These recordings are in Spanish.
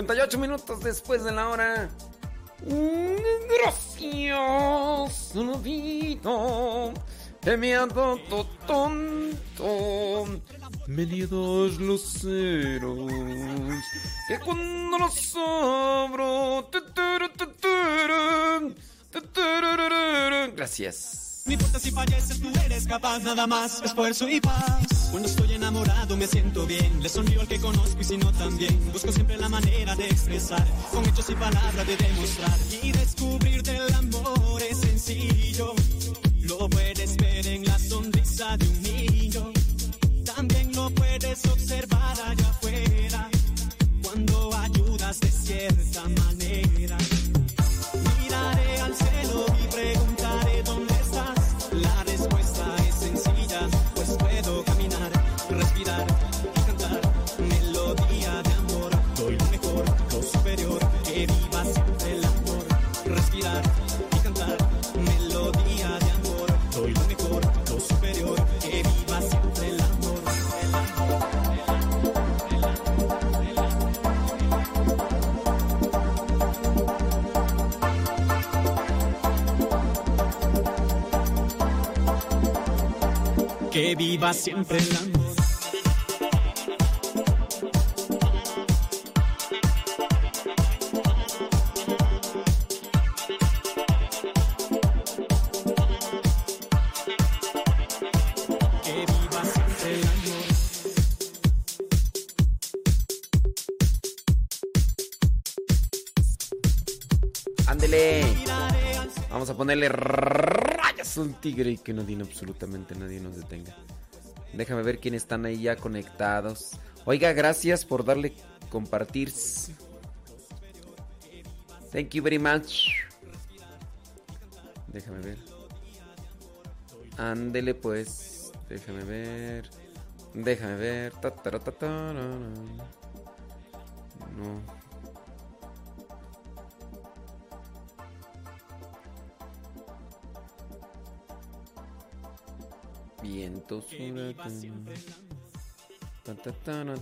58 minutos después de la hora. Gracias, vida que me ha dado tonto. Medidos luceros que cuando los abro. Gracias. No importa si falleces, tú eres capaz, nada más, esfuerzo y paz. Cuando estoy enamorado me siento bien, le sonrío al que conozco y si no también. Busco siempre la manera de expresar, con hechos y palabras de demostrar. Y descubrir del amor Viva siempre siempre el amor. Ándele. Vamos a ponerle rayas al tigre y que no tiene absolutamente nadie nos detenga. Déjame ver quiénes están ahí ya conectados. Oiga, gracias por darle compartir. Thank you very much. Déjame ver. Ándele pues. Déjame ver. Déjame ver. No. Vientos huracán. Tan, tan, tan,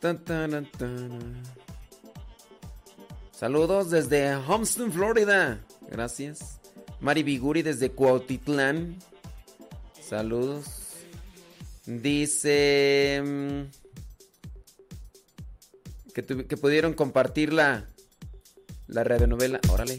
tan. Tan. Saludos desde Homestead, Florida. Gracias. Mari Biguri desde Cuautitlán. Saludos. Dice mm, que, que pudieron compartir la, la radionovela. Órale.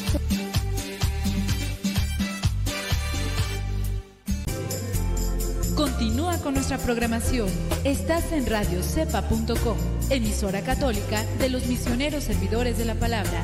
con nuestra programación. Estás en radiocepa.com, emisora católica de los misioneros servidores de la palabra.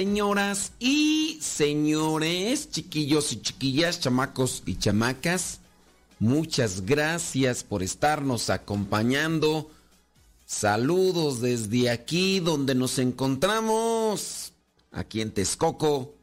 Señoras y señores, chiquillos y chiquillas, chamacos y chamacas, muchas gracias por estarnos acompañando. Saludos desde aquí donde nos encontramos, aquí en Texcoco,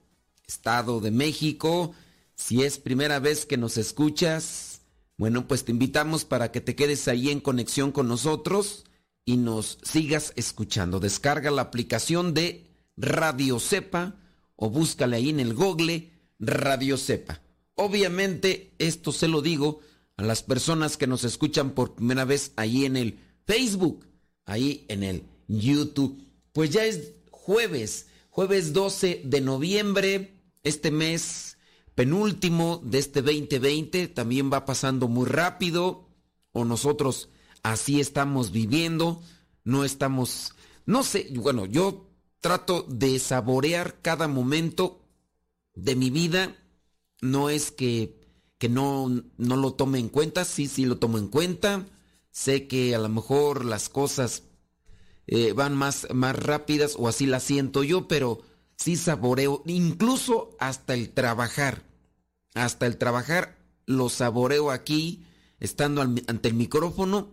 Estado de México. Si es primera vez que nos escuchas, bueno, pues te invitamos para que te quedes ahí en conexión con nosotros y nos sigas escuchando. Descarga la aplicación de Radio Cepa o búscale ahí en el Google Radio Cepa. Obviamente esto se lo digo a las personas que nos escuchan por primera vez ahí en el Facebook, ahí en el YouTube. Pues ya es jueves, jueves 12 de noviembre, este mes penúltimo de este 2020, también va pasando muy rápido, o nosotros así estamos viviendo, no estamos, no sé, bueno, yo trato de saborear cada momento de mi vida. No es que, que no, no lo tome en cuenta, sí, sí lo tomo en cuenta. Sé que a lo mejor las cosas eh, van más, más rápidas o así las siento yo, pero sí saboreo, incluso hasta el trabajar. Hasta el trabajar lo saboreo aquí, estando ante el micrófono.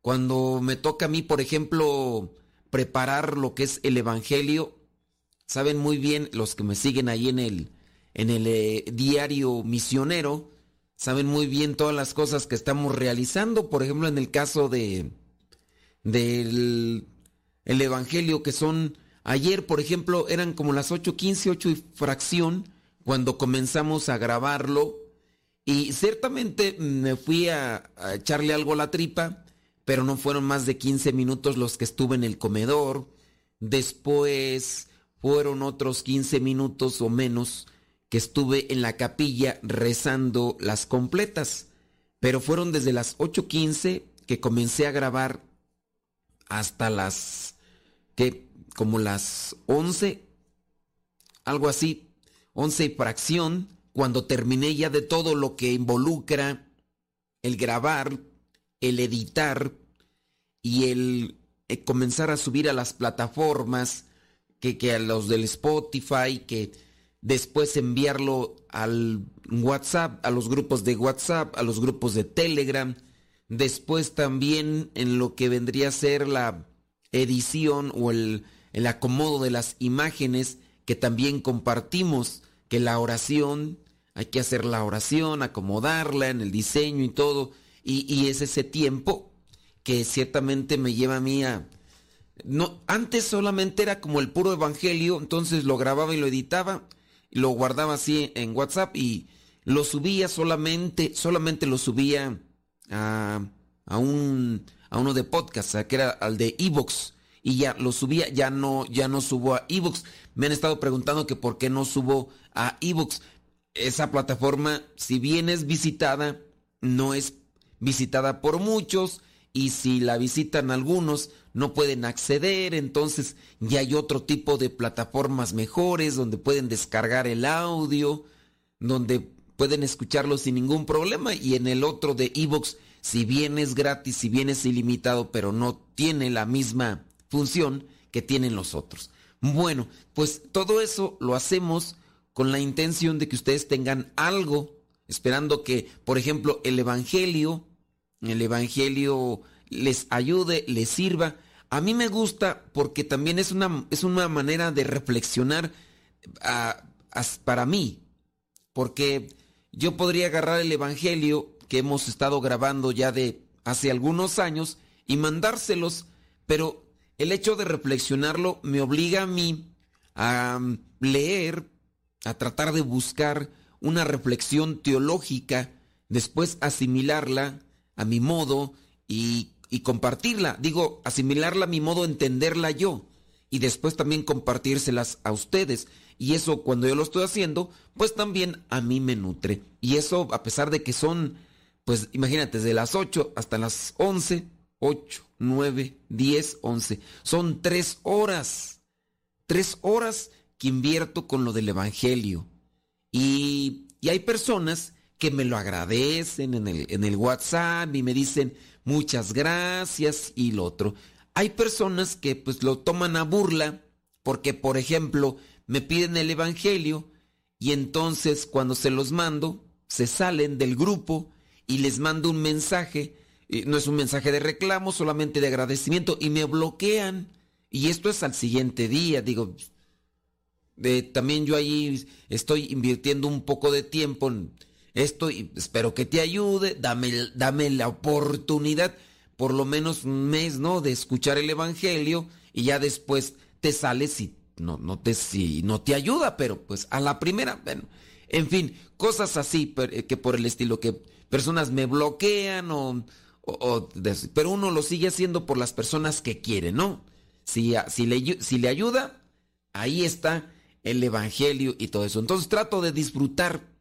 Cuando me toca a mí, por ejemplo, preparar lo que es el Evangelio. Saben muy bien los que me siguen ahí en el, en el eh, diario misionero, saben muy bien todas las cosas que estamos realizando. Por ejemplo, en el caso de del el Evangelio, que son ayer, por ejemplo, eran como las 8.15, 8 y fracción, cuando comenzamos a grabarlo. Y ciertamente me fui a, a echarle algo a la tripa pero no fueron más de 15 minutos los que estuve en el comedor. Después fueron otros 15 minutos o menos que estuve en la capilla rezando las completas. Pero fueron desde las 8.15 que comencé a grabar hasta las que como las 11, algo así, 11 y fracción, cuando terminé ya de todo lo que involucra el grabar, el editar y el eh, comenzar a subir a las plataformas, que, que a los del Spotify, que después enviarlo al WhatsApp, a los grupos de WhatsApp, a los grupos de Telegram, después también en lo que vendría a ser la edición o el, el acomodo de las imágenes que también compartimos, que la oración, hay que hacer la oración, acomodarla en el diseño y todo, y, es ese tiempo que ciertamente me lleva a mí a... No, antes solamente era como el puro evangelio, entonces lo grababa y lo editaba, y lo guardaba así en WhatsApp y lo subía solamente, solamente lo subía a, a un a uno de podcast, que era al de Evox y ya lo subía, ya no ya no subo a Evox. Me han estado preguntando que por qué no subo a Evox. Esa plataforma, si bien es visitada, no es visitada por muchos y si la visitan algunos no pueden acceder, entonces ya hay otro tipo de plataformas mejores donde pueden descargar el audio, donde pueden escucharlo sin ningún problema y en el otro de Evox, si bien es gratis, si bien es ilimitado, pero no tiene la misma función que tienen los otros. Bueno, pues todo eso lo hacemos con la intención de que ustedes tengan algo, esperando que, por ejemplo, el Evangelio el Evangelio les ayude, les sirva. A mí me gusta porque también es una, es una manera de reflexionar ah, para mí, porque yo podría agarrar el Evangelio que hemos estado grabando ya de hace algunos años y mandárselos, pero el hecho de reflexionarlo me obliga a mí a mm, leer, a tratar de buscar una reflexión teológica, después asimilarla, a mi modo y, compartirla. Digo, asimilarla a mi modo, entenderla yo y después también compartírselas a ustedes. Y eso cuando yo lo estoy haciendo, pues también a mí me nutre. Y eso a pesar de que son, pues imagínate, desde las 8 hasta las 11, 8, 9, 10, 11. Son tres horas. Tres horas que invierto con lo del Evangelio. Y, y hay personas que me lo agradecen en el, en el WhatsApp y me dicen muchas gracias y lo otro. Hay personas que pues lo toman a burla porque, por ejemplo, me piden el Evangelio y entonces cuando se los mando, se salen del grupo y les mando un mensaje. No es un mensaje de reclamo, solamente de agradecimiento y me bloquean. Y esto es al siguiente día, digo, también yo ahí estoy invirtiendo un poco de tiempo en esto y espero que te ayude, dame, dame la oportunidad, por lo menos un mes, ¿no? De escuchar el Evangelio y ya después te sales y no, no, te, si no te ayuda, pero pues a la primera, bueno, en fin, cosas así eh, que por el estilo que personas me bloquean o, pero uno lo sigue haciendo por las personas que quiere, ¿no? Si, si, le, si le ayuda, ahí está el Evangelio y todo eso. Entonces trato de disfrutar,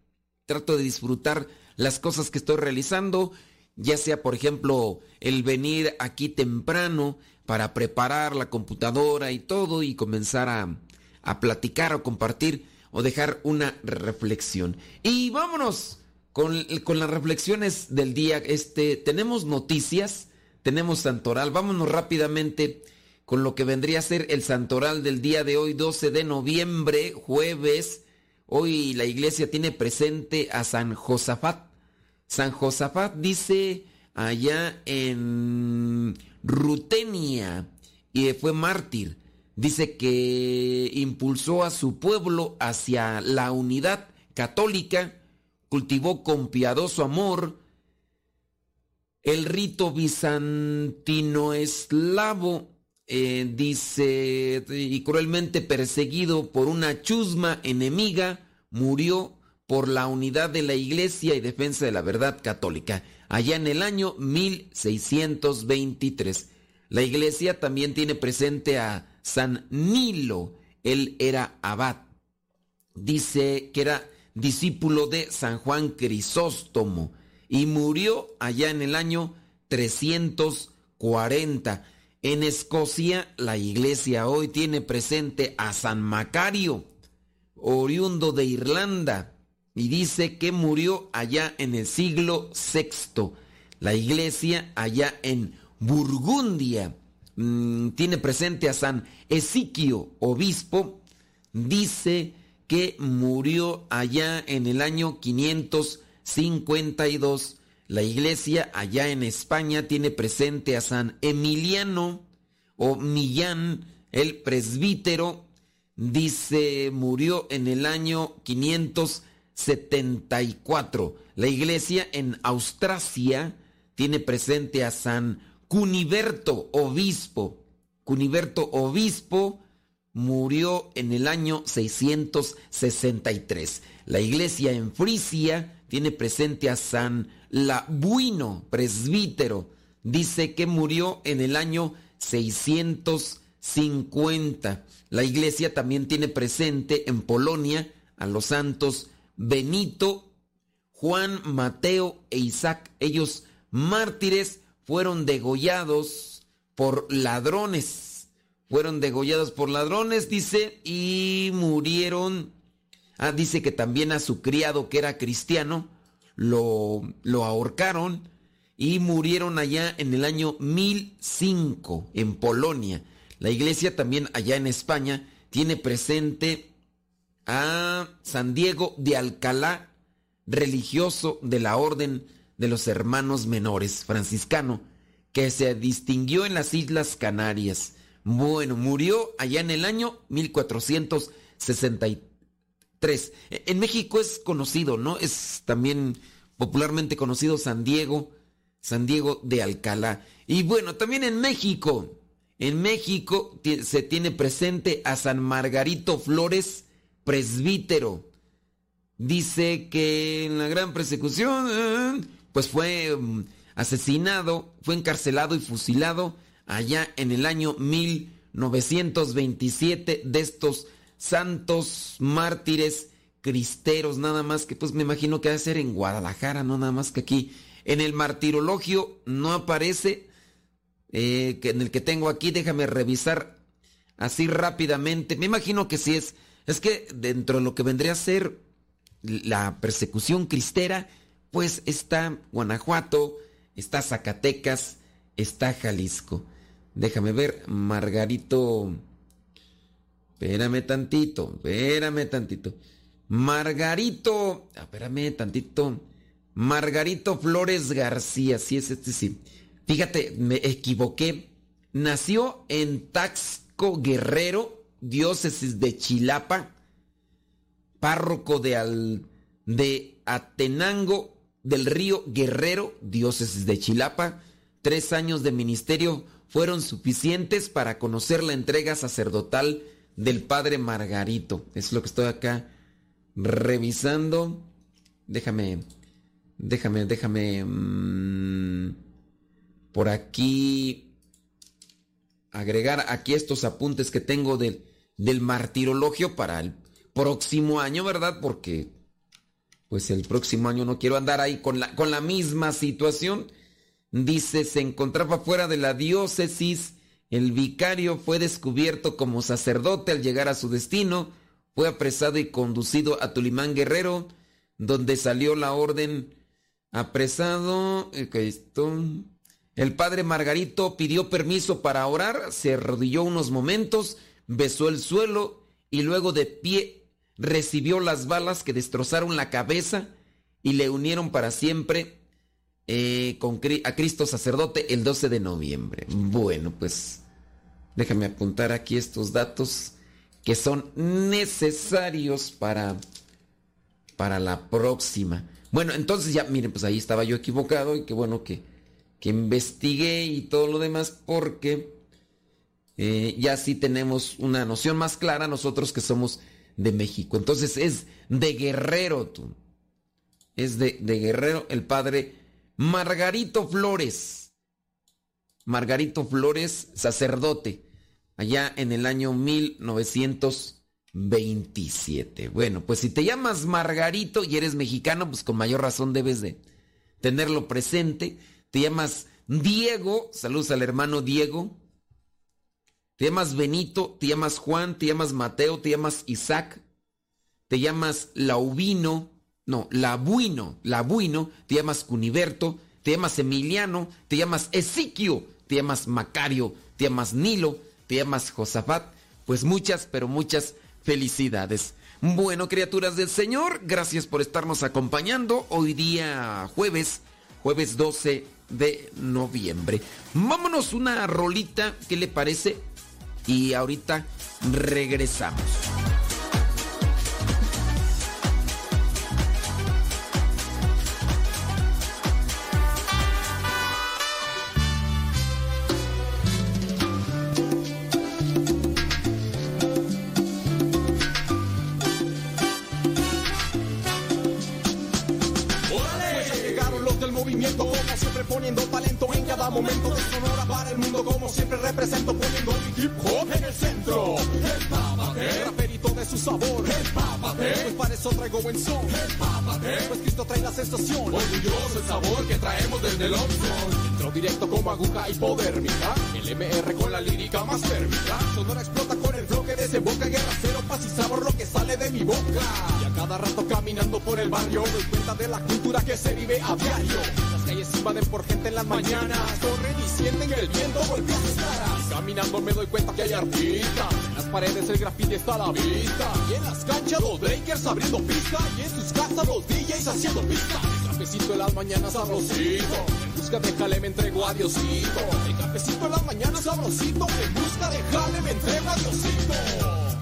trato de disfrutar las cosas que estoy realizando, ya sea por ejemplo el venir aquí temprano para preparar la computadora y todo y comenzar a, a platicar o compartir o dejar una reflexión. Y vámonos con, con, las reflexiones del día. Este, tenemos noticias, tenemos santoral, vámonos rápidamente con lo que vendría a ser el santoral del día de hoy, 12 de noviembre, jueves. Hoy la iglesia tiene presente a San Josafat. San Josafat dice allá en Rutenia y fue mártir. Dice que impulsó a su pueblo hacia la unidad católica, cultivó con piadoso amor el rito bizantino eslavo eh, dice, y cruelmente perseguido por una chusma enemiga, murió por la unidad de la iglesia y defensa de la verdad católica, allá en el año 1623. La iglesia también tiene presente a San Nilo, él era abad. Dice que era discípulo de San Juan Crisóstomo y murió allá en el año 340. En Escocia, la iglesia hoy tiene presente a San Macario, oriundo de Irlanda, y dice que murió allá en el siglo VI. La iglesia allá en Burgundia mm, tiene presente a San Esiquio, obispo, dice que murió allá en el año 552 la iglesia allá en España tiene presente a San Emiliano o Millán, el presbítero, dice, murió en el año 574. La iglesia en Austrasia tiene presente a San Cuniberto, obispo. Cuniberto, obispo, murió en el año 663. La iglesia en Frisia tiene presente a San Labuino, presbítero. Dice que murió en el año 650. La iglesia también tiene presente en Polonia a los santos Benito, Juan, Mateo e Isaac. Ellos mártires fueron degollados por ladrones. Fueron degollados por ladrones, dice, y murieron Ah, dice que también a su criado que era cristiano lo, lo ahorcaron y murieron allá en el año 1005 en Polonia. La iglesia también allá en España tiene presente a San Diego de Alcalá, religioso de la orden de los hermanos menores, franciscano, que se distinguió en las Islas Canarias. Bueno, murió allá en el año 1463 Tres. En México es conocido, ¿no? Es también popularmente conocido San Diego, San Diego de Alcalá. Y bueno, también en México, en México se tiene presente a San Margarito Flores, presbítero. Dice que en la gran persecución, pues fue mm, asesinado, fue encarcelado y fusilado allá en el año 1927 de estos santos mártires cristeros, nada más que pues me imagino que va a ser en Guadalajara, no nada más que aquí. En el martirologio no aparece, eh, que en el que tengo aquí, déjame revisar así rápidamente. Me imagino que sí es, es que dentro de lo que vendría a ser la persecución cristera, pues está Guanajuato, está Zacatecas, está Jalisco. Déjame ver, Margarito Espérame tantito, espérame tantito. Margarito, ah, espérame tantito. Margarito Flores García, sí es este, sí. Fíjate, me equivoqué. Nació en Taxco Guerrero, diócesis de Chilapa, párroco de, de Atenango del Río Guerrero, diócesis de Chilapa. Tres años de ministerio fueron suficientes para conocer la entrega sacerdotal del padre Margarito. Es lo que estoy acá revisando. Déjame, déjame, déjame. Mmm, por aquí agregar aquí estos apuntes que tengo del, del martirologio para el próximo año, ¿verdad? Porque pues el próximo año no quiero andar ahí con la, con la misma situación. Dice, se encontraba fuera de la diócesis, el vicario fue descubierto como sacerdote al llegar a su destino, fue apresado y conducido a Tulimán Guerrero, donde salió la orden apresado. El padre Margarito pidió permiso para orar, se arrodilló unos momentos, besó el suelo y luego de pie recibió las balas que destrozaron la cabeza y le unieron para siempre eh, con, a Cristo sacerdote el 12 de noviembre. Bueno, pues déjame apuntar aquí estos datos que son necesarios para, para la próxima. Bueno, entonces ya, miren, pues ahí estaba yo equivocado y qué bueno que, que investigué y todo lo demás porque eh, ya sí tenemos una noción más clara nosotros que somos de México. Entonces es de Guerrero, tú. Es de, de Guerrero el padre Margarito Flores. Margarito Flores, sacerdote, allá en el año 1927. Bueno, pues si te llamas Margarito y eres mexicano, pues con mayor razón debes de tenerlo presente. Te llamas Diego, saludos al hermano Diego. Te llamas Benito, te llamas Juan, te llamas Mateo, te llamas Isaac. Te llamas Laubino, no, Labuino, Labuino, te llamas Cuniberto, te llamas Emiliano, te llamas Ezequio, te llamas Macario, te llamas Nilo, te llamas Josafat. Pues muchas, pero muchas felicidades. Bueno, criaturas del Señor, gracias por estarnos acompañando hoy día jueves, jueves 12 de noviembre. Vámonos una rolita, ¿qué le parece? Y ahorita regresamos. Cada momento de Sonora para el mundo como siempre represento poniendo mi hip hop en el centro. El raperito de su sabor. Pues para eso traigo buen son. Pues Cristo trae la sensación. Orgulloso el sabor que traemos desde el opción. Entro directo como aguja hipodérmica. El MR con la lírica más térmica. Sonora explota con el flow que desemboca. Guerra cero, paz sabor lo que sale de mi boca. Y a cada rato caminando por el barrio doy cuenta de la cultura que se vive a diario calles invaden por gente en las mañanas. Corren y sienten que el viento golpea sus caras. Caminando me doy cuenta que hay artistas. En las paredes el graffiti está a la vista. Y en las canchas los breakers abriendo pista. Y en sus casas los DJs haciendo pista. El cafecito en las mañanas sabrosito. En busca de jale me entrego a Diosito. El cafecito en las mañanas sabrosito. En busca de jale me entrego a Diosito.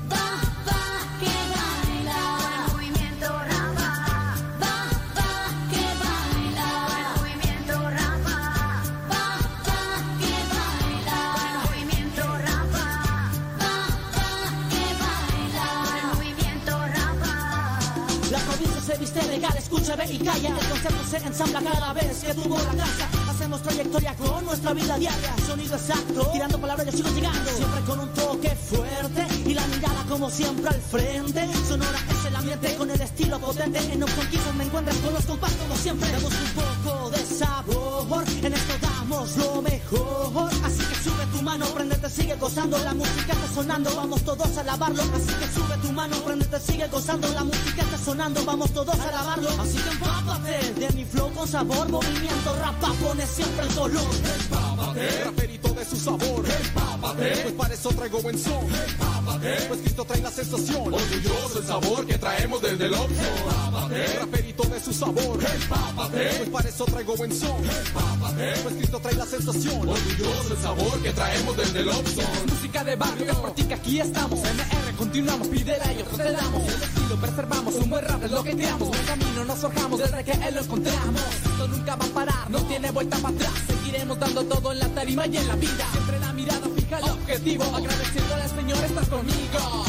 Legal, escucha, ve y calla. El concepto se ensambla cada vez que tuvo la casa. Hacemos trayectoria con nuestra vida diaria. Sonido exacto, tirando palabras yo sigo llegando. Siempre con un toque fuerte y la mirada como siempre al frente. Sonora es el ambiente con el estilo potente. En los conquistos me encuentras con los compas como siempre. Damos un poco de sabor, en esto damos lo mejor. Así que sube tu mano, prendete, sigue gozando. La música está sonando, vamos todos a lavarlo. Así que sube tu mano, prendete, sigue gozando. La música está sonando, vamos todos a lavarlo. Así que empápate de mi flow con sabor, movimiento, rapa, pone siempre el color. Empápate, de su sabor. Empápate, pues para eso traigo buen son. Empápate, pues Cristo trae la sensación. Orgulloso el sabor que traemos desde el. Empápate, raperito de su sabor. Empápate, pues para eso traigo buen son. Empápate, pues Cristo trae la sensación. Orgulloso el sabor que traemos desde el Oxxo. Música de barrio que practica, aquí estamos. MR, continuamos, pide a ellos, te damos. El estilo preservamos, un buen rap es lo que creamos. Un camino nos forjamos desde que él lo encontramos. Esto nunca va a parar, no tiene vuelta para atrás. Seguiremos dando todo en la tarima y en la vida. Siempre la mirada fija al objetivo. Agradeciéndole al Señor, estás conmigo.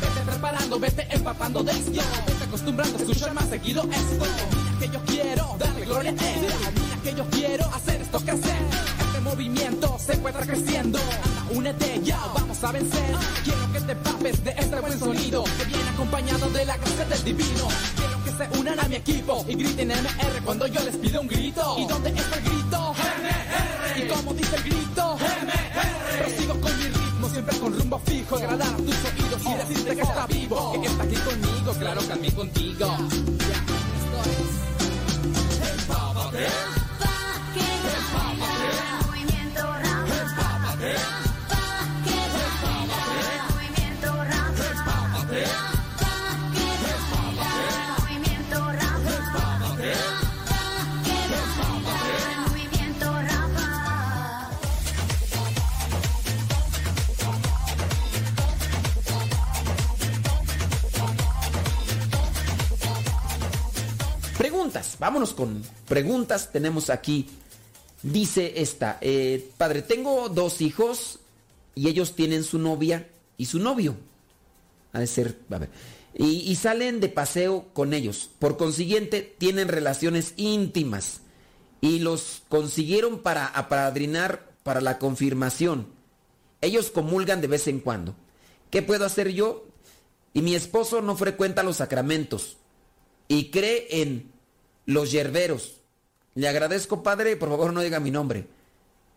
Vete preparando, vete empapando de esto. Vete acostumbrando a escuchar más seguido esto. Mira que yo quiero darle gloria a él. Mira que yo quiero hacer esto crecer. Este movimiento se encuentra creciendo. Únete ya, vamos a vencer. Quiero que te papes de este buen sonido. Que viene acompañado de la gracia del divino. Quiero que se unan a mi equipo y griten MR cuando yo les pido un grito. ¿Y dónde está el grito? MR. ¿Y cómo dice el grito? Prosigo con mi ritmo, siempre con rumbo fijo. Agradar a tus oídos y decirte que está vivo. Que está aquí conmigo, claro, también contigo. Ya, esto es. Vámonos con preguntas. Tenemos aquí, dice esta, eh, padre, tengo dos hijos y ellos tienen su novia y su novio. Ha de ser, a ver. Y, y salen de paseo con ellos. Por consiguiente, tienen relaciones íntimas. Y los consiguieron para apadrinar para la confirmación. Ellos comulgan de vez en cuando. ¿Qué puedo hacer yo? Y mi esposo no frecuenta los sacramentos y cree en los yerberos. Le agradezco, Padre, por favor no diga mi nombre.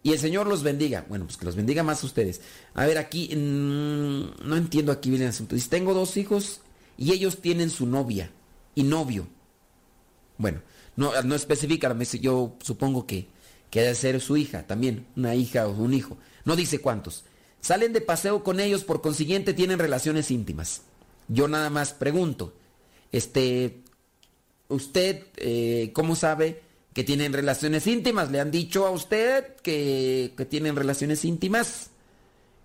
Y el Señor los bendiga. Bueno, pues que los bendiga más a ustedes. A ver, aquí mm, no entiendo aquí bien el asunto. Dice, tengo dos hijos y ellos tienen su novia y novio. Bueno, no, no especifica, yo supongo que, que debe ser su hija también, una hija o un hijo. No dice cuántos. Salen de paseo con ellos, por consiguiente tienen relaciones íntimas. Yo nada más pregunto, este, ¿usted eh, cómo sabe que tienen relaciones íntimas? ¿Le han dicho a usted que, que tienen relaciones íntimas?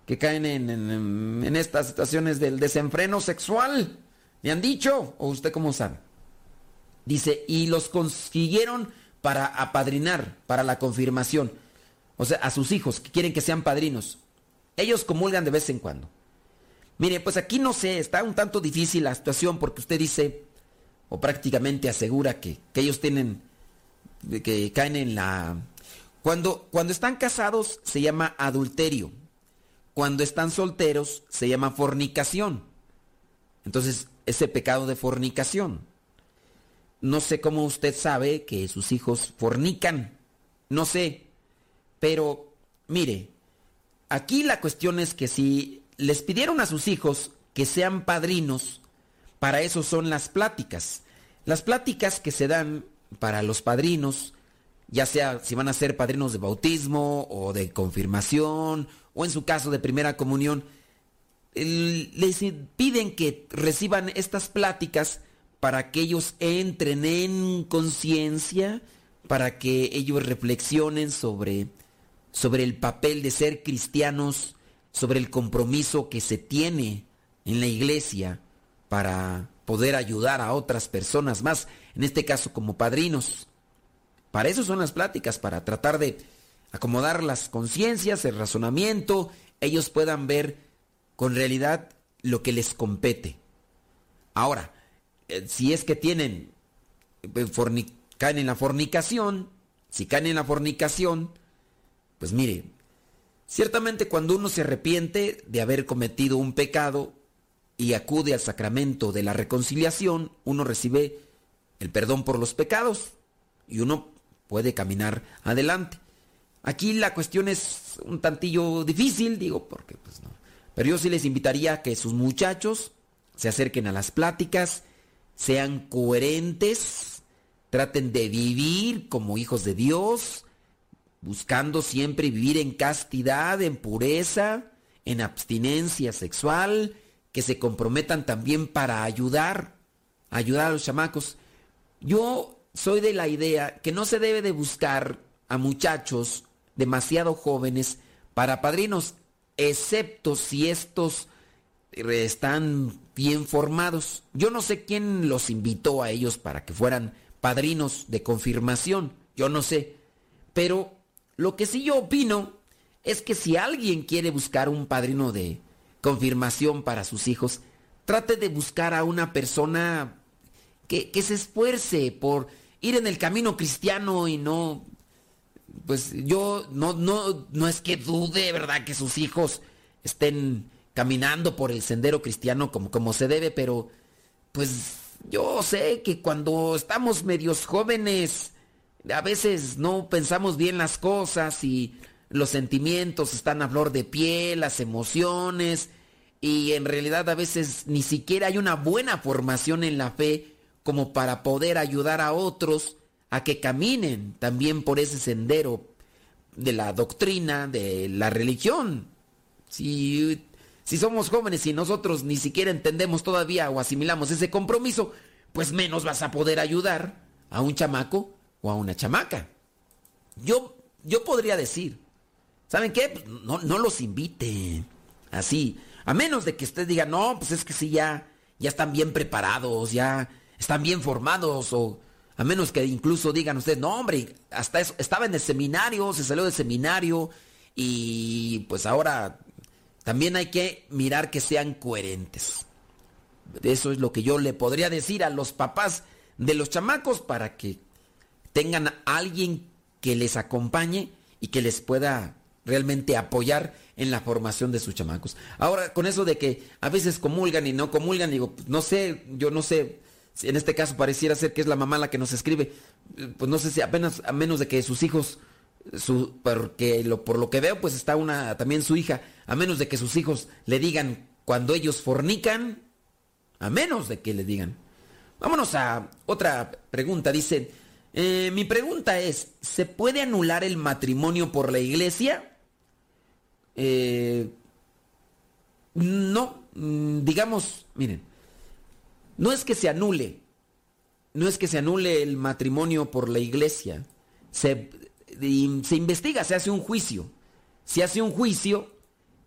¿Que caen en, en, en estas situaciones del desenfreno sexual? ¿Le han dicho? ¿O usted cómo sabe? Dice, y los consiguieron para apadrinar, para la confirmación. O sea, a sus hijos, que quieren que sean padrinos. Ellos comulgan de vez en cuando. Mire, pues aquí no sé, está un tanto difícil la situación porque usted dice, o prácticamente asegura que, que ellos tienen, que caen en la... Cuando, cuando están casados se llama adulterio. Cuando están solteros se llama fornicación. Entonces, ese pecado de fornicación. No sé cómo usted sabe que sus hijos fornican. No sé. Pero, mire, aquí la cuestión es que si les pidieron a sus hijos que sean padrinos, para eso son las pláticas. Las pláticas que se dan para los padrinos, ya sea si van a ser padrinos de bautismo o de confirmación, o en su caso de primera comunión, les piden que reciban estas pláticas para que ellos entren en conciencia, para que ellos reflexionen sobre, sobre el papel de ser cristianos, sobre el compromiso que se tiene en la iglesia para poder ayudar a otras personas más, en este caso como padrinos. Para eso son las pláticas, para tratar de acomodar las conciencias, el razonamiento, ellos puedan ver con realidad lo que les compete. Ahora, si es que tienen, caen en la fornicación, si caen en la fornicación, pues mire, ciertamente cuando uno se arrepiente de haber cometido un pecado y acude al sacramento de la reconciliación, uno recibe el perdón por los pecados y uno puede caminar adelante. Aquí la cuestión es un tantillo difícil, digo, porque pues no. Pero yo sí les invitaría a que sus muchachos se acerquen a las pláticas, sean coherentes, traten de vivir como hijos de Dios, buscando siempre vivir en castidad, en pureza, en abstinencia sexual, que se comprometan también para ayudar, ayudar a los chamacos. Yo soy de la idea que no se debe de buscar a muchachos demasiado jóvenes para padrinos, excepto si estos están bien formados. Yo no sé quién los invitó a ellos para que fueran padrinos de confirmación, yo no sé. Pero lo que sí yo opino es que si alguien quiere buscar un padrino de confirmación para sus hijos, trate de buscar a una persona que, que se esfuerce por ir en el camino cristiano y no pues yo no, no, no es que dude, ¿verdad? Que sus hijos estén caminando por el sendero cristiano como, como se debe, pero pues yo sé que cuando estamos medios jóvenes, a veces no pensamos bien las cosas y los sentimientos están a flor de piel, las emociones, y en realidad a veces ni siquiera hay una buena formación en la fe como para poder ayudar a otros a que caminen también por ese sendero de la doctrina, de la religión. Si, si somos jóvenes y nosotros ni siquiera entendemos todavía o asimilamos ese compromiso, pues menos vas a poder ayudar a un chamaco o a una chamaca. Yo, yo podría decir, ¿saben qué? Pues no, no los invite. Así. A menos de que usted diga, no, pues es que sí, ya, ya están bien preparados, ya están bien formados o a menos que incluso digan ustedes, no hombre, hasta eso, estaba en el seminario, se salió del seminario y pues ahora también hay que mirar que sean coherentes. Eso es lo que yo le podría decir a los papás de los chamacos para que tengan a alguien que les acompañe y que les pueda realmente apoyar en la formación de sus chamacos. Ahora, con eso de que a veces comulgan y no comulgan, digo, pues, no sé, yo no sé en este caso pareciera ser que es la mamá la que nos escribe, pues no sé si apenas, a menos de que sus hijos, su, porque por lo que veo, pues está una, también su hija, a menos de que sus hijos le digan cuando ellos fornican, a menos de que le digan. Vámonos a otra pregunta, dice, eh, mi pregunta es, ¿se puede anular el matrimonio por la iglesia? Eh, no, mm, digamos, miren, no es que se anule, no es que se anule el matrimonio por la iglesia. Se, se investiga, se hace un juicio. Se hace un juicio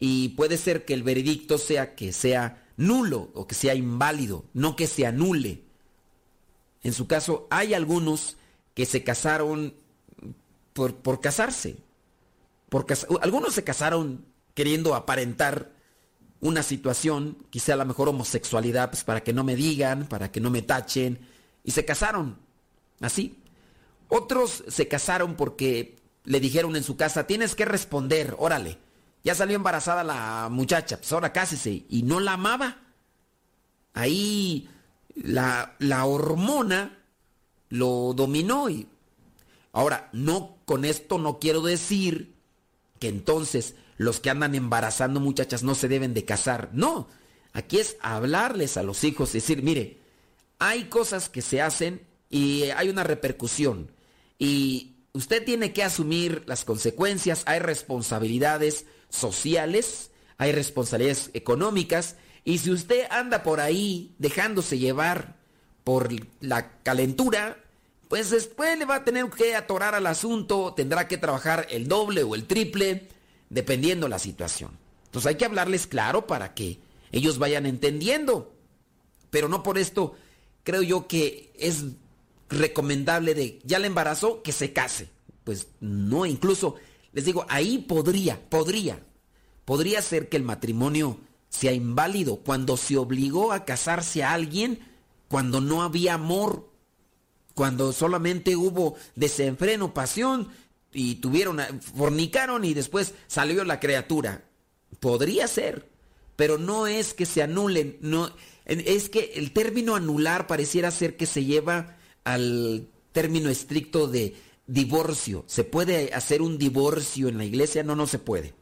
y puede ser que el veredicto sea que sea nulo o que sea inválido, no que se anule. En su caso, hay algunos que se casaron por, por casarse. Por algunos se casaron queriendo aparentar una situación, quizá la mejor homosexualidad, pues para que no me digan, para que no me tachen, y se casaron, así. Otros se casaron porque le dijeron en su casa, tienes que responder, órale. Ya salió embarazada la muchacha, pues ahora cásese, y no la amaba. Ahí la, la hormona lo dominó y... Ahora, no, con esto no quiero decir que entonces los que andan embarazando muchachas no se deben de casar. No, aquí es hablarles a los hijos, decir, mire, hay cosas que se hacen y hay una repercusión. Y usted tiene que asumir las consecuencias, hay responsabilidades sociales, hay responsabilidades económicas, y si usted anda por ahí dejándose llevar por la calentura, pues después le va a tener que atorar al asunto, tendrá que trabajar el doble o el triple, dependiendo la situación. Entonces hay que hablarles claro para que ellos vayan entendiendo. Pero no por esto creo yo que es recomendable de ya le embarazó que se case. Pues no, incluso les digo, ahí podría, podría, podría ser que el matrimonio sea inválido cuando se obligó a casarse a alguien cuando no había amor, cuando solamente hubo desenfreno, pasión y tuvieron, fornicaron y después salió la criatura. Podría ser, pero no es que se anulen, no, es que el término anular pareciera ser que se lleva al término estricto de divorcio. ¿Se puede hacer un divorcio en la iglesia? No, no se puede.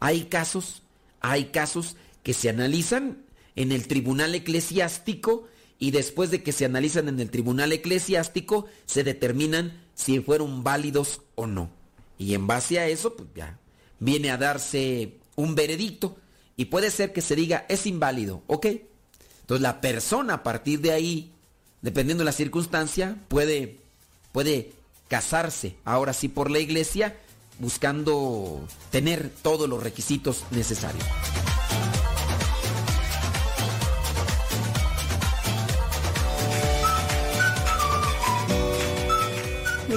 Hay casos, hay casos que se analizan en el tribunal eclesiástico y después de que se analizan en el tribunal eclesiástico se determinan si fueron válidos o no. Y en base a eso, pues ya viene a darse un veredicto y puede ser que se diga es inválido, ¿ok? Entonces la persona a partir de ahí, dependiendo de la circunstancia, puede, puede casarse ahora sí por la iglesia buscando tener todos los requisitos necesarios.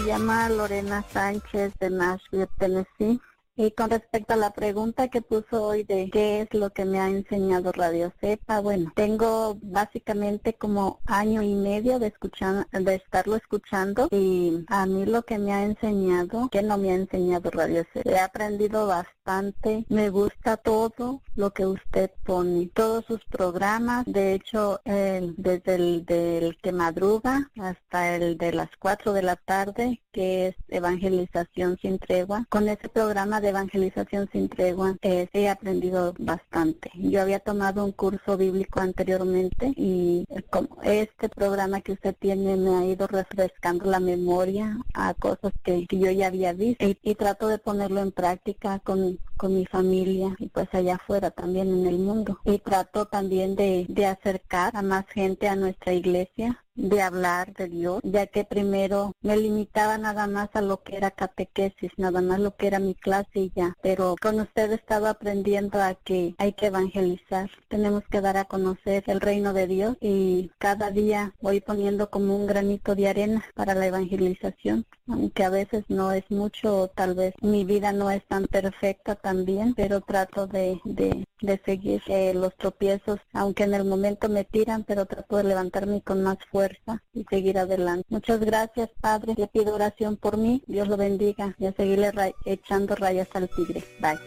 Llama Lorena Sánchez de Nashville, Tennessee. Y con respecto a la pregunta que puso hoy de qué es lo que me ha enseñado Radio Cepa, bueno, tengo básicamente como año y medio de escuchar, de estarlo escuchando y a mí lo que me ha enseñado, que no me ha enseñado Radio Cepa, he aprendido bastante, me gusta todo lo que usted pone, todos sus programas, de hecho, desde el del que madruga hasta el de las 4 de la tarde, que es Evangelización sin tregua, con ese programa de evangelización sin tregua eh, he aprendido bastante. Yo había tomado un curso bíblico anteriormente y eh, como este programa que usted tiene me ha ido refrescando la memoria a cosas que, yo ya había visto y, trato de ponerlo en práctica con, con mi familia y pues allá afuera también en el mundo. Y trato también de, de acercar a más gente a nuestra iglesia de hablar de Dios, ya que primero me limitaba nada más a lo que era catequesis, nada más lo que era mi clase y ya. Pero con usted he estado aprendiendo a que hay que evangelizar, tenemos que dar a conocer el reino de Dios y cada día voy poniendo como un granito de arena para la evangelización, aunque a veces no es mucho, tal vez mi vida no es tan perfecta también, pero trato de, de, de seguir eh, los tropiezos, aunque en el momento me tiran, pero trato de levantarme con más fuerza y seguir adelante. Muchas gracias, Padre. Le pido oración por mí. Dios lo bendiga y a seguirle echando rayas al tigre. Bye.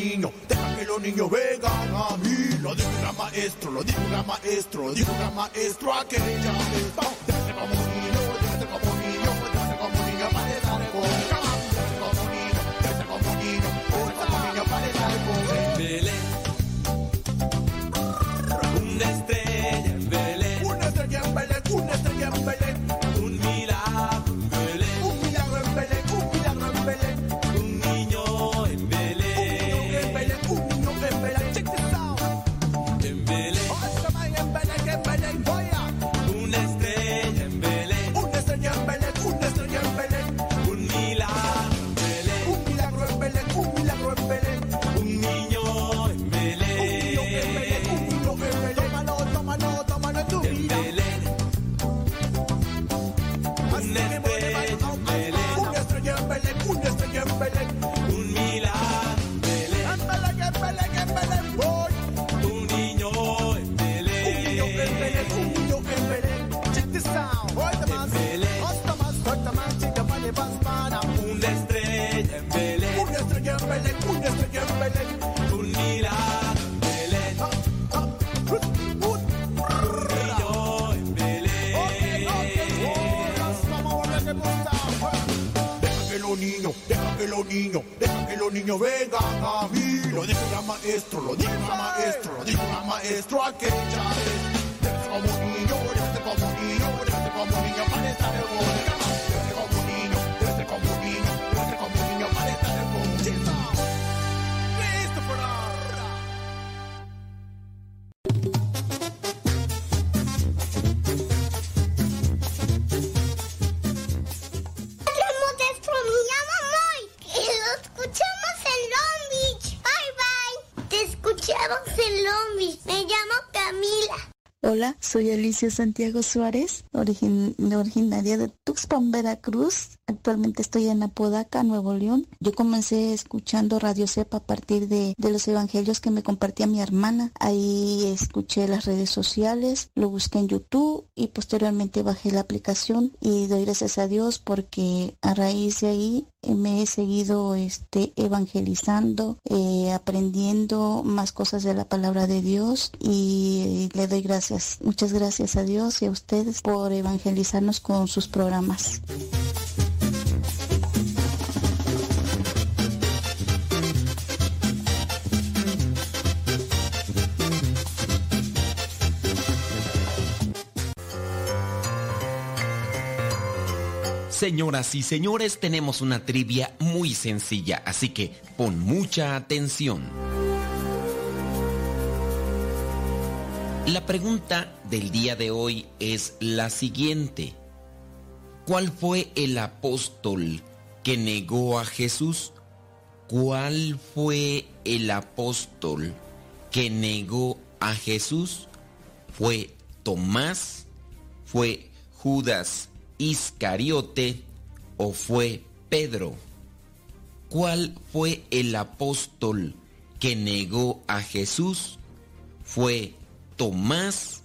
Niños vengan a mí. Lo dijo un gran maestro, lo dijo un gran maestro, lo dijo un gran maestro aquella vez. Déjate como niño, déjate como niño, déjate como niño para estar vengan a mí. Lo dijo el maestro, lo dijo el maestro, lo dijo el maestro aquella vez. Déjate como niño, déjate como niño, déjate como niño para estar el Hola, soy Alicia Santiago Suárez, originaria de Tuxpan, Veracruz. Actualmente estoy en Apodaca, Nuevo León. Yo comencé escuchando Radio Cepa a partir de, de, los evangelios que me compartía mi hermana. Ahí escuché las redes sociales, lo busqué en YouTube y posteriormente bajé la aplicación y doy gracias a Dios porque a raíz de ahí eh, me he seguido este, evangelizando, eh, aprendiendo más cosas de la palabra de Dios y le doy gracias, muchas gracias a Dios y a ustedes por evangelizarnos con sus programas. Señoras y señores, tenemos una trivia muy sencilla, así que pon mucha atención. La pregunta del día de hoy es la siguiente. ¿Cuál fue el apóstol que negó a Jesús? ¿Cuál fue el apóstol que negó a Jesús? ¿Fue Tomás? ¿Fue Judas Iscariote o fue Pedro? ¿Cuál fue el apóstol que negó a Jesús? ¿Fue Tomás?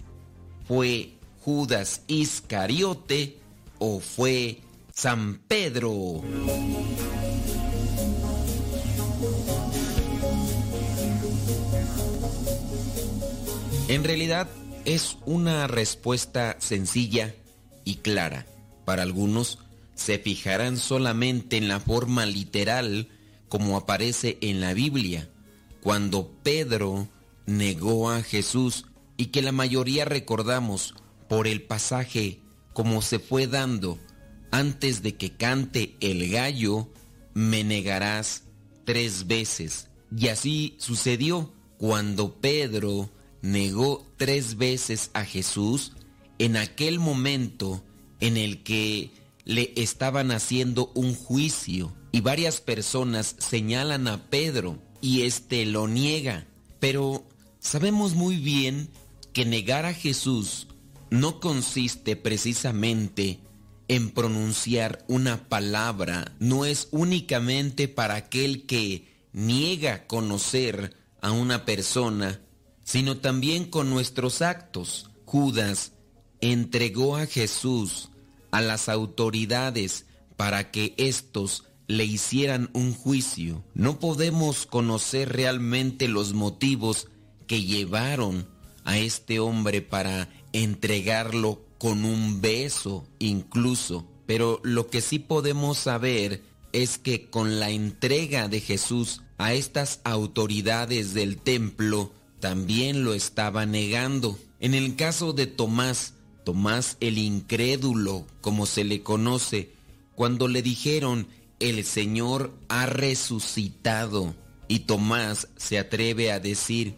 ¿Fue Judas Iscariote o fue San Pedro? En realidad es una respuesta sencilla y clara. Para algunos se fijarán solamente en la forma literal como aparece en la Biblia, cuando Pedro negó a Jesús y que la mayoría recordamos por el pasaje como se fue dando antes de que cante el gallo, me negarás tres veces. Y así sucedió cuando Pedro negó tres veces a Jesús, en aquel momento en el que le estaban haciendo un juicio y varias personas señalan a Pedro y éste lo niega. Pero sabemos muy bien que negar a Jesús no consiste precisamente en pronunciar una palabra, no es únicamente para aquel que niega conocer a una persona, sino también con nuestros actos. Judas entregó a Jesús a las autoridades para que éstos le hicieran un juicio. No podemos conocer realmente los motivos que llevaron a este hombre para entregarlo con un beso incluso. Pero lo que sí podemos saber es que con la entrega de Jesús a estas autoridades del templo, también lo estaba negando. En el caso de Tomás, Tomás el incrédulo, como se le conoce, cuando le dijeron, el Señor ha resucitado. Y Tomás se atreve a decir,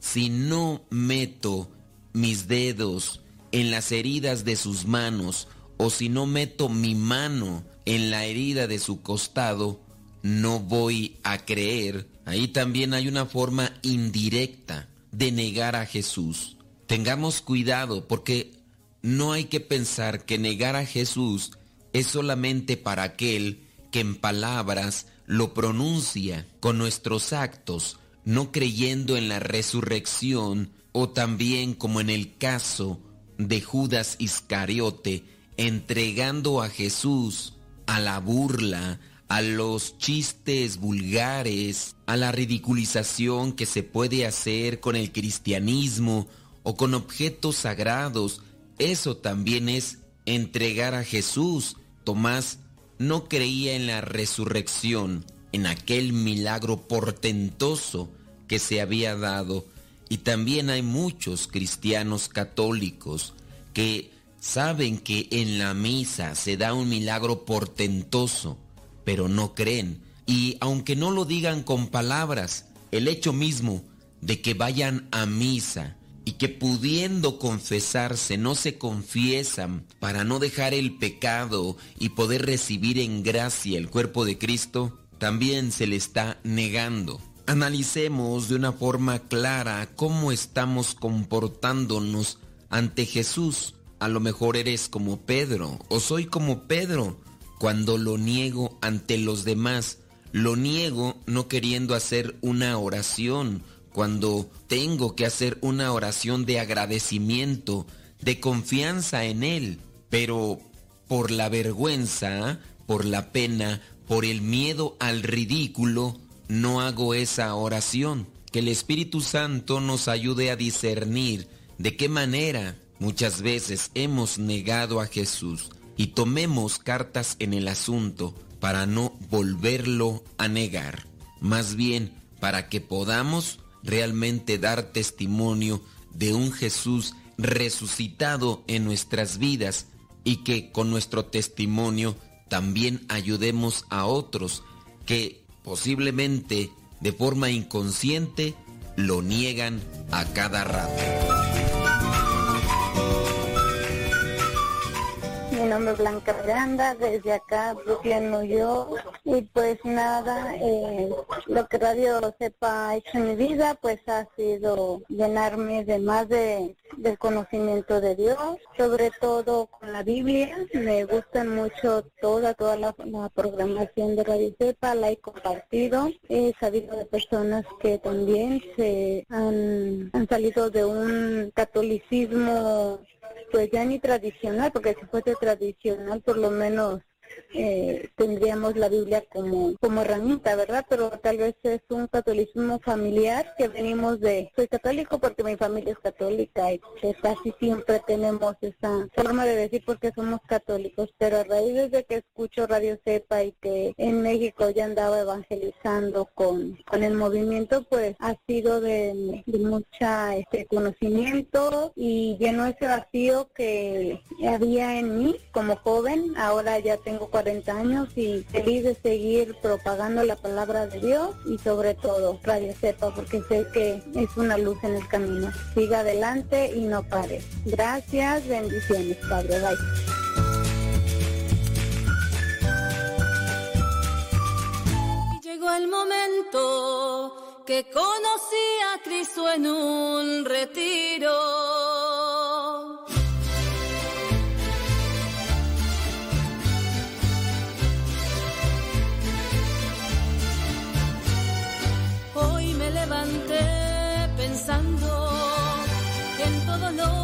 si no meto mis dedos en las heridas de sus manos, o si no meto mi mano en la herida de su costado, no voy a creer. Ahí también hay una forma indirecta de negar a Jesús. Tengamos cuidado porque no hay que pensar que negar a Jesús es solamente para aquel que en palabras lo pronuncia con nuestros actos, no creyendo en la resurrección, o también como en el caso de Judas Iscariote, entregando a Jesús a la burla, a los chistes vulgares, a la ridiculización que se puede hacer con el cristianismo o con objetos sagrados eso también es entregar a Jesús. Tomás no creía en la resurrección, en aquel milagro portentoso que se había dado. Y también hay muchos cristianos católicos que saben que en la misa se da un milagro portentoso, pero no creen. Y aunque no lo digan con palabras, el hecho mismo de que vayan a misa, y que pudiendo confesarse no se confiesan para no dejar el pecado y poder recibir en gracia el cuerpo de Cristo, también se le está negando. Analicemos de una forma clara cómo estamos comportándonos ante Jesús. A lo mejor eres como Pedro o soy como Pedro cuando lo niego ante los demás. Lo niego no queriendo hacer una oración, cuando tengo que hacer una oración de agradecimiento, de confianza en Él, pero por la vergüenza, por la pena, por el miedo al ridículo, no hago esa oración. Que el Espíritu Santo nos ayude a discernir de qué manera muchas veces hemos negado a Jesús y tomemos cartas en el asunto para no volverlo a negar, más bien para que podamos realmente dar testimonio de un Jesús resucitado en nuestras vidas y que con nuestro testimonio también ayudemos a otros que posiblemente de forma inconsciente lo niegan a cada rato. Nombre es Blanca Miranda, desde acá, Brooklyn, New York. Y pues nada, eh, lo que Radio Sepa ha hecho en mi vida, pues ha sido llenarme de más de, del conocimiento de Dios, sobre todo con la Biblia. Me gusta mucho toda, toda la, programación de Radio Sepa, la he compartido. He sabido de personas que también se han, han salido de un catolicismo pues ya ni tradicional, porque si fuese tradicional por lo menos eh, tendríamos la Biblia como, como herramienta, ¿verdad? Pero tal vez es un catolicismo familiar que venimos de, soy católico porque mi familia es católica y casi siempre tenemos esa forma de decir porque somos católicos, pero a raíz de que escucho Radio Cepa y que en México ya andaba evangelizando con, con el movimiento, pues ha sido de, de mucha este conocimiento y llenó ese vacío que había en mí como joven, ahora ya tengo 40 años y feliz de seguir propagando la palabra de Dios y sobre todo Radio Sepa porque sé que es una luz en el camino. Siga adelante y no pare. Gracias, bendiciones, Padre. Bye. Llegó el momento que conocí a Cristo en un retiro. Todo lo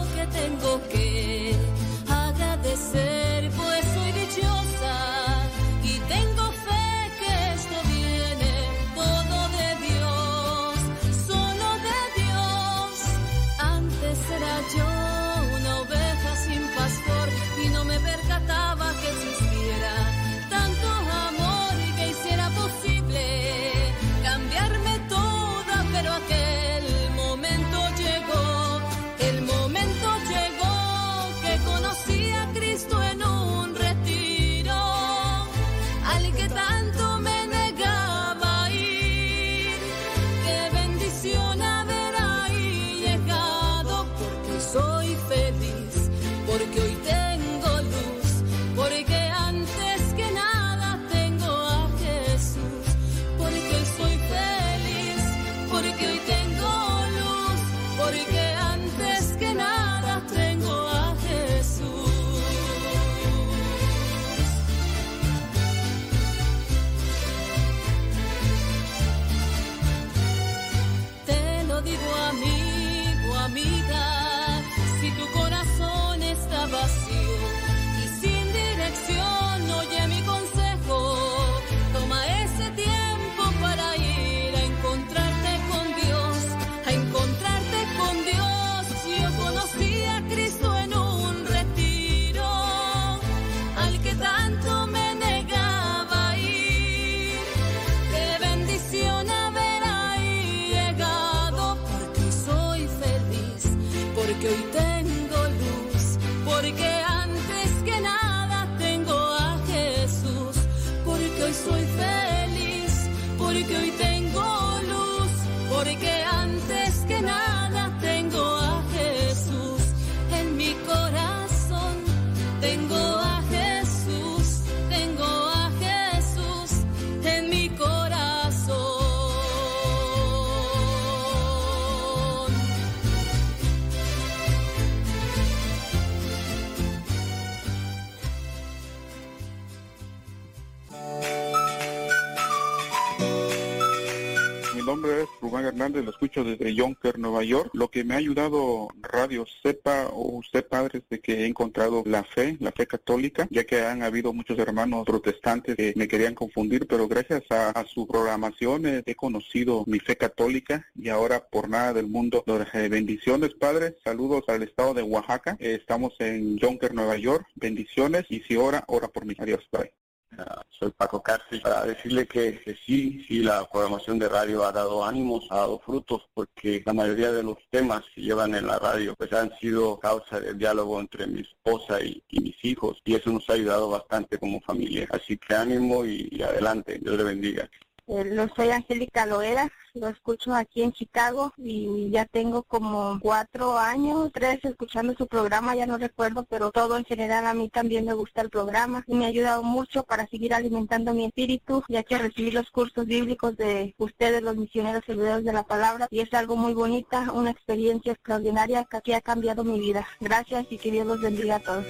Rubén Hernández, lo escucho desde Yonker, Nueva York. Lo que me ha ayudado Radio Sepa o usted, padre, es de que he encontrado la fe, la fe católica, ya que han habido muchos hermanos protestantes que me querían confundir, pero gracias a, su programación he conocido mi fe católica y ahora por nada del mundo. Bendiciones, padre. Saludos al estado de Oaxaca. Estamos en Yonker, Nueva York. Bendiciones y si ora, ora por mí. Adiós, bye. Ah, soy Paco Cárcel, para decirle que, sí, sí, la programación de radio ha dado ánimos, ha dado frutos, porque la mayoría de los temas que llevan en la radio pues han sido causa de diálogo entre mi esposa y, mis hijos, y eso nos ha ayudado bastante como familia. Así que ánimo y, adelante, Dios le bendiga. Eh, soy Angélica Loera, lo escucho aquí en Chicago y ya tengo como cuatro años, tres escuchando su programa, ya no recuerdo, pero todo en general a mí también me gusta el programa y me ha ayudado mucho para seguir alimentando mi espíritu, ya que recibí los cursos bíblicos de ustedes, los misioneros servidores de la palabra, y es algo muy bonita, una experiencia extraordinaria que ha cambiado mi vida. Gracias y que Dios los bendiga a todos.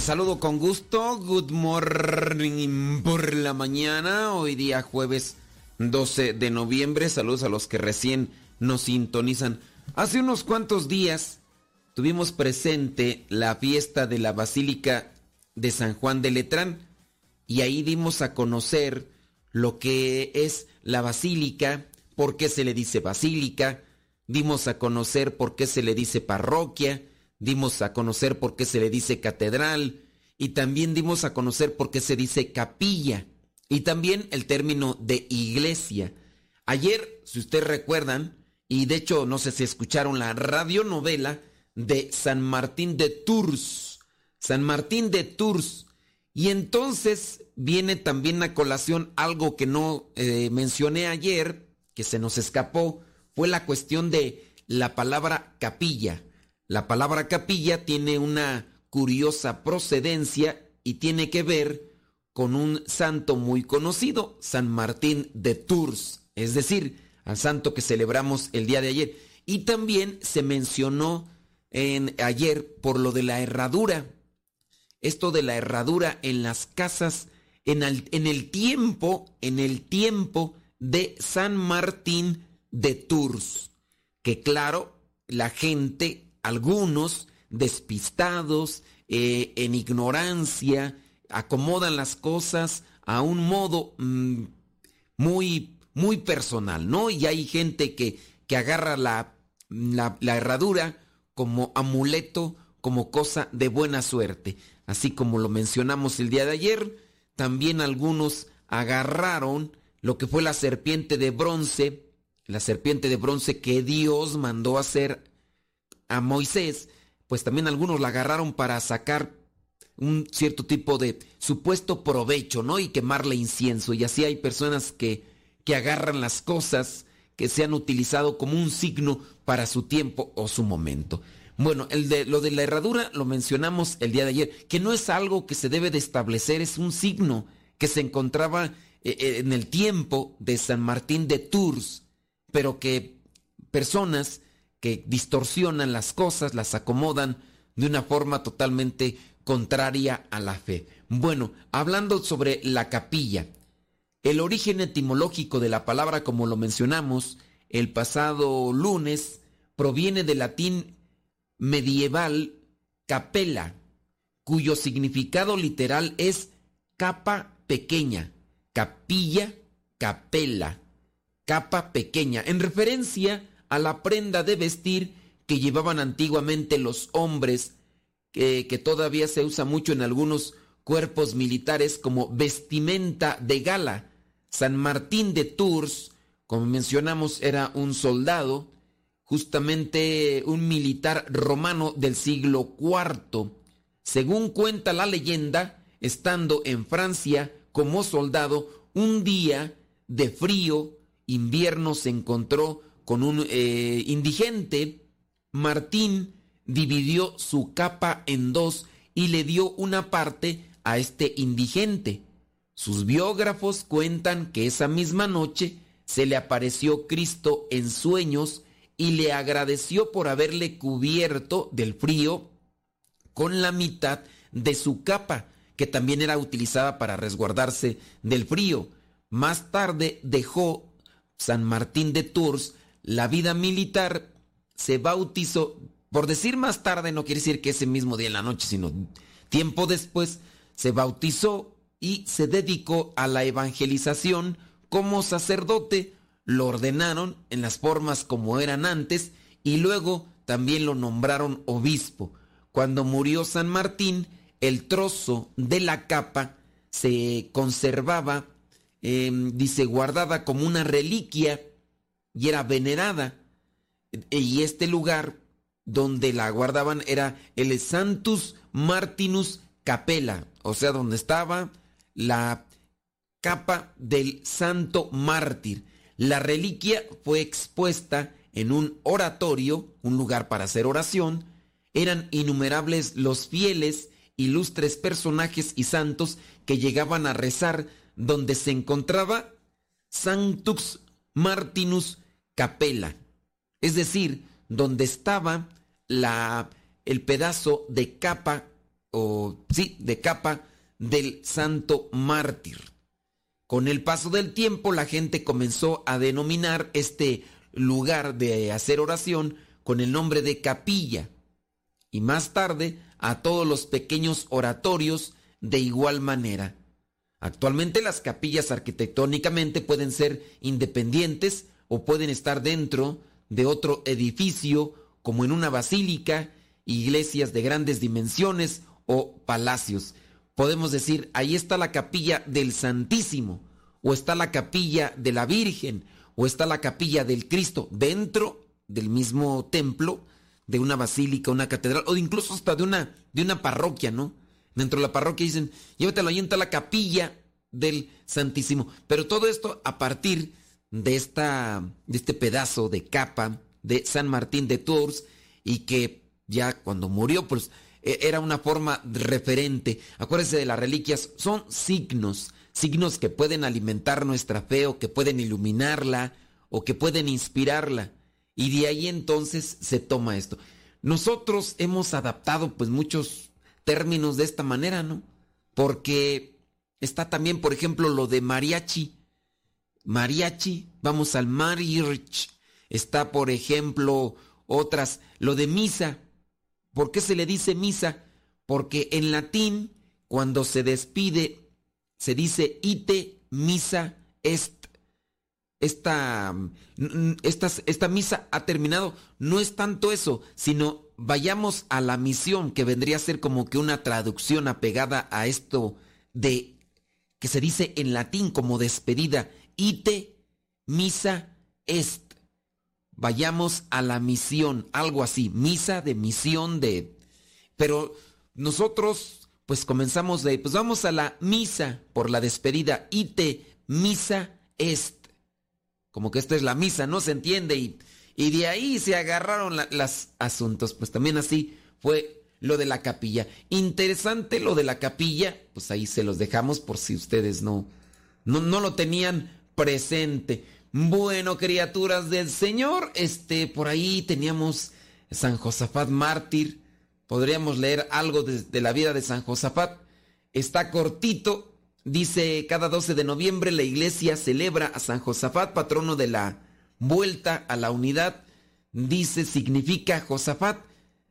Saludo con gusto. Good morning por la mañana. Hoy día jueves 12 de noviembre. Saludos a los que recién nos sintonizan. Hace unos cuantos días tuvimos presente la fiesta de la Basílica de San Juan de Letrán y ahí dimos a conocer lo que es la basílica, por qué se le dice basílica, dimos a conocer por qué se le dice parroquia, dimos a conocer por qué se le dice catedral y también dimos a conocer por qué se dice capilla y también el término de iglesia. Ayer, si ustedes recuerdan, y de hecho no sé si escucharon la radionovela de San Martín de Tours, San Martín de Tours, y entonces viene también a colación algo que no eh, mencioné ayer, que se nos escapó, fue la cuestión de la palabra capilla. La palabra capilla tiene una curiosa procedencia y tiene que ver con un santo muy conocido, San Martín de Tours, es decir, al santo que celebramos el día de ayer. Y también se mencionó en, ayer por lo de la herradura. Esto de la herradura en las casas, en en el tiempo, en el tiempo de San Martín de Tours. Que claro, la gente algunos despistados, eh, en ignorancia, acomodan las cosas a un modo mm, muy, muy personal, ¿no? Y hay gente que, que agarra la, la, la herradura como amuleto, como cosa de buena suerte. Así como lo mencionamos el día de ayer, también algunos agarraron lo que fue la serpiente de bronce, la serpiente de bronce que Dios mandó hacer a Moisés, pues también algunos la agarraron para sacar un cierto tipo de supuesto provecho, ¿no? Y quemarle incienso. Y así hay personas que, que agarran las cosas que se han utilizado como un signo para su tiempo o su momento. Bueno, el de, lo de la herradura lo mencionamos el día de ayer, que no es algo que se debe de establecer, es un signo que se encontraba eh, eh, en el tiempo de San Martín de Tours, pero que personas distorsionan las cosas, las acomodan de una forma totalmente contraria a la fe. Bueno, hablando sobre la capilla, el origen etimológico de la palabra, como lo mencionamos el pasado lunes, proviene del latín medieval capella, cuyo significado literal es capa pequeña, capilla, capella, capa pequeña, en referencia a la prenda de vestir que llevaban antiguamente los hombres, que, que todavía se usa mucho en algunos cuerpos militares como vestimenta de gala. San Martín de Tours, como mencionamos, era un soldado, justamente un militar romano del siglo IV. Según cuenta la leyenda, estando en Francia como soldado, un día de frío, invierno se encontró con un eh, indigente, Martín dividió su capa en dos y le dio una parte a este indigente. Sus biógrafos cuentan que esa misma noche se le apareció Cristo en sueños y le agradeció por haberle cubierto del frío con la mitad de su capa, que también era utilizada para resguardarse del frío. Más tarde dejó San Martín de Tours la vida militar, se bautizó, por decir más tarde no quiere decir que ese mismo día en la noche, sino tiempo después, se bautizó y se dedicó a la evangelización como sacerdote. Lo ordenaron en las formas como eran antes y luego también lo nombraron obispo. Cuando murió San Martín, el trozo de la capa se conservaba, em, dice, guardada como una reliquia y era venerada. Y este lugar donde la guardaban era el Santus Martinus Capella, o sea, donde estaba la capa del santo mártir. La reliquia fue expuesta en un oratorio, un lugar para hacer oración. Eran innumerables los fieles, ilustres personajes y santos que llegaban a rezar donde se encontraba Sanctus Martinus Capella, es decir, donde estaba la, el pedazo de capa, o sí, de capa del santo mártir. Con el paso del tiempo la gente comenzó a denominar este lugar de hacer oración con el nombre de capilla y más tarde a todos los pequeños oratorios de igual manera. Actualmente las capillas arquitectónicamente pueden ser independientes o pueden estar dentro de otro edificio como en una basílica, iglesias de grandes dimensiones o palacios podemos decir, ahí está la capilla del Santísimo, o está la capilla de la Virgen, o está la capilla del Cristo, dentro del mismo templo, de una basílica, una catedral, o incluso hasta de una, de una parroquia, ¿no? Dentro de la parroquia dicen, llévatelo ahí está la capilla del Santísimo. Pero todo esto a partir esta, de este pedazo de capa de San Martín de Tours, y que ya cuando murió, pues e, era una forma referente. Acuérdense de las reliquias, son signos, signos que pueden alimentar nuestra fe o que pueden iluminarla o que pueden inspirarla. Y de ahí entonces se toma esto. Nosotros hemos adaptado pues muchos términos de esta manera, ¿no? Porque está también, por ejemplo, lo de mariachi. Mariachi, vamos al marriage. Está, por ejemplo, otras, lo de misa. ¿Por qué se le dice misa? Porque en latín, cuando se despide, se dice ite misa est. Esta, esta, esta misa ha terminado. No es tanto eso, sino vayamos a la misión, que vendría a ser como que una traducción apegada a esto de que se dice en latín como despedida, ite misa est vayamos a la misión, algo así, misa de misión de... Pero nosotros pues comenzamos de, pues vamos a la misa por la despedida, ite misa est. Como que esta es la misa, ¿no? Se entiende y, y de ahí se agarraron los asuntos, pues también así fue lo de la capilla. Interesante lo de la capilla, pues ahí se los dejamos por si ustedes no, no, no lo tenían presente. Bueno, criaturas del Señor, este, por ahí teníamos San Josafat mártir. Podríamos leer algo de, la vida de San Josafat. Está cortito. Dice, cada 12 de noviembre la iglesia celebra a San Josafat, patrono de la vuelta a la unidad. Dice, significa Josafat,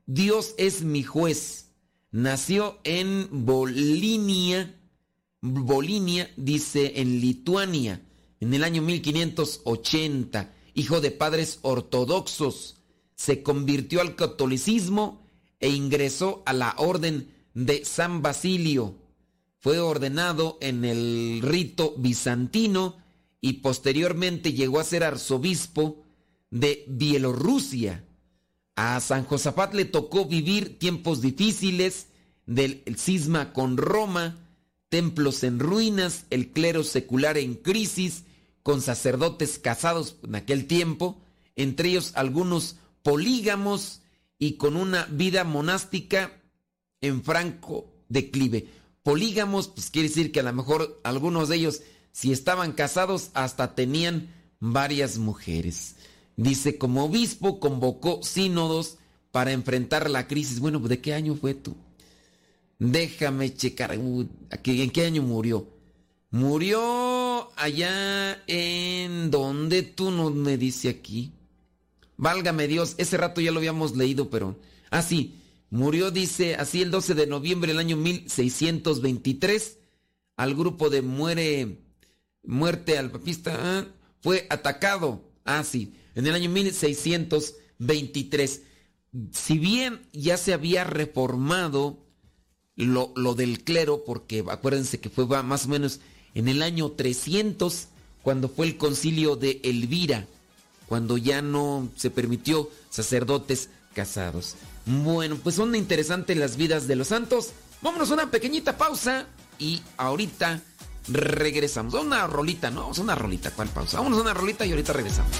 Dios es mi juez. Nació en Bolinia, Bolinia, dice, en Lituania en el año 1580, hijo de padres ortodoxos, se convirtió al catolicismo e ingresó a la orden de San Basilio. Fue ordenado en el rito bizantino y posteriormente llegó a ser arzobispo de Bielorrusia. A San Josafat le tocó vivir tiempos difíciles del cisma con Roma, templos en ruinas, el clero secular en crisis, con sacerdotes casados en aquel tiempo, entre ellos algunos polígamos y con una vida monástica en franco declive. Polígamos, pues quiere decir que a lo mejor algunos de ellos, si estaban casados, hasta tenían varias mujeres. Dice, como obispo convocó sínodos para enfrentar la crisis. Bueno, ¿de qué año fue tú? Déjame checar. ¿En qué año murió? Murió allá en donde tú no me dice aquí. Válgame Dios, ese rato ya lo habíamos leído, pero... Ah, sí, murió, dice, así el 12 de noviembre del año 1623. Al grupo de muere, muerte al papista, ah, fue atacado. Ah, sí, en el año 1623. Si bien ya se había reformado lo, lo del clero, porque acuérdense que fue más o menos en el año 300, cuando fue el concilio de Elvira, cuando ya no se permitió sacerdotes casados. Bueno, pues son interesantes las vidas de los santos. Vámonos a una pequeñita pausa y ahorita regresamos. Una rolita, ¿no? Vamos una rolita, ¿cuál pausa? Vámonos a una rolita y ahorita regresamos.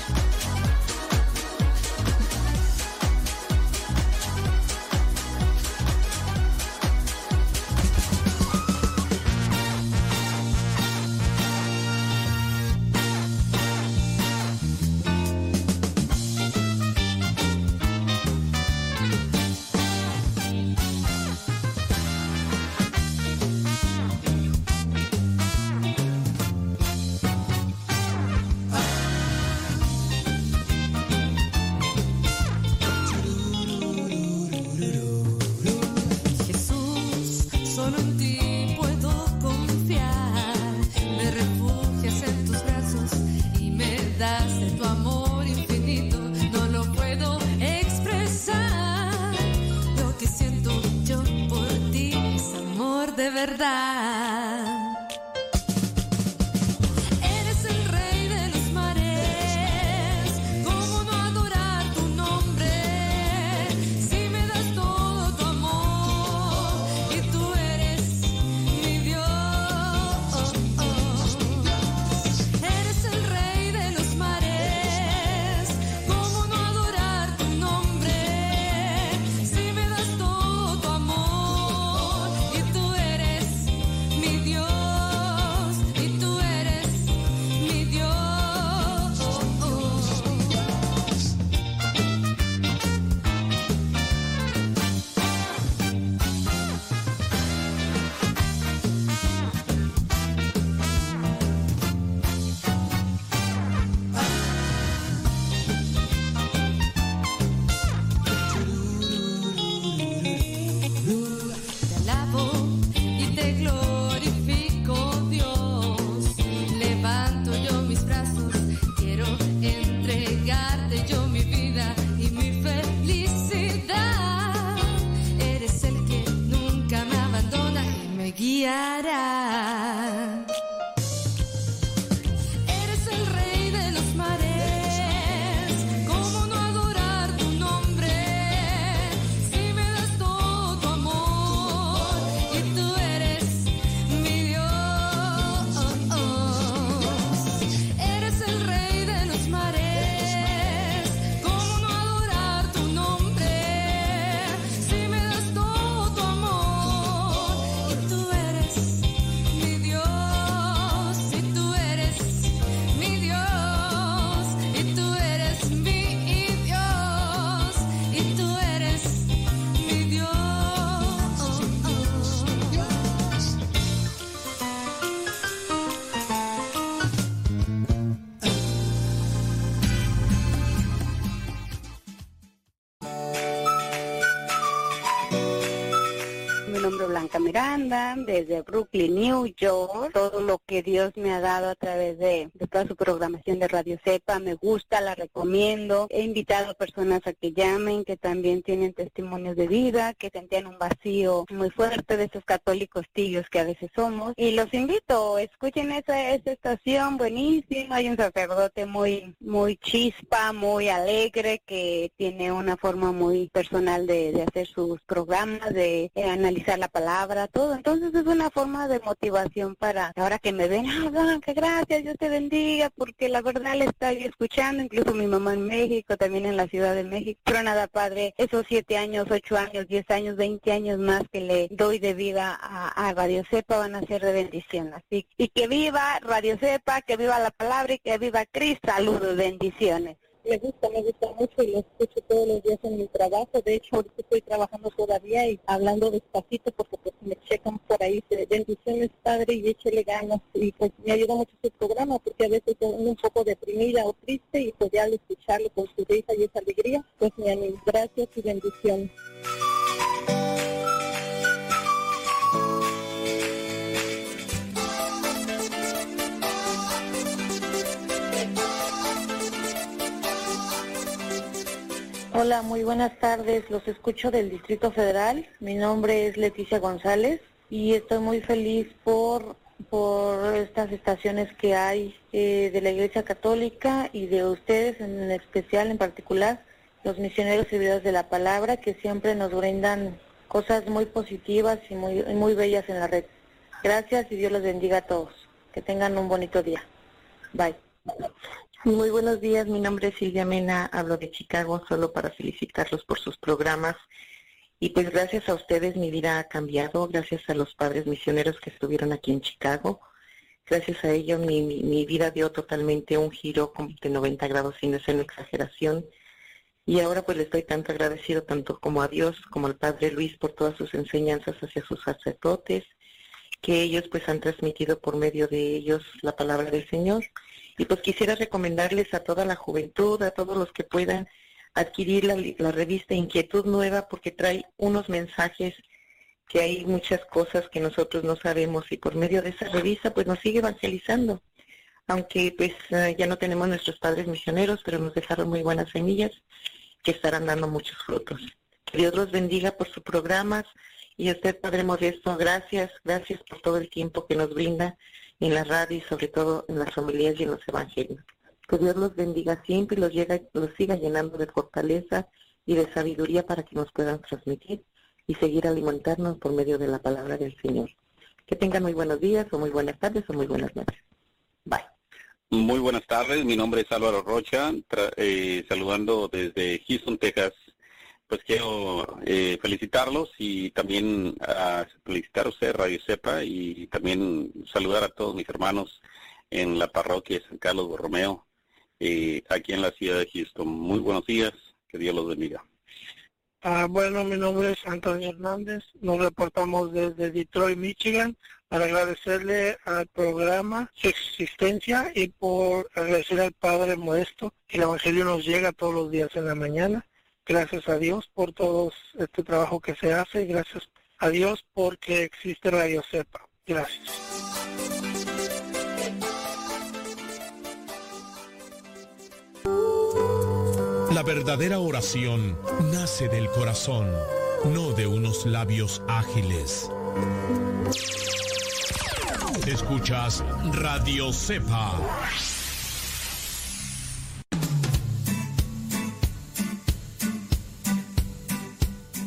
Desde Bro, New York. Todo lo que Dios me ha dado a través de, toda su programación de Radio Cepa me gusta, la recomiendo. He invitado personas a que llamen, que también tienen testimonios de vida, que sentían un vacío muy fuerte de esos católicos tibios que a veces somos. Y los invito, escuchen esa, esa estación buenísima. Hay un sacerdote muy, muy chispa, muy alegre, que tiene una forma muy personal de, hacer sus programas, de, de analizar la palabra, todo. Entonces es una forma de motivación para ahora que me ven, ah, que gracias, Dios te bendiga, porque la verdad le estoy escuchando, incluso mi mamá en México, también en la Ciudad de México. Pero nada, Padre, esos siete años, ocho años, diez años, veinte años más que le doy de vida a, Radio Cepa van a ser de bendición. Y que viva Radio Cepa, que viva la palabra y que viva Cristo. Saludos, bendiciones. Me gusta, me gusta mucho y lo escucho todos los días en mi trabajo. De hecho, ahorita estoy trabajando todavía y hablando despacito porque pues me checan por ahí. Bendiciones, padre, y échele ganas. Y pues me ayuda mucho su programa porque a veces estoy un poco deprimida o triste y pues ya al escucharlo con su risa y esa alegría, pues me animo. Gracias y bendiciones. Hola, muy buenas tardes. Los escucho del Distrito Federal. Mi nombre es Leticia González y estoy muy feliz por por estas estaciones que hay eh, de la Iglesia Católica y de ustedes en especial, en particular, los misioneros servidores de la palabra que siempre nos brindan cosas muy positivas y muy, muy bellas en la red. Gracias y Dios los bendiga a todos. Que tengan un bonito día. Bye. Muy buenos días, mi nombre es Silvia Mena, hablo de Chicago solo para felicitarlos por sus programas. Y pues gracias a ustedes mi vida ha cambiado, gracias a los padres misioneros que estuvieron aquí en Chicago, gracias a ellos mi, mi, vida dio totalmente un giro de 90 grados sin una exageración. Y ahora pues le estoy tanto agradecido tanto como a Dios como al Padre Luis por todas sus enseñanzas hacia sus sacerdotes que ellos pues han transmitido por medio de ellos la palabra del Señor y pues quisiera recomendarles a toda la juventud, a todos los que puedan adquirir la, revista Inquietud Nueva porque trae unos mensajes que hay muchas cosas que nosotros no sabemos y por medio de esa revista pues nos sigue evangelizando. Aunque pues eh, ya no tenemos nuestros padres misioneros, pero nos dejaron muy buenas semillas que estarán dando muchos frutos. Dios los bendiga por sus programas y a usted, Padre Modesto, gracias, gracias por todo el tiempo que nos brinda en la radio y sobre todo en las familias y en los evangelios. Que Dios los bendiga siempre y los, llega, los siga llenando de fortaleza y de sabiduría para que nos puedan transmitir y seguir alimentarnos por medio de la palabra del Señor. Que tengan muy buenos días o muy buenas tardes o muy buenas noches. Bye. Muy buenas tardes, mi nombre es Álvaro Rocha, eh, saludando desde Houston, Texas. Pues quiero eh, felicitarlos y también a felicitar a usted, Radio Cepa, y también saludar a todos mis hermanos en la parroquia de San Carlos Borromeo, eh, aquí en la ciudad de Houston. Muy buenos días, que Dios los bendiga. Ah, bueno, mi nombre es Antonio Hernández, nos reportamos desde Detroit, Michigan, para agradecerle al programa su existencia y por agradecer al Padre Modesto que el Evangelio nos llega todos los días en la mañana Gracias a Dios por todo este trabajo que se hace y gracias a Dios porque existe Radio Cepa. Gracias. La verdadera oración nace del corazón, no de unos labios ágiles. Escuchas Radio Cepa.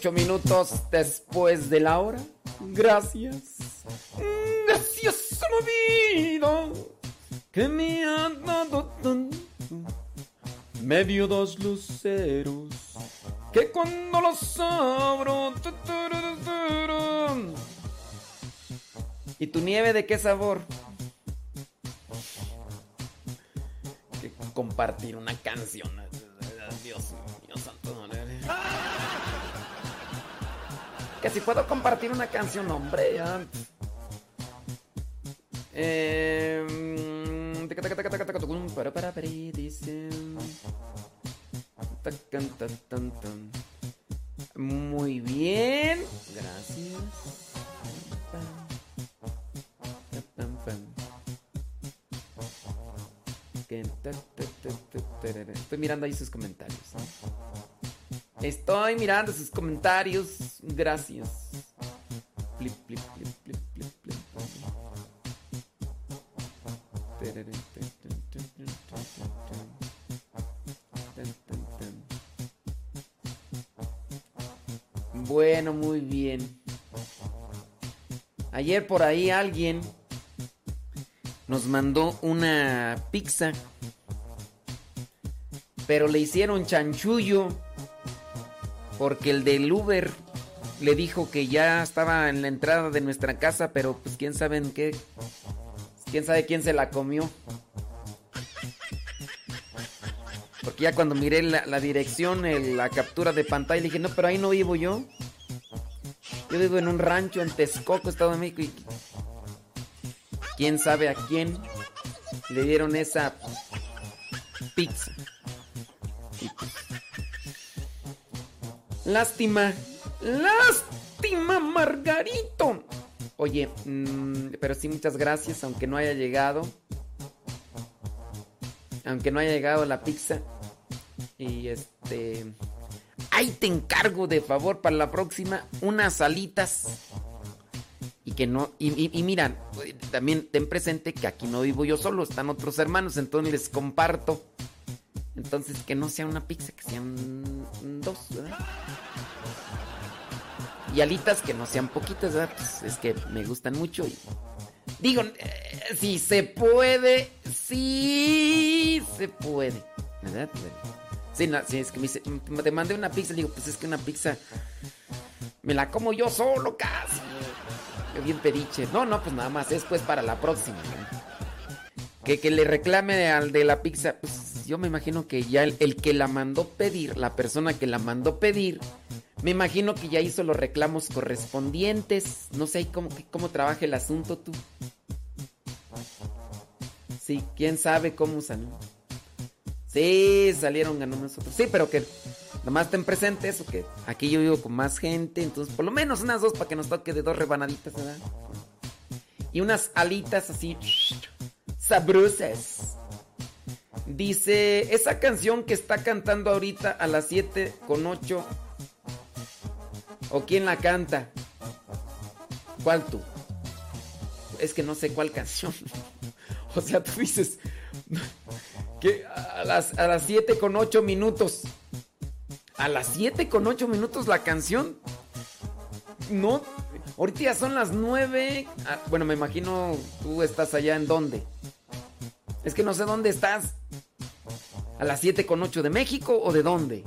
Ocho minutos después de la hora. Gracias. Gracias a la vida que me ha dado tanto. Me dio dos luceros que cuando los abro. ¿Y tu nieve de qué sabor? Que compartir una canción. Que si puedo compartir una canción, hombre, ya. Eh, Muy bien. Gracias. Estoy mirando ahí sus comentarios. Estoy mirando sus comentarios. Gracias. Bueno, muy bien. Ayer por ahí alguien nos mandó una pizza. Pero le hicieron chanchullo. Porque el del Uber le dijo que ya estaba en la entrada de nuestra casa, pero pues quién sabe en qué. Quién sabe quién se la comió. Porque ya cuando miré la, dirección, la captura de pantalla, dije, no, pero ahí no vivo yo. Yo vivo en un rancho en Texcoco, Estado de México. Y quién sabe a quién le dieron esa pizza. Lástima. Lástima, Margarito. Oye, mm, pero sí, muchas gracias, aunque no haya llegado. Aunque no haya llegado la pizza. Y este. Ahí te encargo de favor para la próxima unas alitas. Y que no. Y, y, mira, también ten presente que aquí no vivo yo solo, están otros hermanos, entonces les comparto. Entonces, que no sea una pizza, que sean dos, ¿verdad? Y alitas que no sean poquitas, ¿verdad? Pues es que me gustan mucho y... Digo, eh, si se puede, sí se puede, ¿verdad? Sí, no, sí, es que me te mandé una pizza, digo, pues es que una pizza me la como yo solo casi. Qué bien pediche. No, no, pues nada más, es pues para la próxima. Que, que le reclame al de la pizza, pues yo me imagino que ya el, que la mandó pedir, la persona que la mandó pedir, me imagino que ya hizo los reclamos correspondientes. No sé cómo, cómo trabaja el asunto tú. Sí, quién sabe cómo salió. Sí, salieron ganó nosotros. Sí, pero que nomás ten presente eso, que aquí yo vivo con más gente, entonces por lo menos unas dos para que nos toque de dos rebanaditas, ¿verdad? Y unas alitas así sabrosas. Dice, esa canción que está cantando ahorita a las 7 con 8. ¿O quién la canta? ¿Cuál tú? Es que no sé cuál canción. o sea, tú dices que a las, a las 7 con 8 minutos. A las 7 con 8 minutos la canción. No, ahorita ya son las 9. Ah, bueno, me imagino tú estás allá en dónde. Es que no sé dónde estás. ¿A las 7 con 8 de México o de dónde?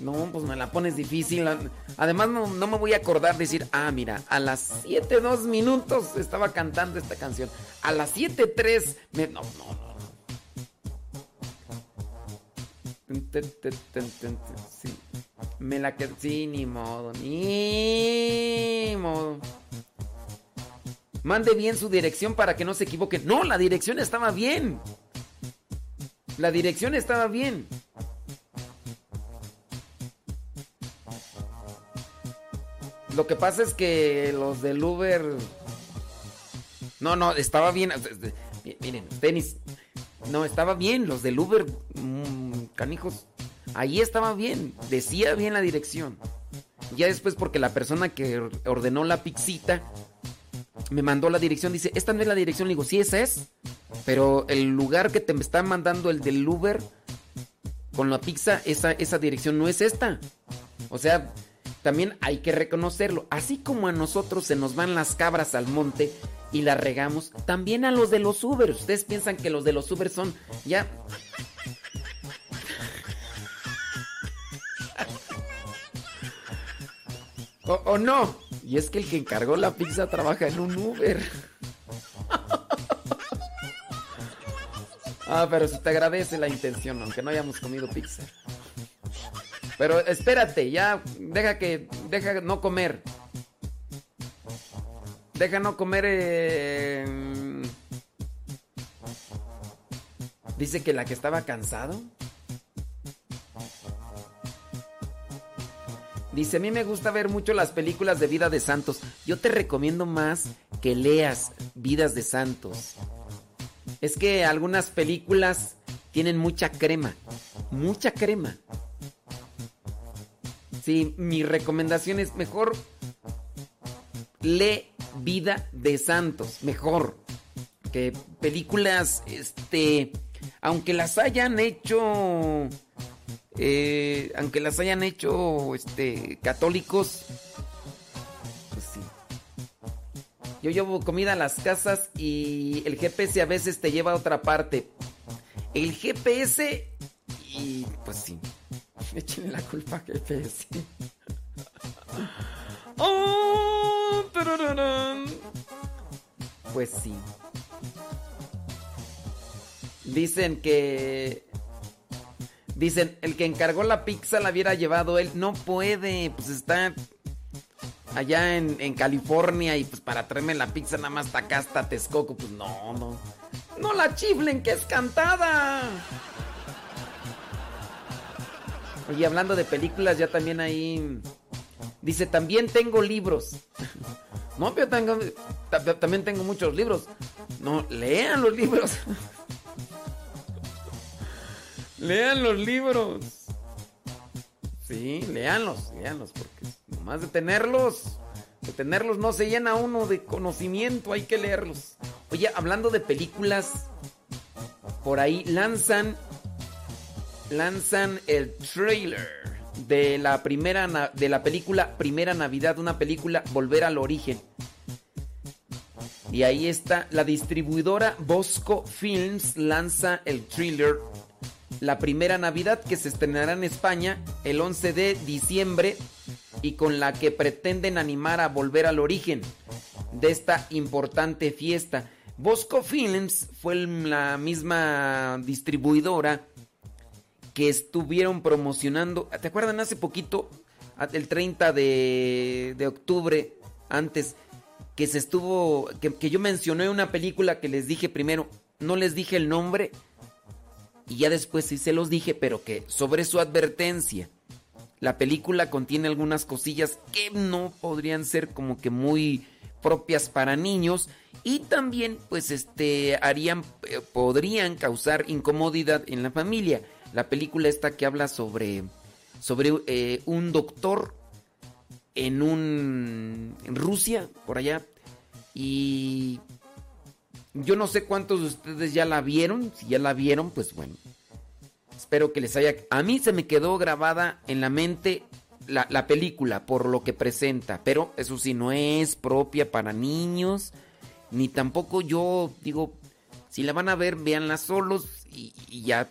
No, pues me la pones difícil. Además, no, me voy a acordar decir, ah, mira, a las 7, 2 minutos estaba cantando esta canción. A las 7, 3, me... no, no, no. Sí. Me la quedé. Sí, ni modo, ni modo. Mande bien su dirección para que no se equivoque. No, la dirección estaba bien. La dirección estaba bien. Lo que pasa es que los del Uber. No, no, estaba bien. Miren, tenis. No, estaba bien. Los del Uber, mm, canijos. Ahí estaba bien. Decía bien la dirección. Ya después, porque la persona que ordenó la pixita me mandó la dirección. Dice: Esta no es la dirección. Le digo: Sí, esa es. Pero el lugar que te está mandando el del Uber con la pizza, esa, esa dirección no es esta. O sea, también hay que reconocerlo. Así como a nosotros se nos van las cabras al monte y las regamos, también a los de los Uber. Ustedes piensan que los de los Uber son ya... o, o no. Y es que el que encargó la pizza trabaja en un Uber. Ah, pero se te agradece la intención, aunque no hayamos comido pizza. Pero espérate, ya, deja que, deja no comer. Deja no comer. Eh, dice que la que estaba cansado. Dice, a mí me gusta ver mucho las películas de vida de santos. Yo te recomiendo más que leas vidas de santos. Es que algunas películas tienen mucha crema. Mucha crema. Sí, mi recomendación es mejor lee Vida de Santos, mejor que películas, este, aunque las hayan hecho, eh, aunque las hayan hecho, este, católicos, pues sí. Yo llevo comida a las casas y el GPS a veces te lleva a otra parte. El GPS y pues sí. Échenle la culpa al GPS. Oh. Pues sí. Dicen que. Dicen, el que encargó la pizza la hubiera llevado él. No puede, pues está allá en, en California y pues para traerme la pizza nada más hasta acá, hasta Texcoco. Pues no, no. No la chiflen, que es cantada. Oye, hablando de películas, ya también ahí. Dice, también tengo libros. No, pero también tengo muchos libros. No, lean los libros. lean los libros. Sí, leanlos, leanlos, porque nomás de tenerlos, de tenerlos no se llena uno de conocimiento, hay que leerlos. Oye, hablando de películas, por ahí lanzan, lanzan el trailer de la primera de la película Primera Navidad, una película Volver al origen. Y ahí está la distribuidora Bosco Films lanza el thriller La Primera Navidad que se estrenará en España el 11 de diciembre y con la que pretenden animar a volver al origen de esta importante fiesta. Bosco Films fue la misma distribuidora que estuvieron promocionando. ¿Te acuerdan hace poquito, el 30 de, de octubre, antes, que se estuvo, que yo mencioné una película que les dije primero, no les dije el nombre, y ya después sí se los dije, pero que sobre su advertencia. La película contiene algunas cosillas que no podrían ser como que muy propias para niños y también pues este harían eh, podrían causar incomodidad en la familia. La película esta que habla sobre sobre eh, un doctor en un en Rusia por allá y yo no sé cuántos de ustedes ya la vieron, si ya la vieron, pues bueno. Espero que les haya... A mí se me quedó grabada en la mente la, la película por lo que presenta, pero eso sí, no es propia para niños, ni tampoco yo digo, si la van a ver, véanla solos y, ya...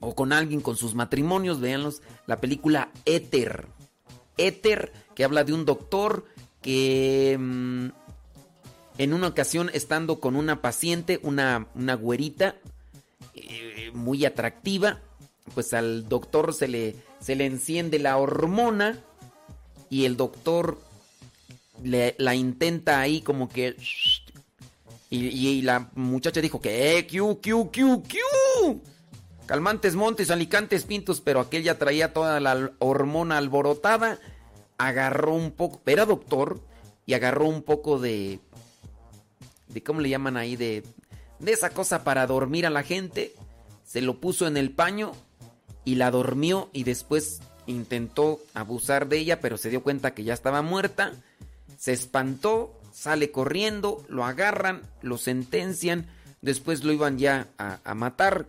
O con alguien, con sus matrimonios, véanlos. La película Éter. Éter, que habla de un doctor que... mm, en una ocasión, estando con una paciente, una, una güerita, eh, muy atractiva, pues al doctor se le, se le enciende la hormona y el doctor le- la intenta ahí como que... Y, y la muchacha dijo que... Eh, ¡Q, Q, Q, Q! Calmantes montes, alicantes pintos, pero aquella traía toda la hormona alborotada. Agarró un poco... Era doctor y agarró un poco de... de ¿Cómo le llaman ahí? De, de esa cosa para dormir a la gente. Se lo puso en el paño y la dormió y después intentó abusar de ella, pero se dio cuenta que ya estaba muerta. Se espantó, sale corriendo, lo agarran, lo sentencian, después lo iban ya a, a matar,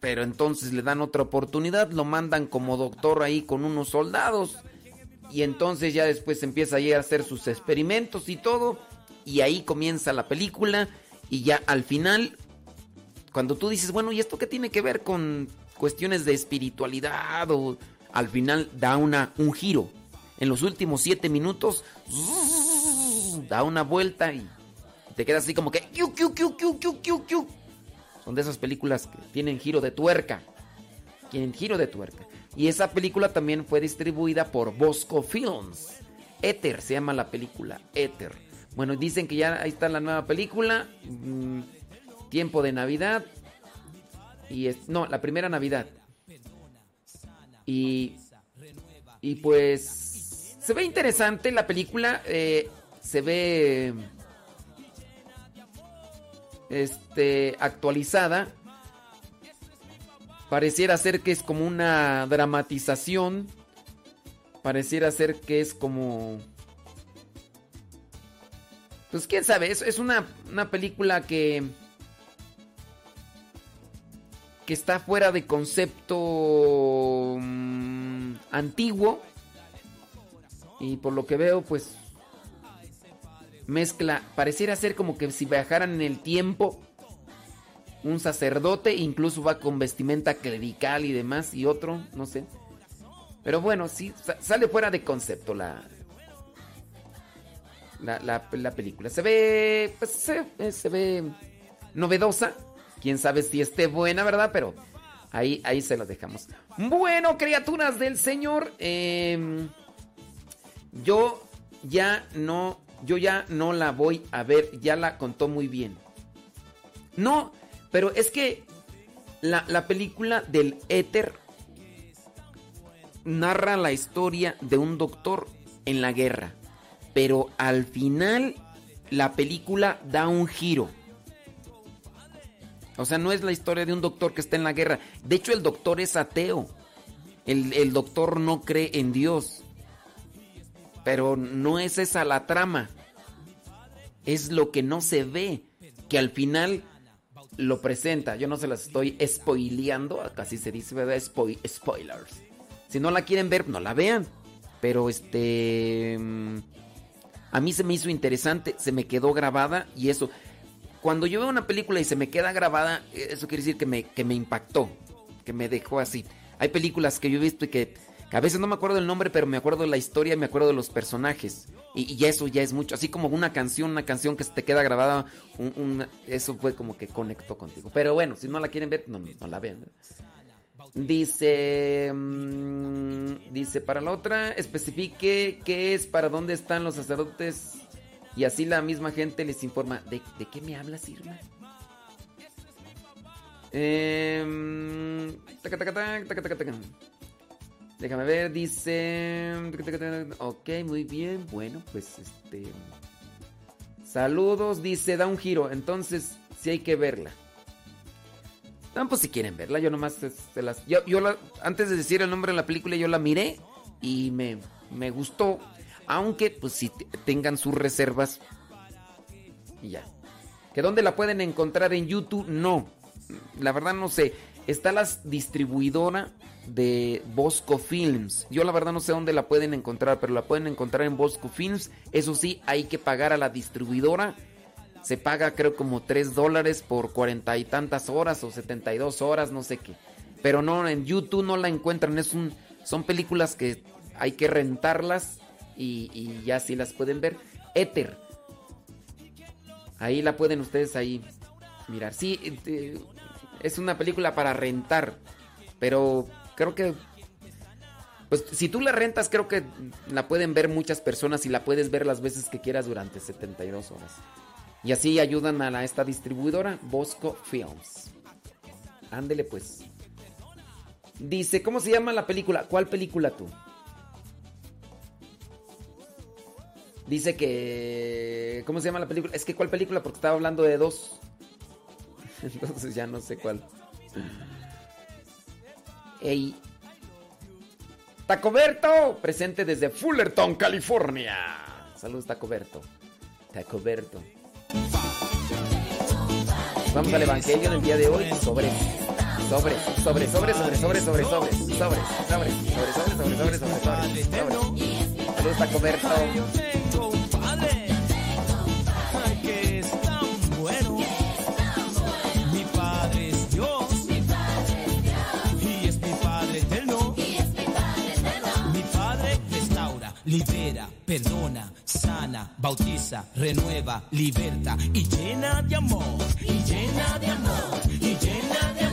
pero entonces le dan otra oportunidad, lo mandan como doctor ahí con unos soldados, y entonces ya después empieza a hacer sus experimentos y todo, y ahí comienza la película, y ya al final, cuando tú dices, bueno, ¿y esto qué tiene que ver con cuestiones de espiritualidad? O al final da una, un giro. En los últimos siete minutos, da una vuelta y te quedas así como que... Son de esas películas que tienen giro de tuerca. Tienen giro de tuerca. Y esa película también fue distribuida por Bosco Films. Éter se llama la película. Éter. Bueno, dicen que ya ahí está la nueva película. mm, tiempo de Navidad. Y no, la primera Navidad. Y, y pues se ve interesante la película. eh, se ve este actualizada. Pareciera ser que es como una dramatización pareciera ser que es como... Pues quién sabe, es, es una, una película que... que está fuera de concepto mm, antiguo. Y por lo que veo, pues mezcla, pareciera ser como que si viajaran en el tiempo, un sacerdote, incluso va con vestimenta clerical y demás, y otro, no sé. Pero bueno, sí, sale fuera de concepto la, la, la, película. Se ve, pues se, se, ve novedosa. Quién sabe si esté buena, ¿verdad? Pero ahí, ahí se lo dejamos. Bueno, criaturas del Señor, em, yo ya no, yo ya no la voy a ver. Ya la contó muy bien. No, pero es que la, la película del éter narra la historia de un doctor en la guerra. Pero al final la película da un giro. O sea, no es la historia de un doctor que está en la guerra. De hecho, el doctor es ateo. El, el doctor no cree en Dios. Pero no es esa la trama. Es lo que no se ve. Que al final lo presenta. Yo no se las estoy spoileando. Casi se dice, ¿verdad? spoilers. Si no la quieren ver, no la vean. Pero este... A mí se me hizo interesante, se me quedó grabada y eso. Cuando yo veo una película y se me queda grabada, eso quiere decir que me, que me impactó, que me dejó así. Hay películas que yo he visto y que, a veces no me acuerdo del nombre, pero me acuerdo la historia, me acuerdo de los personajes. Y, eso ya es mucho. Así como una canción, una canción que se te queda grabada, eso fue como que conectó contigo. Pero bueno, si no la quieren ver, no, no la vean. Dice, mm, dice para la otra, especifique qué es, para dónde están los sacerdotes y así la misma gente les informa. ¿De, qué me hablas, Irma? Em, Déjame ver, dice... Ok, muy bien, bueno, pues este... Saludos, dice, da un giro, entonces sí hay que verla. No, pues si quieren verla, yo nomás las... Yo, antes de decir el nombre de la película, yo la miré y me, me gustó. Aunque, pues si tengan sus reservas. Y ya. ¿Que dónde la pueden encontrar en YouTube? No. La verdad no sé. Está la distribuidora de Bosco Films. Yo la verdad no sé dónde la pueden encontrar, pero la pueden encontrar en Bosco Films. Eso sí, hay que pagar a la distribuidora se paga creo como 3 dólares por cuarenta y tantas horas o 72 horas, no sé qué. Pero no, en YouTube no la encuentran, es un, son películas que hay que rentarlas y, ya sí las pueden ver. Ether. Ahí la pueden ustedes ahí mirar. Sí, eh, es una película para rentar, pero creo que... Pues si tú la rentas, creo que la pueden ver muchas personas y la puedes ver las veces que quieras durante 72 horas. Y así ayudan a, esta distribuidora, Bosco Films. Ándele pues. Dice, ¿cómo se llama la película? ¿Cuál película tú? Dice que... ¿Cómo se llama la película? Es que ¿cuál película? Porque estaba hablando de dos. Entonces ya no sé cuál. Ey. Tacoberto, presente desde Fullerton, California. Saludos, Tacoberto. Tacoberto. Vamos al evangelio del día de hoy. Sobre, sobre, sobre, sobre, sobre, sobre, sobre, sobre, sobre, sobre, sobre, sobre, sobre, sobre, sobre, sobre. Saludos a comer libera, perdona, bautiza, renueva, liberta y llena de amor, y llena de amor, y llena de amor,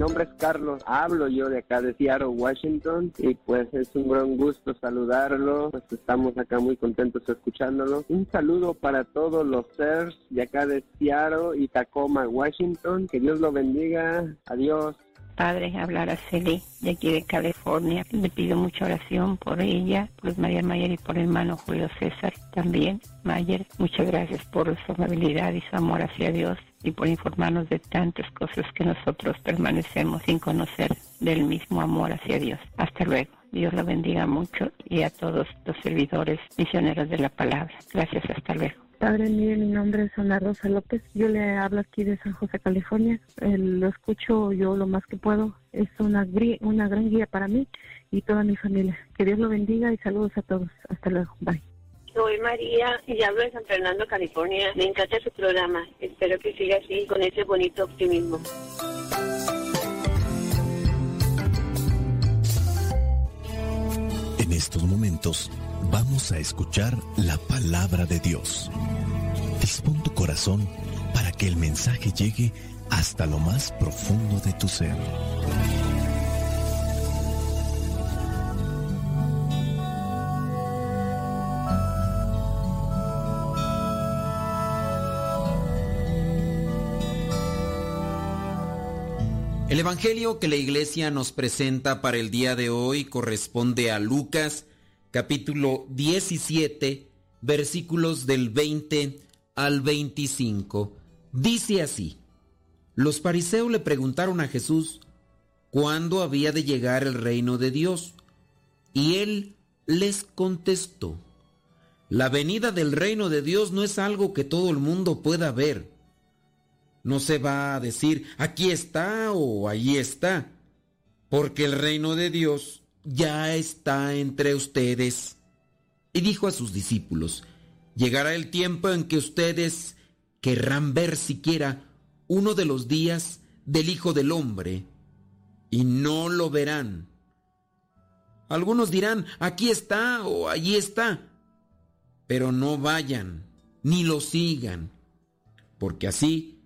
nombre es Carlos, hablo yo de acá de Seattle, Washington, y pues es un gran gusto saludarlo, pues estamos acá muy contentos escuchándolo. Un saludo para todos los seres de acá de Seattle y Tacoma, Washington, que Dios lo bendiga, adiós. Padre, hablar a Celi de aquí de California. Le pido mucha oración por ella, por María Mayer y por el hermano Julio César también. Mayer, muchas gracias por su amabilidad y su amor hacia Dios y por informarnos de tantas cosas que nosotros permanecemos sin conocer del mismo amor hacia Dios. Hasta luego. Dios lo bendiga mucho y a todos los servidores misioneros de la palabra. Gracias, hasta luego. Padre, mire, mi nombre es Ana Rosa López. Yo le hablo aquí de San José, California. Eh, lo escucho yo lo más que puedo. Es una, una gran guía para mí y toda mi familia. Que Dios lo bendiga y saludos a todos. Hasta luego. Bye. Soy María y hablo de San Fernando, California. Me encanta su programa. Espero que siga así, con ese bonito optimismo. En estos momentos vamos a escuchar la palabra de Dios. Dispón tu corazón para que el mensaje llegue hasta lo más profundo de tu ser. El Evangelio que la iglesia nos presenta para el día de hoy corresponde a Lucas capítulo 17 versículos del 20 al 25. Dice así, los fariseos le preguntaron a Jesús cuándo había de llegar el reino de Dios y él les contestó, la venida del reino de Dios no es algo que todo el mundo pueda ver. No se va a decir aquí está o allí está, porque el reino de Dios ya está entre ustedes. Y dijo a sus discípulos, llegará el tiempo en que ustedes querrán ver siquiera uno de los días del Hijo del Hombre, y no lo verán. Algunos dirán, aquí está o allí está, pero no vayan, ni lo sigan, porque así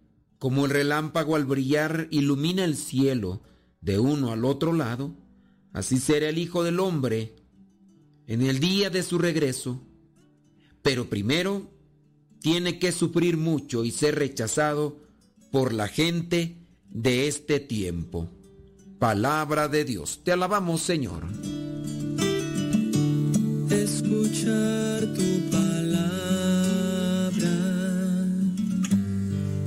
como el relámpago al brillar ilumina el cielo de uno al otro lado, así será el Hijo del Hombre en el día de su regreso. Pero primero tiene que sufrir mucho y ser rechazado por la gente de este tiempo. Palabra de Dios. Te alabamos, Señor. escuchar tu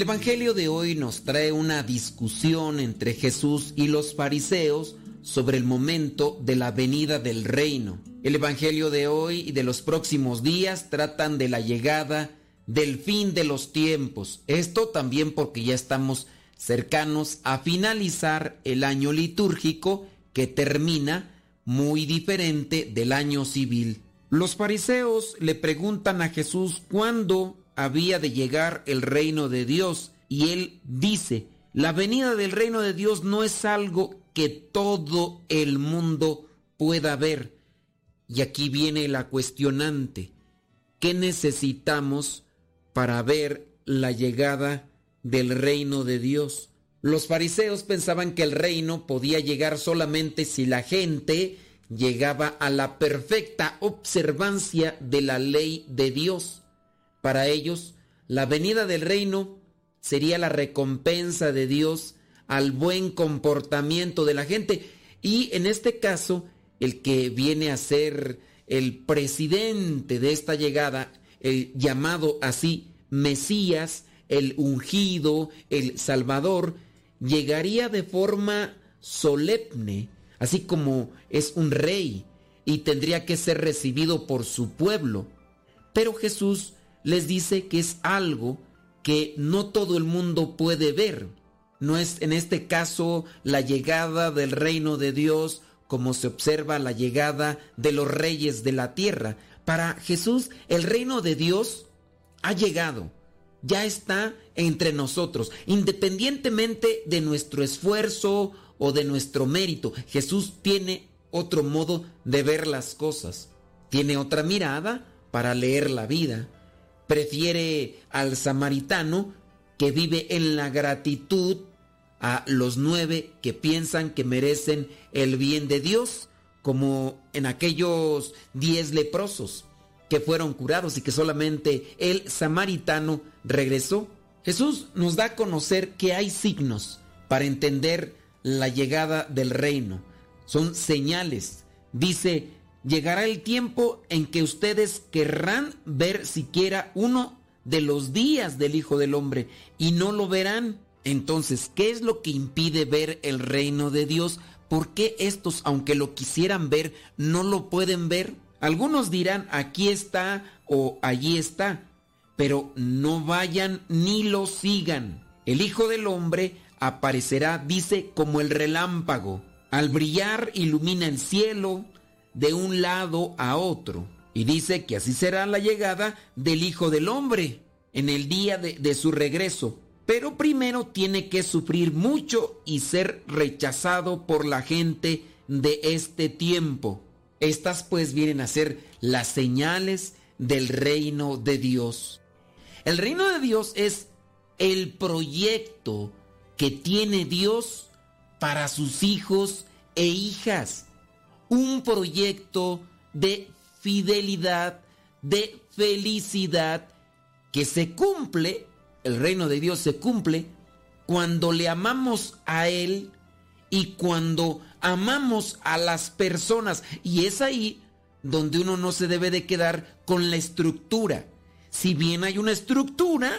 El Evangelio de hoy nos trae una discusión entre Jesús y los fariseos sobre el momento de la venida del reino. El Evangelio de hoy y de los próximos días tratan de la llegada del fin de los tiempos. Esto también porque ya estamos cercanos a finalizar el año litúrgico que termina muy diferente del año civil. Los fariseos le preguntan a Jesús cuándo había de llegar el reino de Dios y él dice, la venida del reino de Dios no es algo que todo el mundo pueda ver. Y aquí viene la cuestionante. ¿Qué necesitamos para ver la llegada del reino de Dios? Los fariseos pensaban que el reino podía llegar solamente si la gente llegaba a la perfecta observancia de la ley de Dios. Para ellos, la venida del reino sería la recompensa de Dios al buen comportamiento de la gente. Y en este caso, el que viene a ser el presidente de esta llegada, el llamado así Mesías, el ungido, el Salvador, llegaría de forma solemne, así como es un rey, y tendría que ser recibido por su pueblo. Pero Jesús les dice que es algo que no todo el mundo puede ver no es en este caso la llegada del reino de Dios como se observa la llegada de los reyes de la tierra. Para Jesús el reino de Dios ha llegado, ya está entre nosotros, independientemente de nuestro esfuerzo o de nuestro mérito. Jesús tiene otro modo de ver las cosas, tiene otra mirada para leer la vida. Prefiere al samaritano que vive en la gratitud a los nueve que piensan que merecen el bien de Dios, como en aquellos diez leprosos que fueron curados y que solamente el samaritano regresó. Jesús nos da a conocer que hay signos para entender la llegada del reino. Son señales. Dice, llegará el tiempo en que ustedes querrán ver siquiera uno de los días del Hijo del Hombre y no lo verán entonces, ¿qué es lo que impide ver el reino de Dios? ¿Por qué estos, aunque lo quisieran ver, no lo pueden ver? Algunos dirán, aquí está o allí está, pero no vayan ni lo sigan. El Hijo del Hombre aparecerá, dice, como el relámpago. Al brillar ilumina el cielo de un lado a otro. Y dice que así será la llegada del Hijo del Hombre en el día de, su regreso pero primero tiene que sufrir mucho y ser rechazado por la gente de este tiempo. Estas pues vienen a ser las señales del reino de Dios. El reino de Dios es el proyecto que tiene Dios para sus hijos e hijas. Un proyecto de fidelidad, de felicidad, que se cumple el reino de Dios se cumple cuando le amamos a Él y cuando amamos a las personas. Y es ahí donde uno no se debe de quedar con la estructura. Si bien hay una estructura,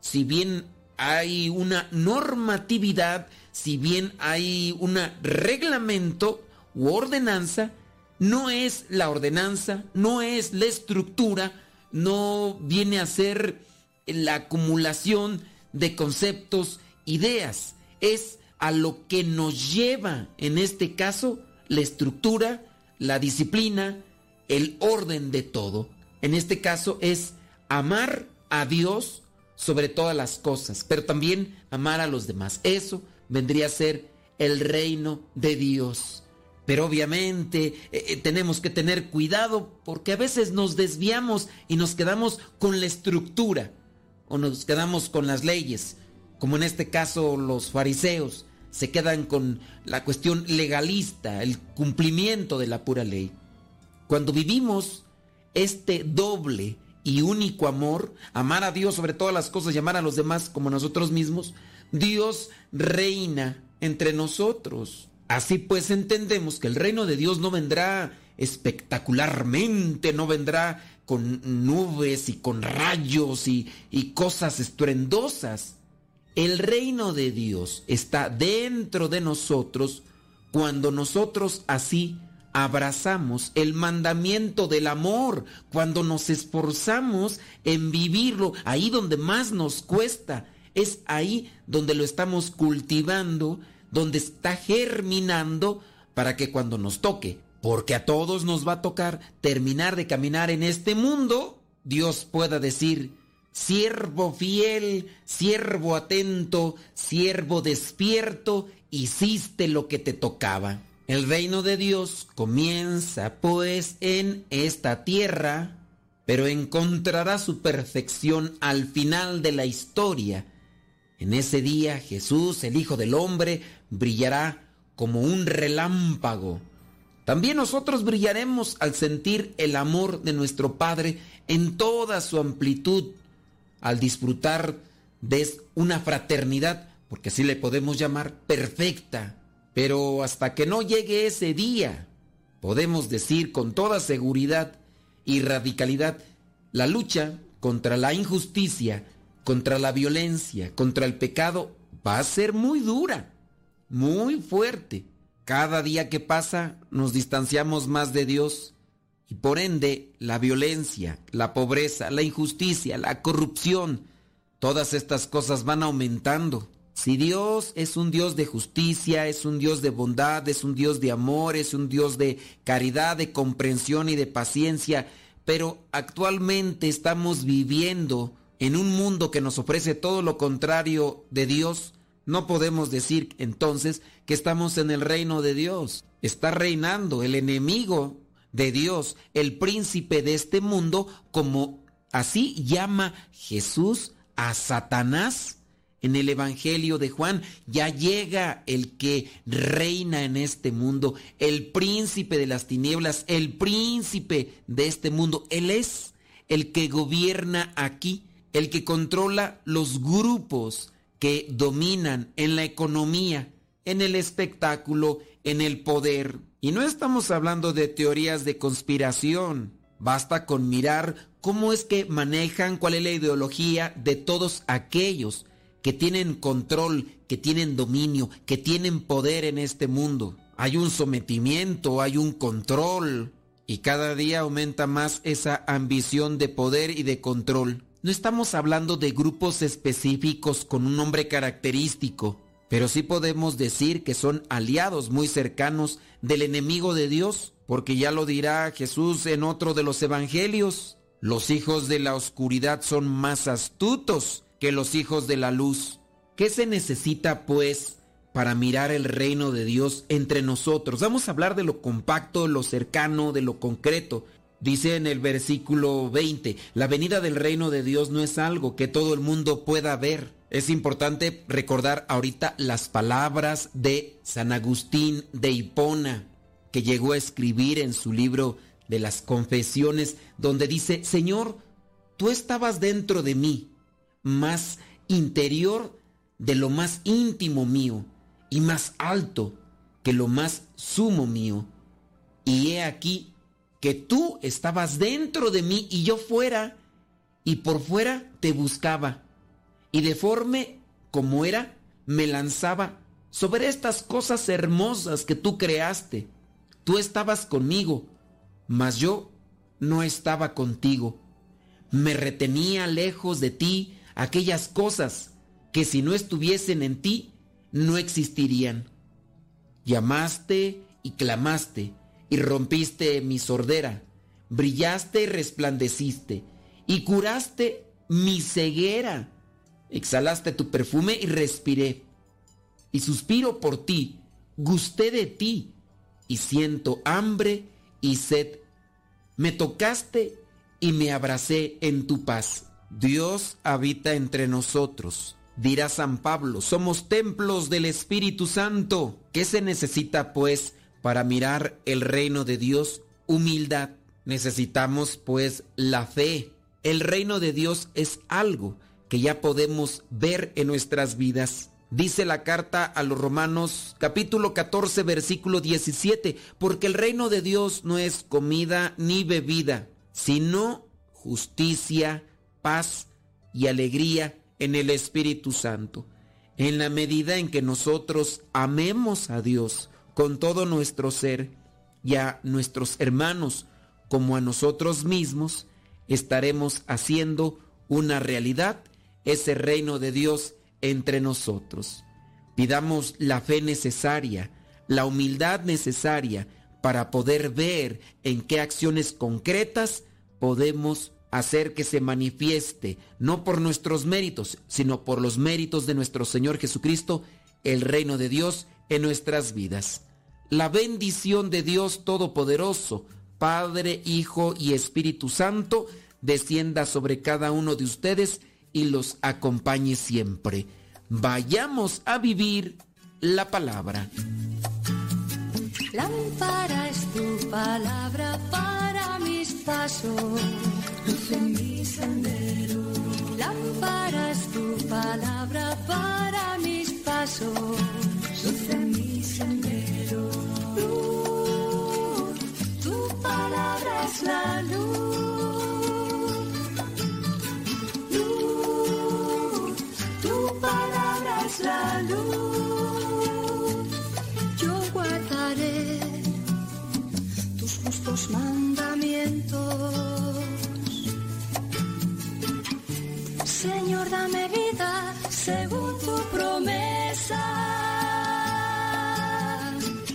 si bien hay una normatividad, si bien hay un reglamento u ordenanza, no es la ordenanza, no es la estructura, no viene a ser la acumulación de conceptos, ideas. Es a lo que nos lleva, en este caso, la estructura, la disciplina, el orden de todo. En este caso es amar a Dios sobre todas las cosas, pero también amar a los demás. Eso vendría a ser el reino de Dios. Pero obviamente eh, eh, tenemos que tener cuidado porque a veces nos desviamos y nos quedamos con la estructura o nos quedamos con las leyes, como en este caso los fariseos se quedan con la cuestión legalista, el cumplimiento de la pura ley. Cuando vivimos este doble y único amor, amar a Dios sobre todas las cosas y amar a los demás como nosotros mismos, Dios reina entre nosotros. Así pues entendemos que el reino de Dios no vendrá espectacularmente, no vendrá con nubes y con rayos y, y cosas estruendosas. El reino de Dios está dentro de nosotros cuando nosotros así abrazamos el mandamiento del amor, cuando nos esforzamos en vivirlo, ahí donde más nos cuesta, es ahí donde lo estamos cultivando, donde está germinando para que cuando nos toque, porque a todos nos va a tocar terminar de caminar en este mundo, Dios pueda decir, siervo fiel, siervo atento, siervo despierto, hiciste lo que te tocaba. El reino de Dios comienza pues en esta tierra, pero encontrará su perfección al final de la historia. En ese día Jesús, el Hijo del Hombre, brillará como un relámpago. También nosotros brillaremos al sentir el amor de nuestro Padre en toda su amplitud, al disfrutar de una fraternidad, porque así le podemos llamar, perfecta pero hasta que no llegue ese día, podemos decir con toda seguridad y radicalidad, la lucha contra la injusticia, contra la violencia, contra el pecado, va a ser muy dura, muy fuerte. Cada día que pasa nos distanciamos más de Dios y por ende la violencia, la pobreza, la injusticia, la corrupción, todas estas cosas van aumentando. Si Dios es un Dios de justicia, es un Dios de bondad, es un Dios de amor, es un Dios de caridad, de comprensión y de paciencia, pero actualmente estamos viviendo en un mundo que nos ofrece todo lo contrario de Dios, no podemos decir entonces que estamos en el reino de Dios. Está reinando el enemigo de Dios, el príncipe de este mundo, como así llama Jesús a Satanás en el Evangelio de Juan. Ya llega el que reina en este mundo, el príncipe de las tinieblas, el príncipe de este mundo. Él es el que gobierna aquí, el que controla los grupos que dominan en la economía, en el espectáculo, en el poder. Y no estamos hablando de teorías de conspiración. Basta con mirar cómo es que manejan, cuál es la ideología de todos aquellos que tienen control, que tienen dominio, que tienen poder en este mundo. Hay un sometimiento, hay un control y cada día aumenta más esa ambición de poder y de control. No estamos hablando de grupos específicos con un nombre característico, pero sí podemos decir que son aliados muy cercanos del enemigo de Dios, porque ya lo dirá Jesús en otro de los evangelios. Los hijos de la oscuridad son más astutos que los hijos de la luz. ¿Qué se necesita, pues, para mirar el reino de Dios entre nosotros? Vamos a hablar de lo compacto, lo cercano, de lo concreto. Dice en el versículo 20, la venida del reino de Dios no es algo que todo el mundo pueda ver. Es importante recordar ahorita las palabras de San Agustín de Hipona, que llegó a escribir en su libro de las confesiones, donde dice, Señor, tú estabas dentro de mí más interior de lo más íntimo mío y más alto que lo más sumo mío. Y he aquí que tú estabas dentro de mí y yo fuera, y por fuera te buscaba, y deforme como era, me lanzaba sobre estas cosas hermosas que tú creaste. Tú estabas conmigo, mas yo no estaba contigo. Me retenía lejos de ti aquellas cosas que si no estuviesen en ti, no existirían. Llamaste y clamaste y rompiste mi sordera, brillaste y resplandeciste y curaste mi ceguera. Exhalaste tu perfume y respiré. Y suspiro por ti, gusté de ti y siento hambre y sed. Me tocaste y me abracé en tu paz. Dios habita entre nosotros. Dirá San Pablo, somos templos del Espíritu Santo. ¿Qué se necesita pues para mirar el reino de Dios? Humildad. Necesitamos pues la fe. El reino de Dios es algo que ya podemos ver en nuestras vidas. Dice la carta a los Romanos capítulo 14 versículo 17, porque el reino de Dios no es comida ni bebida, sino justicia, paz y alegría en el Espíritu Santo. En la medida en que nosotros amemos a Dios con todo nuestro ser y a nuestros hermanos como a nosotros mismos, estaremos haciendo una realidad ese reino de Dios entre nosotros. Pidamos la fe necesaria, la humildad necesaria para poder ver en qué acciones concretas podemos hacer que se manifieste, no por nuestros méritos, sino por los méritos de nuestro Señor Jesucristo, el reino de Dios en nuestras vidas. La bendición de Dios Todopoderoso, Padre, Hijo y Espíritu Santo, descienda sobre cada uno de ustedes y los acompañe siempre. Vayamos a vivir la palabra. Lámpara es tu palabra para mis pasos, mi sendero. Tu palabra para mis pasos, luz mi sendero. Luz, tu palabra es la luz. Luz, tu palabra es la luz. Yo guardaré tus justos mandamientos. Señor, dame vida según tu promesa.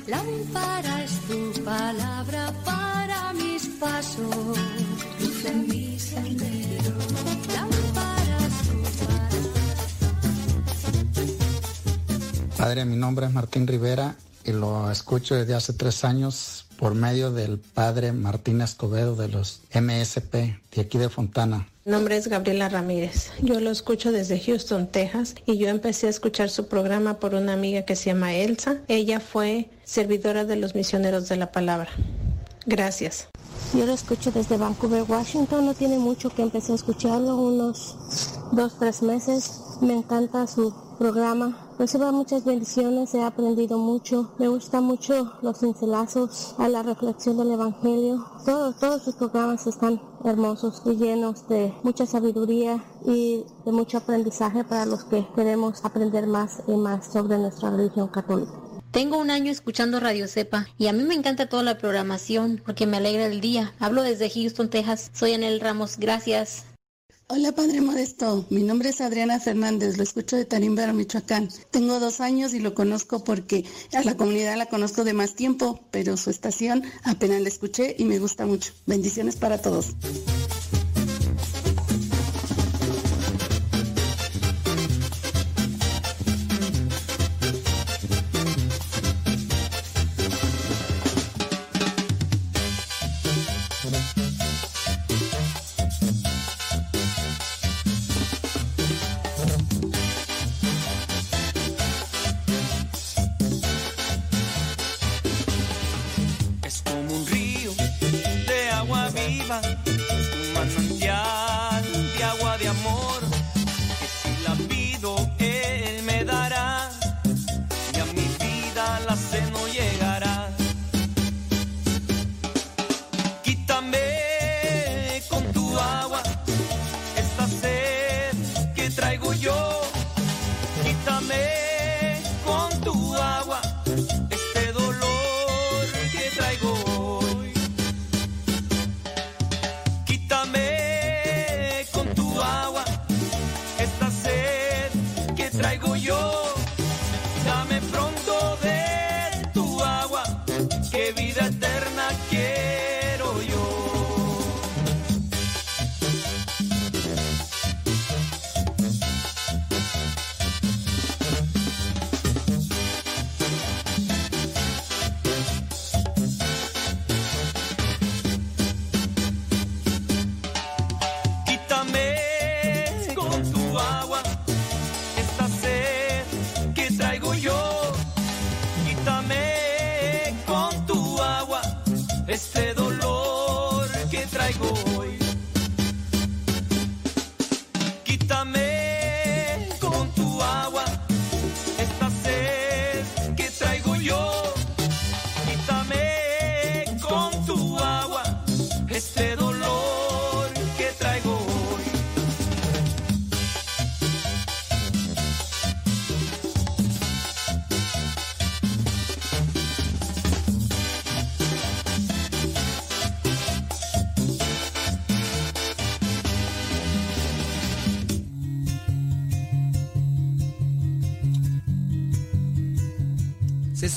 Lámpara es tu palabra para mis pasos, luz en mi sendero. Tu Padre, mi nombre es Martín Rivera y lo escucho desde hace tres años por medio del Padre Martín Escobedo de los MSP de aquí de Fontana. Mi nombre es Gabriela Ramírez. Yo lo escucho desde Houston, Texas, y yo empecé a escuchar su programa por una amiga que se llama Elsa. Ella fue servidora de los misioneros de la palabra. Gracias. Yo lo escucho desde Vancouver, Washington. No tiene mucho que empecé a escucharlo, unos dos, tres meses. Me encanta su programa. Reciba muchas bendiciones, he aprendido mucho. Me gustan mucho los cincelazos a la reflexión del Evangelio. Todos, todos sus programas están hermosos y llenos de mucha sabiduría y de mucho aprendizaje para los que queremos aprender más y más sobre nuestra religión católica. Tengo un año escuchando Radio Cepa y a mí me encanta toda la programación porque me alegra el día. Hablo desde Houston, Texas. Soy Anel Ramos. Gracias. Hola Padre Modesto, mi nombre es Adriana Fernández, lo escucho de Tarimbero, Michoacán. Tengo dos años y lo conozco porque a la comunidad la conozco de más tiempo, pero su estación apenas la escuché y me gusta mucho. Bendiciones para todos.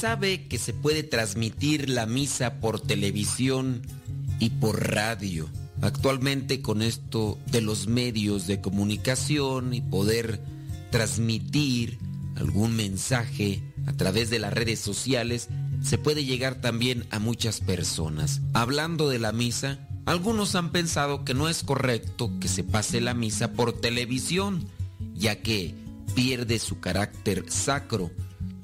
Sabe que se puede transmitir la misa por televisión y por radio. Actualmente con esto de los medios de comunicación y poder transmitir algún mensaje a través de las redes sociales, se puede llegar también a muchas personas. Hablando de la misa, algunos han pensado que no es correcto que se pase la misa por televisión, ya que pierde su carácter sacro,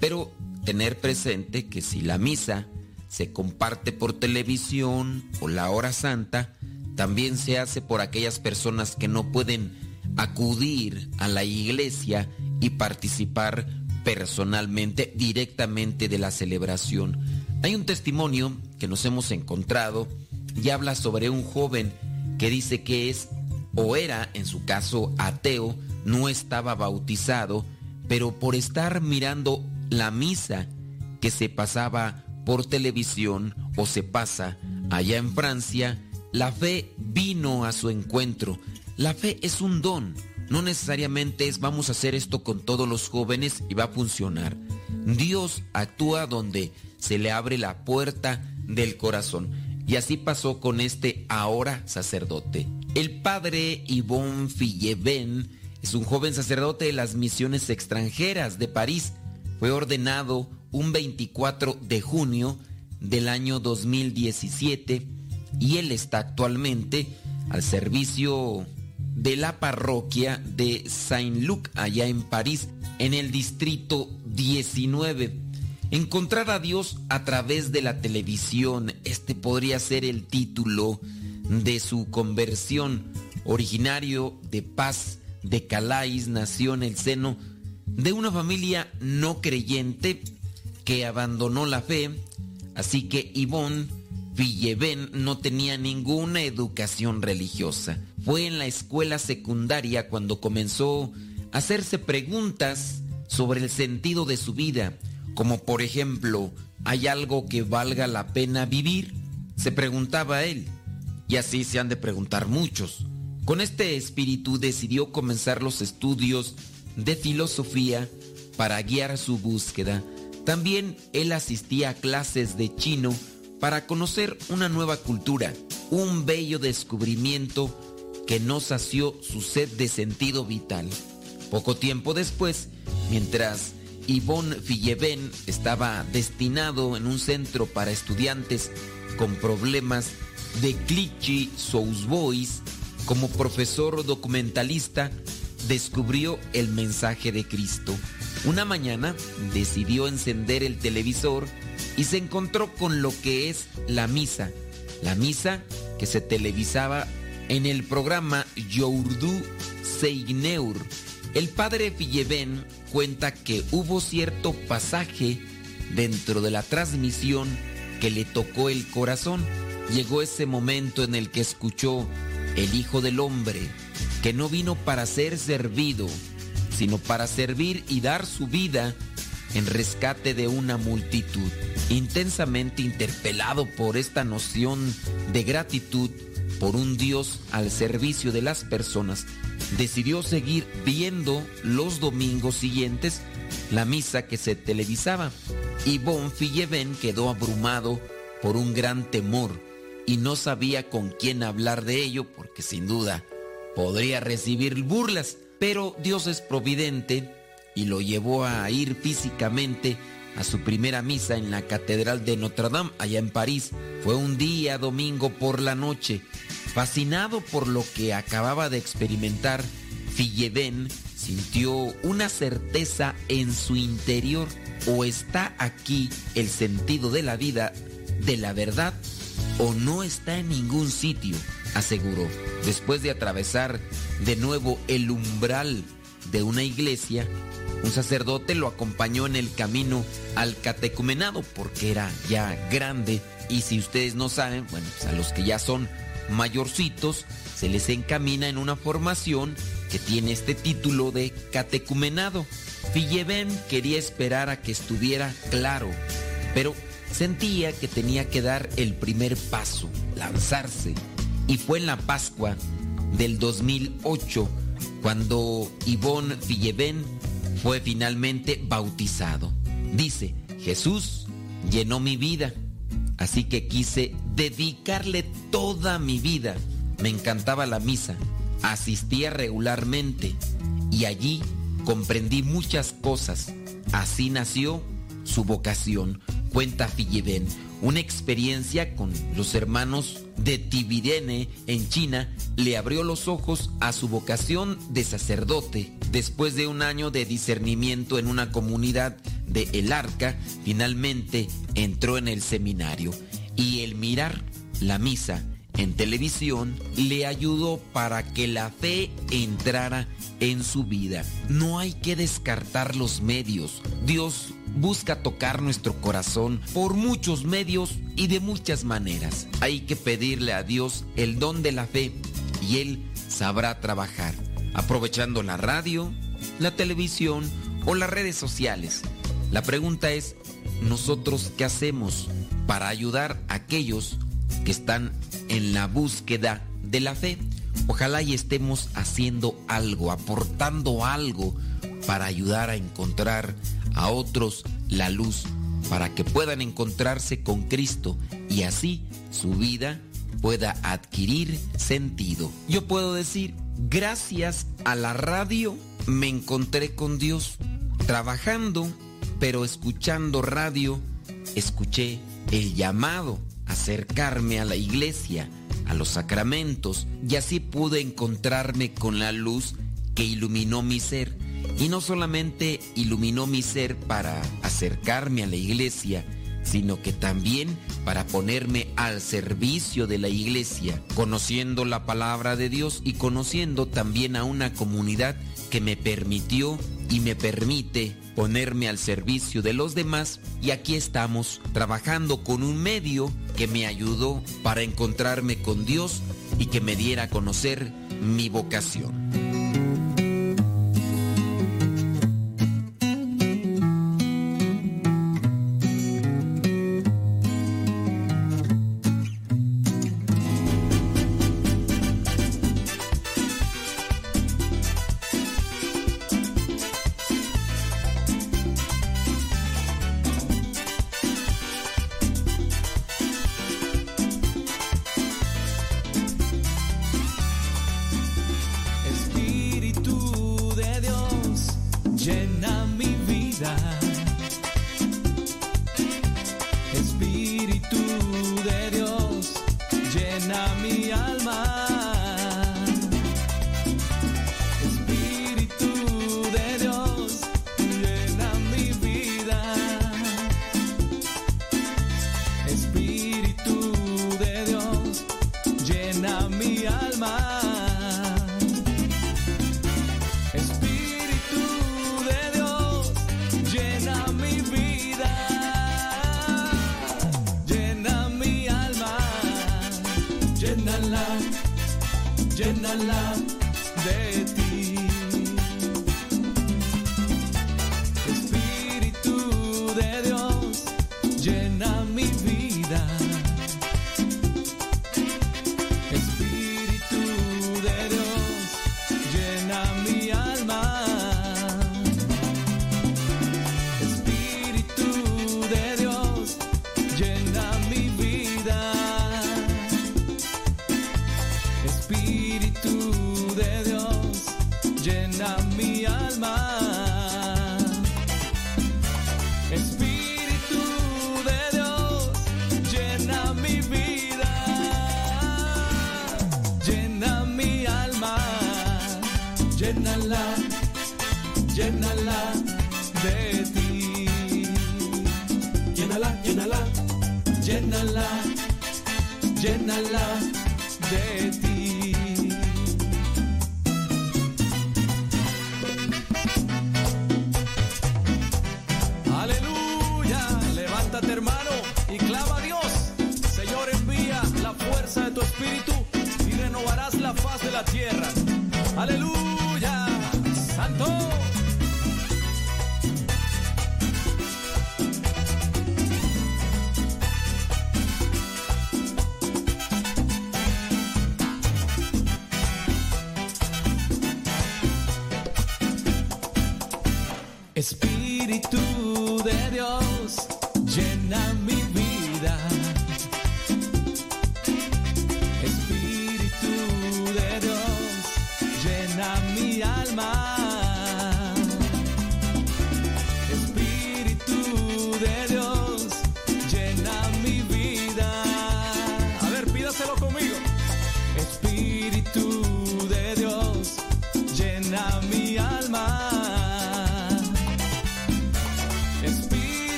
pero tener presente que si la misa se comparte por televisión o la hora santa, también se hace por aquellas personas que no pueden acudir a la iglesia y participar personalmente, directamente de la celebración. Hay un testimonio que nos hemos encontrado y habla sobre un joven que dice que es o era, en su caso, ateo, no estaba bautizado, pero por estar mirando la misa que se pasaba por televisión o se pasa allá en Francia, la fe vino a su encuentro. La fe es un don, no necesariamente es vamos a hacer esto con todos los jóvenes y va a funcionar. Dios actúa donde se le abre la puerta del corazón. Y así pasó con este ahora sacerdote. El padre Yvonne Filleven es un joven sacerdote de las misiones extranjeras de París. Fue ordenado un 24 de junio del año 2017 y él está actualmente al servicio de la parroquia de Saint-Luc allá en París, en el distrito 19. Encontrar a Dios a través de la televisión, este podría ser el título de su conversión. Originario de Paz de Calais, nació en el seno de una familia no creyente que abandonó la fe, así que Yvonne Villeven no tenía ninguna educación religiosa. Fue en la escuela secundaria cuando comenzó a hacerse preguntas sobre el sentido de su vida, como por ejemplo, ¿hay algo que valga la pena vivir? Se preguntaba él, y así se han de preguntar muchos. Con este espíritu decidió comenzar los estudios de filosofía para guiar su búsqueda. También él asistía a clases de chino para conocer una nueva cultura, un bello descubrimiento que no sació su sed de sentido vital. Poco tiempo después, mientras Yvonne Filleven estaba destinado en un centro para estudiantes con problemas de Clichy Boys, como profesor documentalista, descubrió el mensaje de Cristo. Una mañana decidió encender el televisor y se encontró con lo que es la misa. La misa que se televisaba en el programa Yourdu Seigneur. El padre Filleven cuenta que hubo cierto pasaje dentro de la transmisión que le tocó el corazón. Llegó ese momento en el que escuchó el Hijo del Hombre, que no vino para ser servido, sino para servir y dar su vida en rescate de una multitud. Intensamente interpelado por esta noción de gratitud por un Dios al servicio de las personas, decidió seguir viendo los domingos siguientes la misa que se televisaba. Y Filleven quedó abrumado por un gran temor y no sabía con quién hablar de ello porque sin duda podría recibir burlas. Pero Dios es providente y lo llevó a ir físicamente a su primera misa en la Catedral de Notre Dame, allá en París. Fue un día domingo por la noche. Fascinado por lo que acababa de experimentar, Filleven sintió una certeza en su interior. O está aquí el sentido de la vida, de la verdad, o no está en ningún sitio, aseguró. Después de atravesar de nuevo el umbral de una iglesia, un sacerdote lo acompañó en el camino al catecumenado porque era ya grande y si ustedes no saben, bueno, pues a los que ya son mayorcitos se les encamina en una formación que tiene este título de catecumenado. Filleven quería esperar a que estuviera claro, pero sentía que tenía que dar el primer paso, lanzarse. Y fue en la Pascua del 2008 cuando Yvonne Filleven fue finalmente bautizado. Dice, Jesús llenó mi vida, así que quise dedicarle toda mi vida. Me encantaba la misa, asistía regularmente y allí comprendí muchas cosas. Así nació su vocación, cuenta Filleben, una experiencia con los hermanos de Tibidene en China le abrió los ojos a su vocación de sacerdote. Después de un año de discernimiento en una comunidad de El Arca, finalmente entró en el seminario y el mirar la misa en televisión le ayudó para que la fe entrara en su vida. No hay que descartar los medios. Dios busca tocar nuestro corazón por muchos medios y de muchas maneras. Hay que pedirle a Dios el don de la fe y Él sabrá trabajar, aprovechando la radio, la televisión o las redes sociales. La pregunta es, ¿nosotros qué hacemos para ayudar a aquellos que están en la búsqueda de la fe? Ojalá y estemos haciendo algo, aportando algo para ayudar a encontrar a otros la luz, para que puedan encontrarse con Cristo y así su vida pueda adquirir sentido. Yo puedo decir, gracias a la radio me encontré con Dios. Trabajando, pero escuchando radio, escuché el llamado acercarme a la iglesia, a los sacramentos, y así pude encontrarme con la luz que iluminó mi ser. Y no solamente iluminó mi ser para acercarme a la iglesia, sino que también para ponerme al servicio de la iglesia, conociendo la palabra de Dios y conociendo también a una comunidad que me permitió y me permite ponerme al servicio de los demás y aquí estamos trabajando con un medio que me ayudó para encontrarme con Dios y que me diera a conocer mi vocación.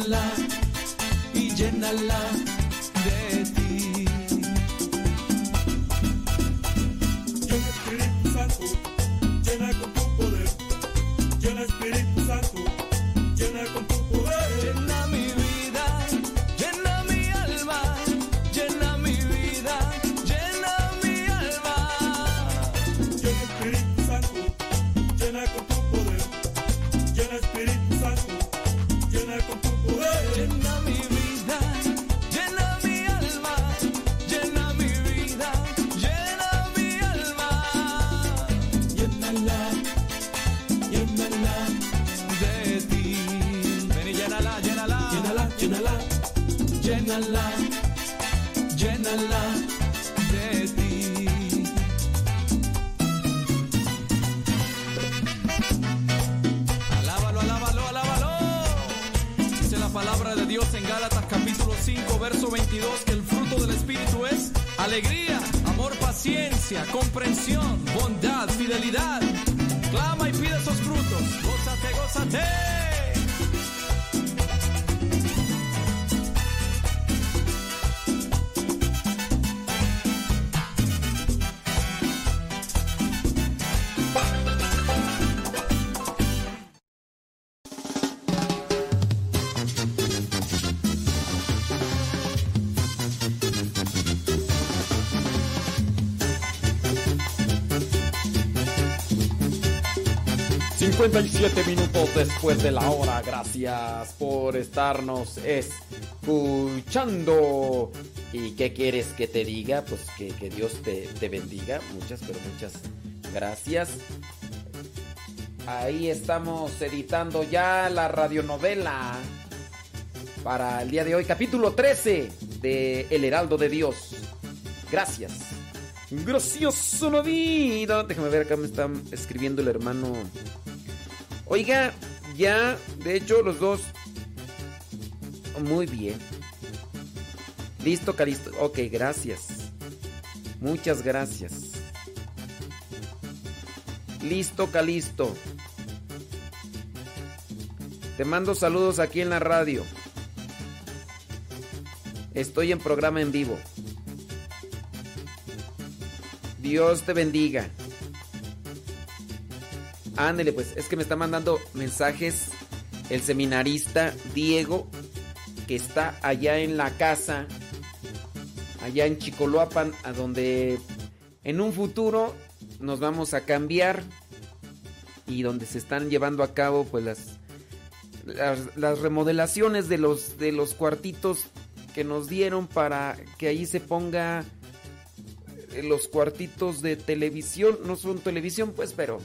Llénala y llénala ...57 minutos después de la hora... ...gracias por estarnos escuchando... ¿Y qué quieres que te diga? Pues que, que Dios te, te bendiga... ...muchas, pero muchas gracias... Ahí estamos editando ya la radionovela... ...para el día de hoy... ...capítulo 13 de El Heraldo de Dios... ...gracias... Gracioso la vida. Déjame ver, acá me está escribiendo el hermano. Oiga, ya, de hecho, los dos. Muy bien. Listo, Calisto. Ok, gracias. Muchas gracias. Listo, Calisto. Te mando saludos aquí en la radio. Estoy en programa en vivo. Dios te bendiga. Ándele, pues, es que me está mandando mensajes el seminarista Diego, que está allá en la casa, allá en Chicoloapan, a donde en un futuro nos vamos a cambiar y donde se están llevando a cabo, pues, las, las, remodelaciones de los, de los cuartitos que nos dieron para que ahí se ponga eh, los cuartitos de televisión. No son televisión, pues, pero.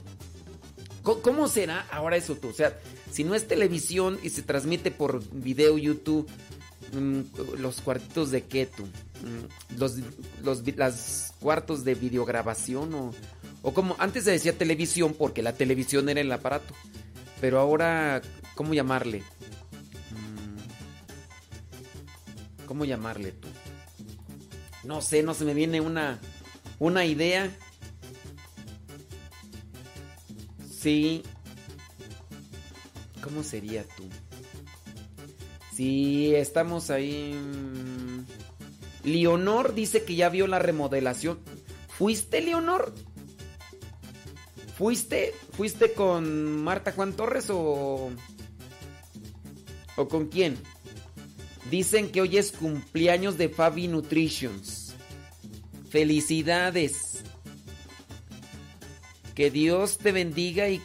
¿Cómo- ¿Cómo será ahora eso tú? O sea, si no es televisión y se transmite por video YouTube, mm, los cuartitos de qué tú? Mm, Los, los las cuartos de videograbación o, o como antes se decía televisión porque la televisión era el aparato. Pero ahora, ¿cómo llamarle? Mm, ¿Cómo llamarle tú? No sé, no se me viene una, una idea. Sí. ¿Cómo sería tú? Si estamos ahí... mm, Leonor dice que ya vio la remodelación. ¿Fuiste, Leonor? ¿Fuiste? ¿Fuiste con Marta Juan Torres o... ¿O con quién? Dicen que hoy es cumpleaños de Fabi Nutritions. Felicidades. Que Dios te bendiga y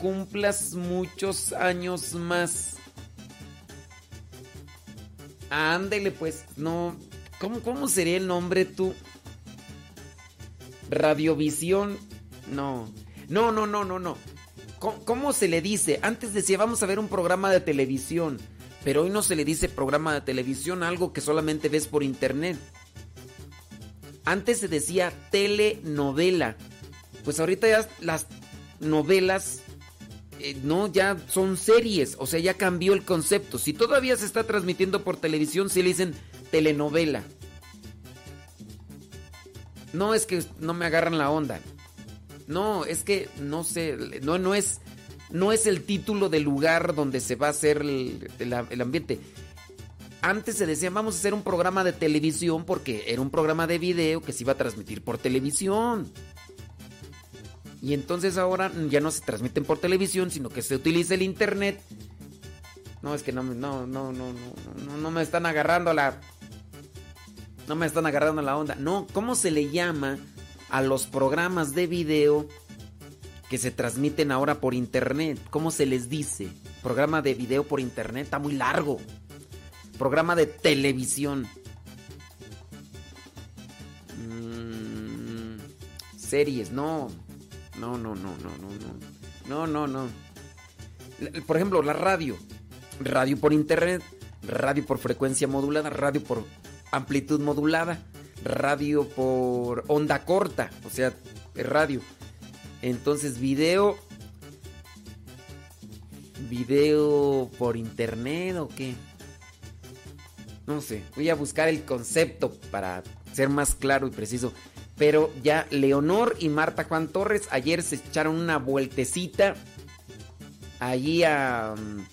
cumplas muchos años más. Ándele pues, no. ¿Cómo, cómo sería el nombre tú? Radiovisión. No. No, no, no, no, no. ¿Cómo, cómo se le dice? Antes decía, vamos a ver un programa de televisión. Pero hoy no se le dice programa de televisión, algo que solamente ves por internet. Antes se decía telenovela. Pues ahorita ya las novelas eh, no ya son series, o sea, ya cambió el concepto. Si todavía se está transmitiendo por televisión, se le dicen telenovela. No, es que no me agarran la onda. No, es que no sé, no, no es, no es el título del lugar donde se va a hacer el, el- el ambiente. Antes se decía, vamos a hacer un programa de televisión porque era un programa de video que se iba a transmitir por televisión. Y entonces ahora ya no se transmiten por televisión, sino que se utiliza el internet. No, es que no, no, no, no, no, no me están agarrando la... No me están agarrando la onda. No, ¿cómo se le llama a los programas de video que se transmiten ahora por internet? ¿Cómo se les dice? Programa de video por internet está muy largo. Programa de televisión. Mm, series, no. No, no, no, no, no, no. No, no, no. Por ejemplo, la radio. Radio por internet, radio por frecuencia modulada, radio por amplitud modulada, radio por onda corta, o sea, radio. Entonces, video. ¿Video por internet o qué? No sé, voy a buscar el concepto para ser más claro y preciso. Pero ya Leonor y Marta Juan Torres ayer se echaron una vueltecita allí a, mm,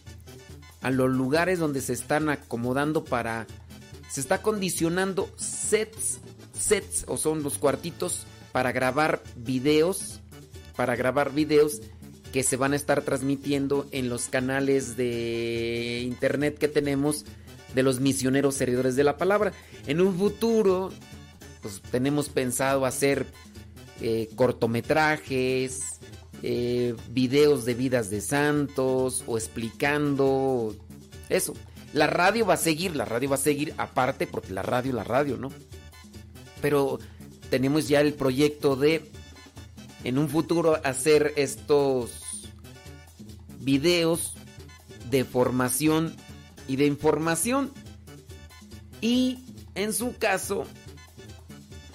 a los lugares donde se están acomodando para... Se está acondicionando sets, sets o son los cuartitos para grabar videos, para grabar videos que se van a estar transmitiendo en los canales de internet que tenemos de los misioneros servidores de la palabra. En un futuro, pues tenemos pensado hacer eh, cortometrajes, eh, videos de vidas de santos o explicando eso. La radio va a seguir, la radio va a seguir aparte porque la radio, la radio, ¿no? Pero tenemos ya el proyecto de en un futuro hacer estos videos de formación y de información. Y en su caso,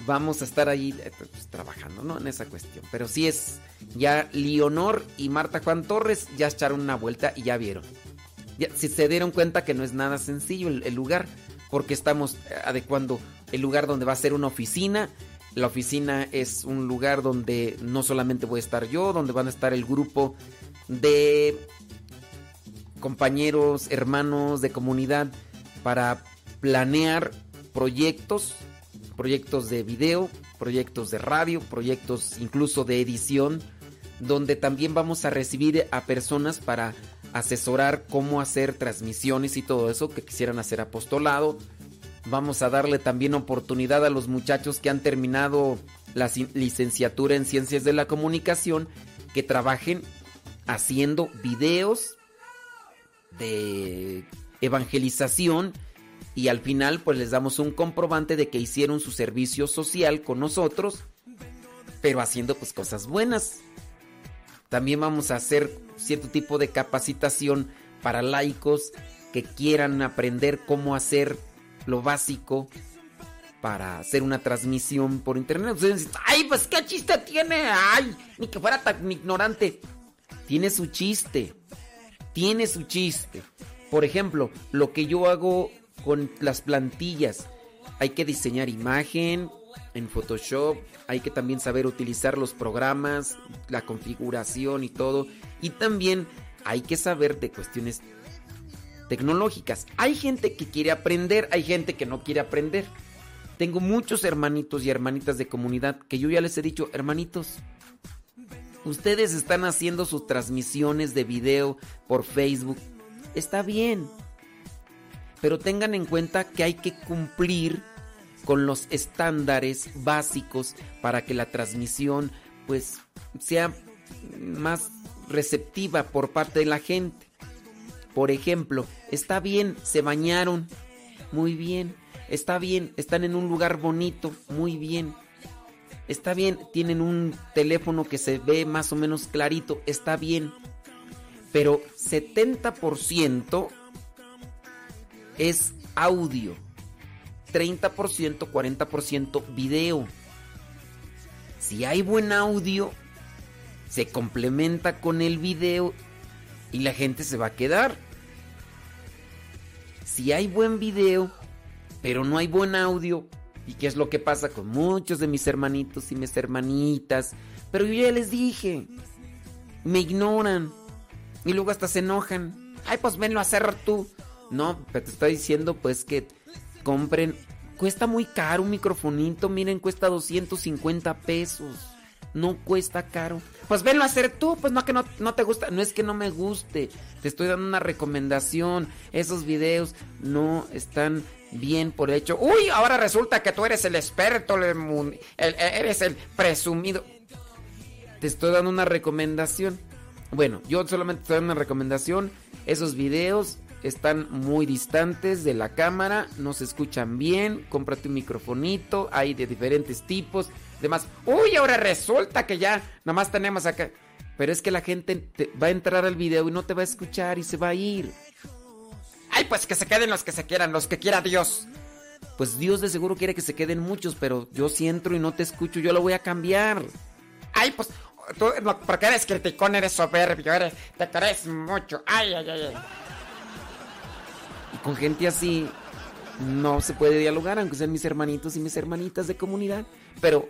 vamos a estar ahí eh, pues, trabajando, ¿no? En esa cuestión. Pero sí es, ya Leonor y Marta Juan Torres ya echaron una vuelta y ya vieron. Ya si se dieron cuenta que no es nada sencillo el, el lugar, porque estamos eh, adecuando el lugar donde va a ser una oficina. La oficina es un lugar donde no solamente voy a estar yo, donde van a estar el grupo de compañeros, hermanos de comunidad para planear proyectos, proyectos de video, proyectos de radio, proyectos incluso de edición, donde también vamos a recibir a personas para asesorar cómo hacer transmisiones y todo eso que quisieran hacer apostolado. Vamos a darle también oportunidad a los muchachos que han terminado la ci- licenciatura en ciencias de la comunicación que trabajen haciendo videos de evangelización y al final pues les damos un comprobante de que hicieron su servicio social con nosotros, pero haciendo pues cosas buenas. También vamos a hacer cierto tipo de capacitación para laicos que quieran aprender cómo hacer lo básico para hacer una transmisión por internet. Ustedes dicen, ay, pues qué chiste tiene, ay, ni que fuera tan ignorante. Tiene su chiste, tiene su chiste. Por ejemplo, lo que yo hago con las plantillas, hay que diseñar imagen en Photoshop, hay que también saber utilizar los programas, la configuración y todo. Y también hay que saber de cuestiones tecnológicas. Hay gente que quiere aprender, hay gente que no quiere aprender. Tengo muchos hermanitos y hermanitas de comunidad que yo ya les he dicho, hermanitos, ustedes están haciendo sus transmisiones de video por Facebook. Está bien. Pero tengan en cuenta que hay que cumplir con los estándares básicos para que la transmisión pues sea más receptiva por parte de la gente. Por ejemplo, está bien, se bañaron, muy bien. Está bien, están en un lugar bonito, muy bien. Está bien, tienen un teléfono que se ve más o menos clarito, está bien. Pero 70% es audio. 30%, 40% video. Si hay buen audio, se complementa con el video y la gente se va a quedar. Si hay buen video, pero no hay buen audio, ¿Y qué es lo que pasa con muchos de mis hermanitos y mis hermanitas? Pero yo ya les dije, me ignoran y luego hasta se enojan. Ay, pues venlo a hacer tú. No, pero te estoy diciendo pues que compren. Cuesta muy caro un microfonito, miren, cuesta 250 pesos. No cuesta caro. Pues venlo a hacer tú, pues no que no, no te gusta. No es que no me guste. Te estoy dando una recomendación. Esos videos no están bien por hecho. Uy, ahora resulta que tú eres el experto, el el- eres el presumido. Te estoy dando una recomendación. Bueno, yo solamente te doy una recomendación. Esos videos están muy distantes de la cámara, no se escuchan bien. Cómprate un microfonito, hay de diferentes tipos. Demás, uy, ahora resulta que ya nomás tenemos acá. Pero es que la gente te- va a entrar al video y no te va a escuchar y se va a ir. Ay, pues que se queden los que se quieran, los que quiera Dios. Pues Dios de seguro quiere que se queden muchos, pero yo si entro y no te escucho, yo lo voy a cambiar. Ay, pues tú, porque eres criticón, eres soberbio, eres, te crees mucho. Ay, ay, ay, ay. Y con gente así no se puede dialogar, aunque sean mis hermanitos y mis hermanitas de comunidad. Pero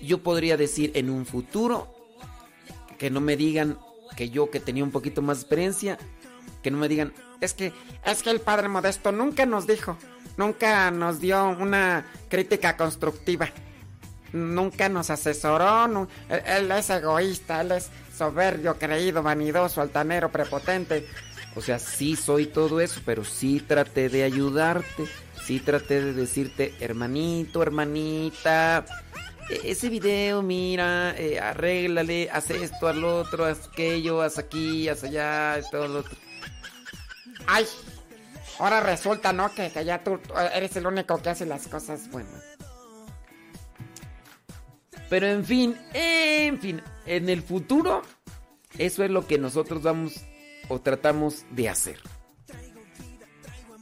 yo podría decir en un futuro que no me digan que yo que tenía un poquito más experiencia, que no me digan, es que, es que el padre modesto nunca nos dijo, nunca nos dio una crítica constructiva. Nunca nos asesoró, él es egoísta, él es soberbio, creído, vanidoso, altanero, prepotente. O sea, sí soy todo eso, pero sí traté de ayudarte, sí traté de decirte, hermanito, hermanita, e- ese video, mira, eh, arréglale, haz esto, lo otro, haz aquello, haz aquí, haz allá, todo lo otro. Ay, ahora resulta, ¿no? Que, que ya tú tú eres el único que hace las cosas buenas. Pero en fin, en fin, en el futuro, eso es lo que nosotros vamos o tratamos de hacer.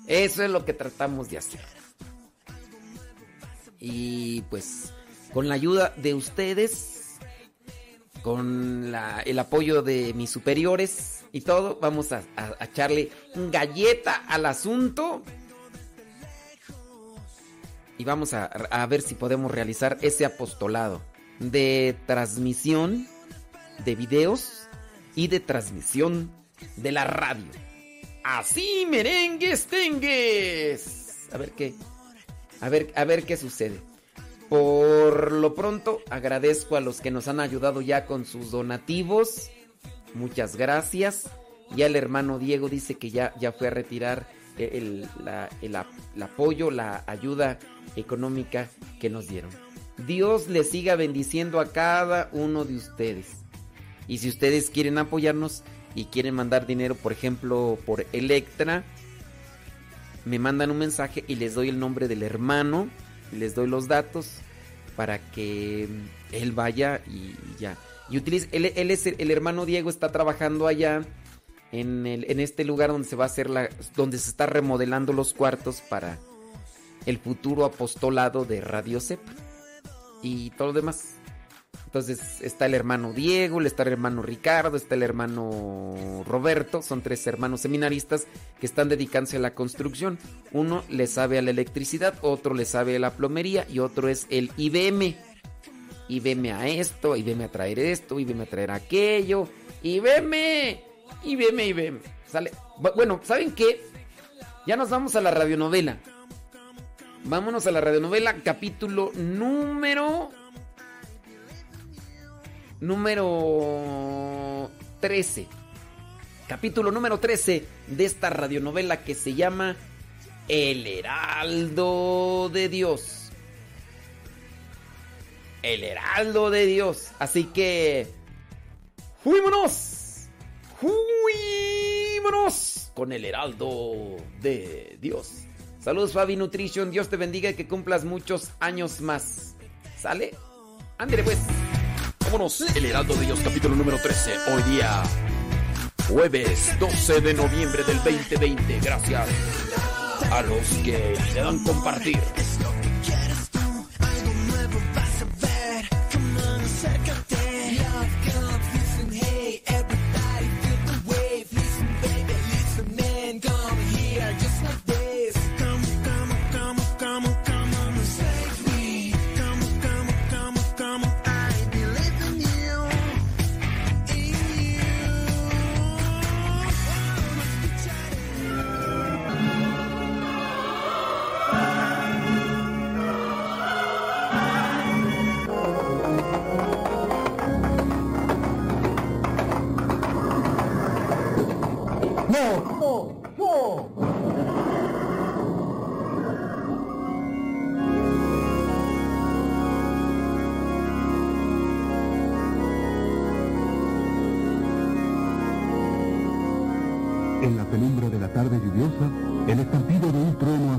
Eso es lo que tratamos de hacer. Y pues, con la ayuda de ustedes, con el apoyo de mis superiores y todo, vamos a, a- echarle galleta al asunto. Y vamos a, a ver si podemos realizar ese apostolado de transmisión de videos y de transmisión de la radio. Así, merengues, tengues. A ver qué. A ver, a ver qué sucede. Por lo pronto, agradezco a los que nos han ayudado ya con sus donativos. Muchas gracias. Ya el hermano Diego dice que ya, ya fue a retirar el, la- el ap- el apoyo, la ayuda económica que nos dieron. Dios les siga bendiciendo a cada uno de ustedes. Y si ustedes quieren apoyarnos y quieren mandar dinero, por ejemplo, por Electra, me mandan un mensaje y les doy el nombre del hermano, les doy los datos para que él vaya y ya. Y utilice, él, él es el, el hermano Diego, está trabajando allá en, el- en este lugar donde se va a hacer la, donde se está remodelando los cuartos para el futuro apostolado de Radio Cepa y todo lo demás. Entonces está el hermano Diego, está el hermano Ricardo, está el hermano Roberto, son tres hermanos seminaristas que están dedicándose a la construcción. Uno le sabe a la electricidad, otro le sabe a la plomería y otro es el IBM. IBM a esto, IBM a traer esto, IBM a traer aquello, IBM, IBM, IBM. Sale. Bu- Bueno, ¿saben qué? Ya nos vamos a la radionovela. Vámonos a la radionovela, capítulo número. Número 13. Capítulo número 13 de esta radionovela que se llama El Heraldo de Dios. El Heraldo de Dios. Así que. ¡Fuímonos! ¡Fuímonos! Con el Heraldo de Dios. Saludos Fabi Nutrition, Dios te bendiga y que cumplas muchos años más. ¿Sale? Ándale pues. Vámonos, el Heraldo de Dios, capítulo número 13. Hoy día, jueves 12 de noviembre del 2020. Gracias a los que le dan compartir.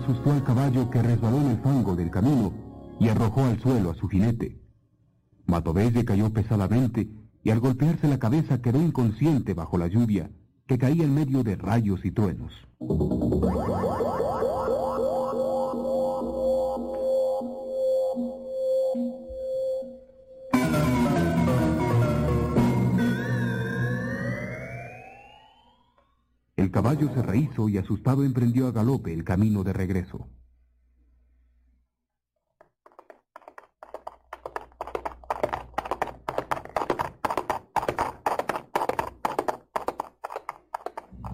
Asustó al caballo que resbaló en el fango del camino y arrojó al suelo a su jinete. Matovelle cayó pesadamente y al golpearse la cabeza quedó inconsciente bajo la lluvia que caía en medio de rayos y truenos. El caballo se rehizo y asustado emprendió a galope el camino de regreso.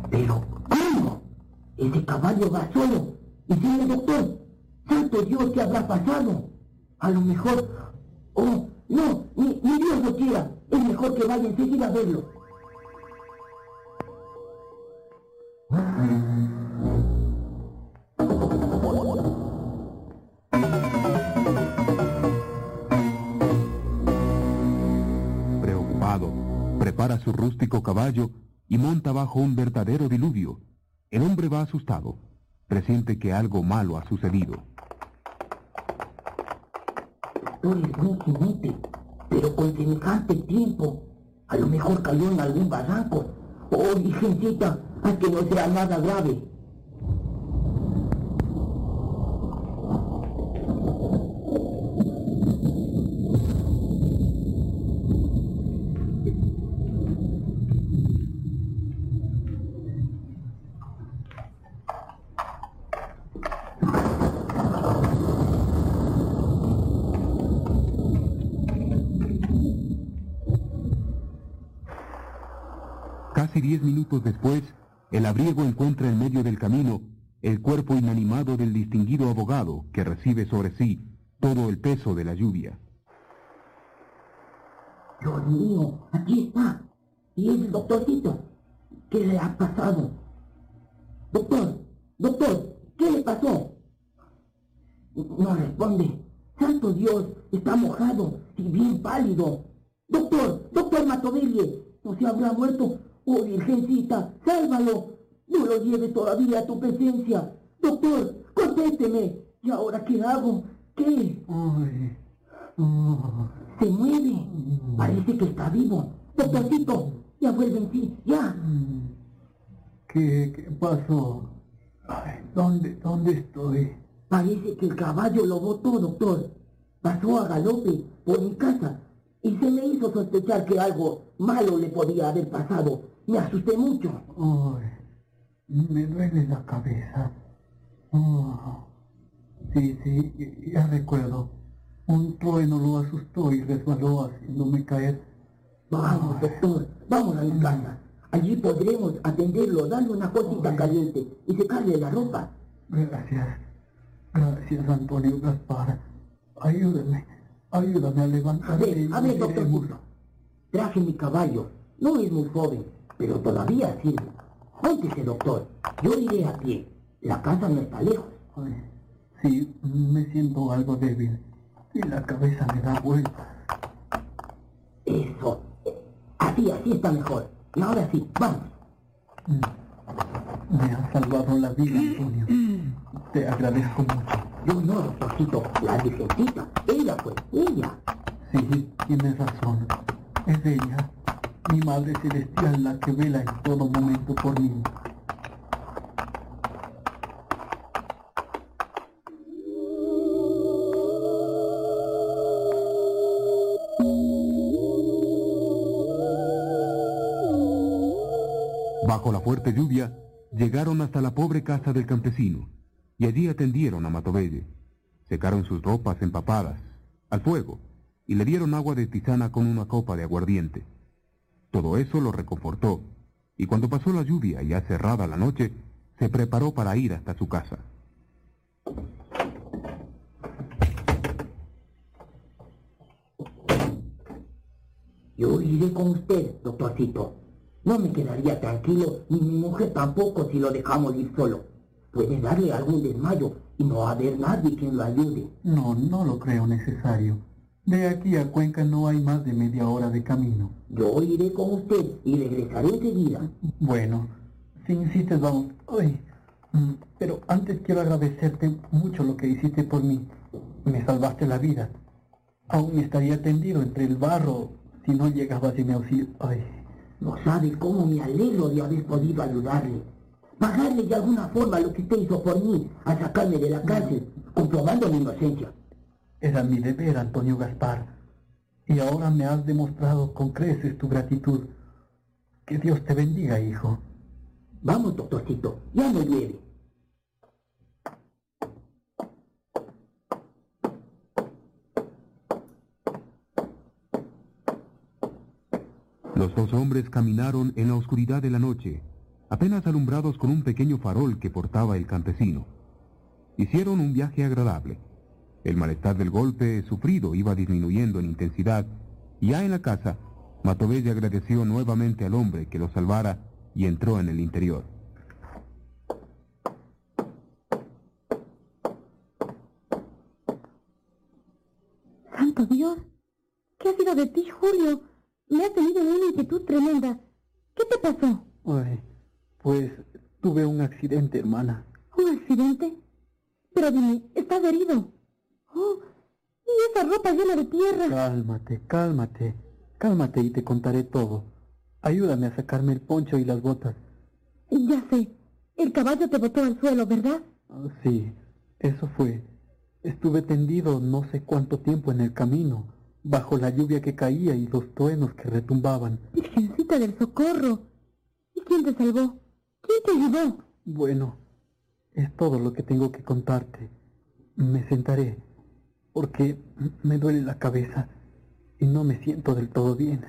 Pero. Ese caballo va solo. Y el doctor, santo Dios, ¿qué habrá pasado? A lo mejor... Oh, no, ni, ni Dios lo quiera. Es mejor que vaya enseguida a verlo. Preocupado, prepara su rústico caballo y monta bajo un verdadero diluvio. El hombre va asustado, presiente que algo malo ha sucedido. Tú buen jinete, pero con semejante tiempo, a lo mejor cayó en algún barranco. Oh, virgencita, a que no sea nada grave. Casi diez minutos después, el abriego encuentra en medio del camino el cuerpo inanimado del distinguido abogado que recibe sobre sí todo el peso de la lluvia. Dios mío, aquí está. Y es el doctorcito. ¿Qué le ha pasado? Doctor, doctor, ¿qué le pasó? No responde. Santo Dios, está mojado y bien pálido. Doctor, doctor Matovelli, ¿no se habrá muerto? Oh, Virgencita, sálvalo. No lo lleves todavía a tu presencia. Doctor, contésteme. ¿Y ahora qué hago? ¿Qué? Se mueve. Parece que está vivo. Doctorcito, ya vuelve en sí, ya. ¿Qué, qué pasó? Ay, ¿dónde, ¿Dónde estoy? Parece que el caballo lo botó, doctor. Pasó a galope por mi casa y se me hizo sospechar que algo malo le podía haber pasado. Me asusté mucho. Ay, me duele la cabeza. Oh, sí, sí, ya recuerdo. Un trueno lo asustó y resbaló haciéndome caer. Vamos, doctor, vamos a mi casa. Allí podremos atenderlo, darle una cosita caliente y secarle la ropa. Gracias. Gracias, Antonio Gaspar. Ayúdame, ayúdame a levantar. A ver, a ver, doctor. Traje mi caballo. No es muy joven, pero todavía sirve. Móntese, doctor. Yo iré a pie. La casa no está lejos. Ay, sí, me siento algo débil y la cabeza me da vueltas. Eso. Así, así está mejor. Y ahora sí, vamos. Mm. Me has salvado la vida, Antonio. Te agradezco mucho. Yo no, doctorcito, la virgencita. Ella fue, ella. Sí, tienes razón. Es ella, mi Madre Celestial, la que vela en todo momento por mí. Bajo la fuerte lluvia, llegaron hasta la pobre casa del campesino y allí atendieron a Matovelle. Secaron sus ropas empapadas al fuego y le dieron agua de tisana con una copa de aguardiente. Todo eso lo reconfortó y cuando pasó la lluvia y ya cerrada la noche, se preparó para ir hasta su casa. Yo iré con usted, doctorcito. No me quedaría tranquilo, ni mi mujer tampoco si lo dejamos ir solo. Puede darle algún desmayo y no haber nadie quien lo ayude. No, no lo creo necesario. De aquí a Cuenca no hay más de media hora de camino. Yo iré con usted y regresaré enseguida. Bueno, si insistes vamos... Ay, Mm, Pero antes quiero agradecerte mucho lo que hiciste por mí. Me salvaste la vida. Aún estaría tendido entre el barro si no llegabas en mi auxilio. Ay, No sabe cómo me alegro de haber podido ayudarle. Pagarle de alguna forma lo que usted hizo por mí, a sacarme de la cárcel, comprobando mi inocencia. Era mi deber, Antonio Gaspar. Y ahora me has demostrado con creces tu gratitud. Que Dios te bendiga, hijo. Vamos, doctorcito, ya no llueve. Los dos hombres caminaron en la oscuridad de la noche, apenas alumbrados con un pequeño farol que portaba el campesino. Hicieron un viaje agradable. El malestar del golpe sufrido iba disminuyendo en intensidad y ya en la casa, Matovelle agradeció nuevamente al hombre que lo salvara y entró en el interior. Santo Dios, ¿qué ha sido de ti, Julio? Me has tenido en una inquietud tremenda. ¿Qué te pasó? Ay, pues tuve un accidente, hermana. ¿Un accidente? Pero dime, ¿estás herido? Oh, y esa ropa llena de tierra. Cálmate, cálmate, cálmate y te contaré todo. Ayúdame a sacarme el poncho y las botas. Ya sé, el caballo te botó al suelo, ¿verdad? Ah, Sí, eso fue. Estuve tendido no sé cuánto tiempo en el camino, bajo la lluvia que caía y los truenos que retumbaban. Virgencita del socorro. ¿Y quién te salvó? ¿Quién te ayudó? Bueno, es todo lo que tengo que contarte. Me sentaré, porque me duele la cabeza y no me siento del todo bien.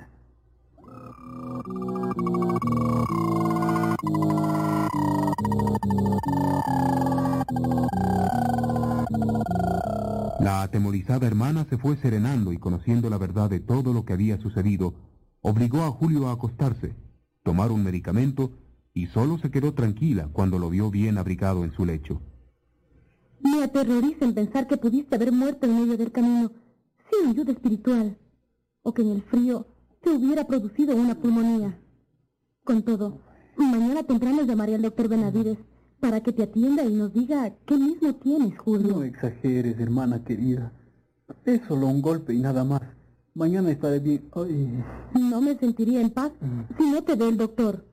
La atemorizada hermana se fue serenando y conociendo la verdad de todo lo que había sucedido, obligó a Julio a acostarse, tomar un medicamento y solo se quedó tranquila cuando lo vio bien abrigado en su lecho. Me aterroriza en pensar que pudiste haber muerto en medio del camino, sin ayuda espiritual, o que en el frío te hubiera producido una pulmonía. Con todo, mañana temprano llamaré al doctor Benavides para que te atienda y nos diga qué mismo tienes, Julio. No exageres, hermana querida. Es solo un golpe y nada más. Mañana estaré bien. Ay. No me sentiría en paz si no te ve el doctor.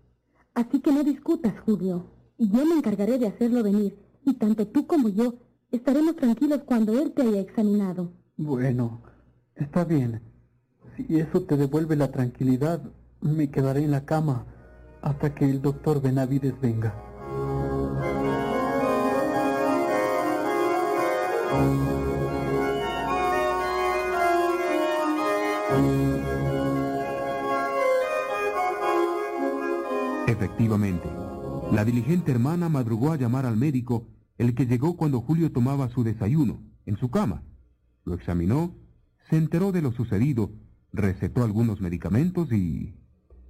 Así que no discutas, Julio. Yo me encargaré de hacerlo venir, y tanto tú como yo estaremos tranquilos cuando él te haya examinado. Bueno, está bien. Si eso te devuelve la tranquilidad, me quedaré en la cama hasta que el doctor Benavides venga. Efectivamente, la diligente hermana madrugó a llamar al médico, el que llegó cuando Julio tomaba su desayuno, en su cama. Lo examinó, se enteró de lo sucedido, recetó algunos medicamentos y...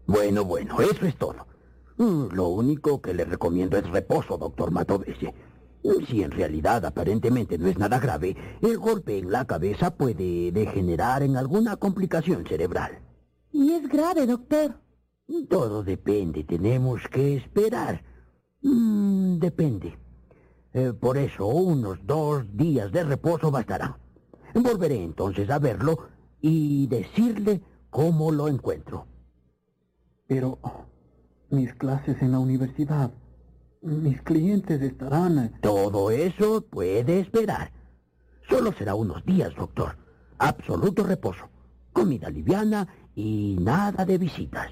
Bueno, bueno, eso es todo. Mm, Lo único que le recomiendo es reposo, doctor Matovese. Mm, Si en realidad aparentemente no es nada grave, el golpe en la cabeza puede degenerar en alguna complicación cerebral. Y es grave, doctor. Todo depende, tenemos que esperar. Mm, depende. Eh, por eso unos dos días de reposo bastará. Volveré entonces a verlo y decirle cómo lo encuentro. Pero mis clases en la universidad, mis clientes estarán... Todo eso puede esperar. Solo será unos días, doctor. Absoluto reposo. Comida liviana y nada de visitas.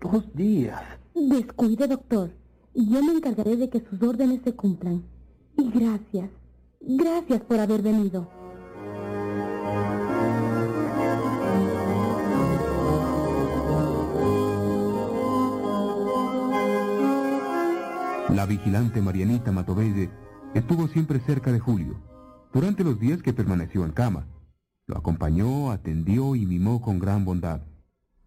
Dos días. Descuide, doctor. Yo me encargaré de que sus órdenes se cumplan. Y gracias. Gracias por haber venido. La vigilante Marianita Matovelle estuvo siempre cerca de Julio, durante los días que permaneció en cama. Lo acompañó, atendió y mimó con gran bondad.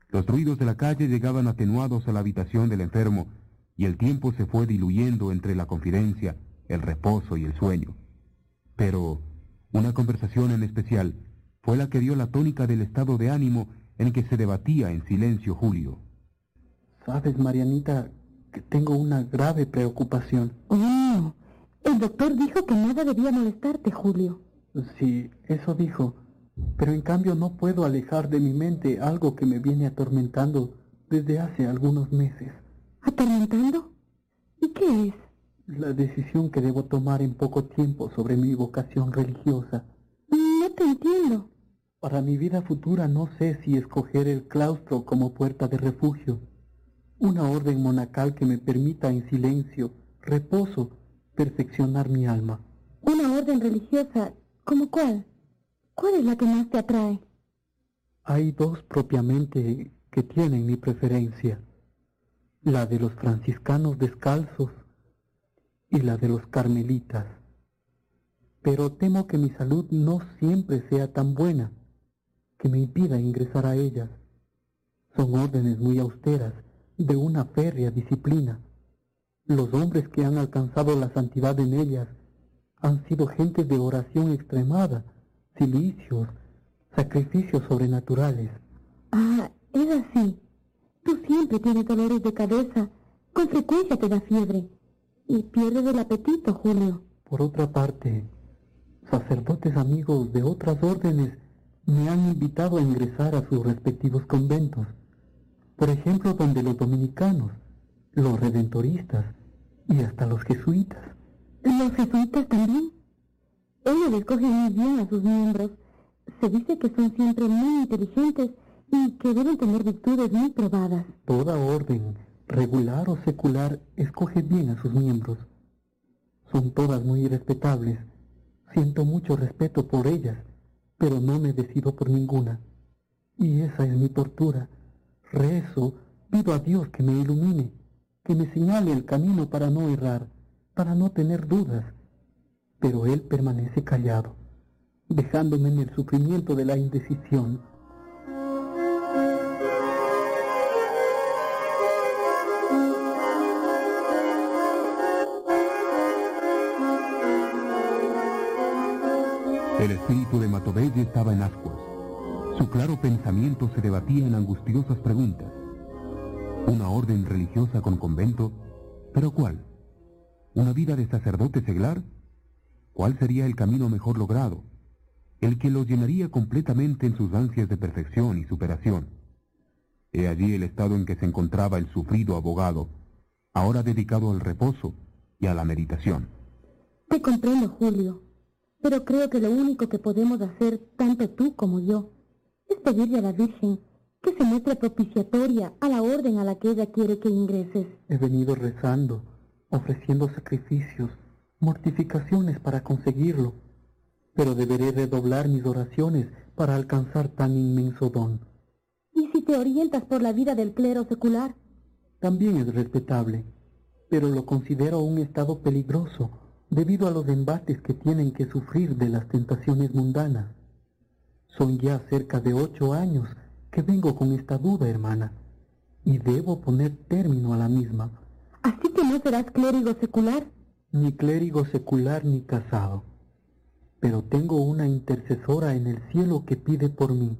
Los ruidos de la calle llegaban atenuados a la habitación del enfermo y el tiempo se fue diluyendo entre la confidencia, el reposo y el sueño. Pero una conversación en especial fue la que dio la tónica del estado de ánimo en que se debatía en silencio Julio. Sabes, Marianita, que tengo una grave preocupación. Oh, El doctor dijo que nada debía molestarte, Julio. Sí, eso dijo. Pero en cambio no puedo alejar de mi mente algo que me viene atormentando desde hace algunos meses. ¿Atormentando? ¿Y qué es? La decisión que debo tomar en poco tiempo sobre mi vocación religiosa. No te entiendo. Para mi vida futura no sé si escoger el claustro como puerta de refugio, una orden monacal que me permita en silencio, reposo, perfeccionar mi alma. ¿Una orden religiosa? ¿Como cuál? ¿Cuál es la que más te atrae? Hay dos propiamente que tienen mi preferencia, la de los franciscanos descalzos y la de los carmelitas. Pero temo que mi salud no siempre sea tan buena que me impida ingresar a ellas. Son órdenes muy austeras, de una férrea disciplina. Los hombres que han alcanzado la santidad en ellas han sido gente de oración extremada, silicios, sacrificios sobrenaturales. Ah, es así. Tú siempre tienes dolores de cabeza, con frecuencia te da fiebre y pierdes el apetito, Julio. Por otra parte, sacerdotes amigos de otras órdenes me han invitado a ingresar a sus respectivos conventos. Por ejemplo, donde los dominicanos, los redentoristas y hasta los jesuitas. ¿Los jesuitas también? Ellos escogen muy bien a sus miembros. Se dice que son siempre muy inteligentes y que deben tener virtudes muy probadas. Toda orden, regular o secular, escoge bien a sus miembros. Son todas muy respetables. Siento mucho respeto por ellas, pero no me decido por ninguna. Y esa es mi tortura. Rezo, pido a Dios que me ilumine, que me señale el camino para no errar, para no tener dudas. Pero Él permanece callado, dejándome en el sufrimiento de la indecisión. El espíritu de Matovelle estaba en ascuas. Su claro pensamiento se debatía en angustiosas preguntas. ¿Una orden religiosa con convento? ¿Pero cuál? ¿Una vida de sacerdote seglar? ¿Cuál sería el camino mejor logrado? El que lo llenaría completamente en sus ansias de perfección y superación. He allí el estado en que se encontraba el sufrido abogado, ahora dedicado al reposo y a la meditación. Te comprendo, Julio, pero creo que lo único que podemos hacer, tanto tú como yo, es pedirle a la Virgen que se muestre propiciatoria a la orden a la que ella quiere que ingreses. He venido rezando, ofreciendo sacrificios, mortificaciones para conseguirlo, pero deberé redoblar mis oraciones para alcanzar tan inmenso don. ¿Y si te orientas por la vida del clero secular? También es respetable, pero lo considero un estado peligroso debido a los embates que tienen que sufrir de las tentaciones mundanas. Son ya cerca de ocho años que vengo con esta duda, hermana, y debo poner término a la misma. ¿Así que no serás clérigo secular? Ni clérigo secular ni casado. Pero tengo una intercesora en el cielo que pide por mí,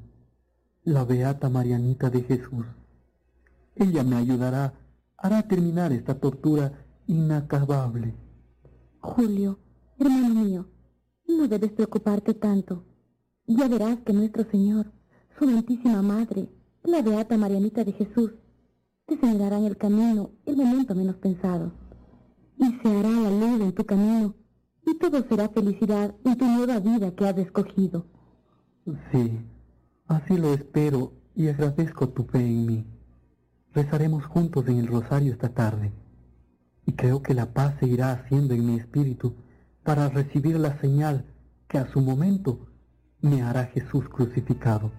la Beata Marianita de Jesús. Ella me ayudará, hará terminar esta tortura inacabable. Julio, hermano mío, no debes preocuparte tanto. Ya verás que nuestro Señor, su Santísima Madre, la Beata Marianita de Jesús, te señalarán el camino el momento menos pensado. Y se hará la luz en tu camino, y todo será felicidad en tu nueva vida que has escogido. Sí, así lo espero y agradezco tu fe en mí. Rezaremos juntos en el rosario esta tarde, y creo que la paz se irá haciendo en mi espíritu para recibir la señal que a su momento me hará Jesús crucificado.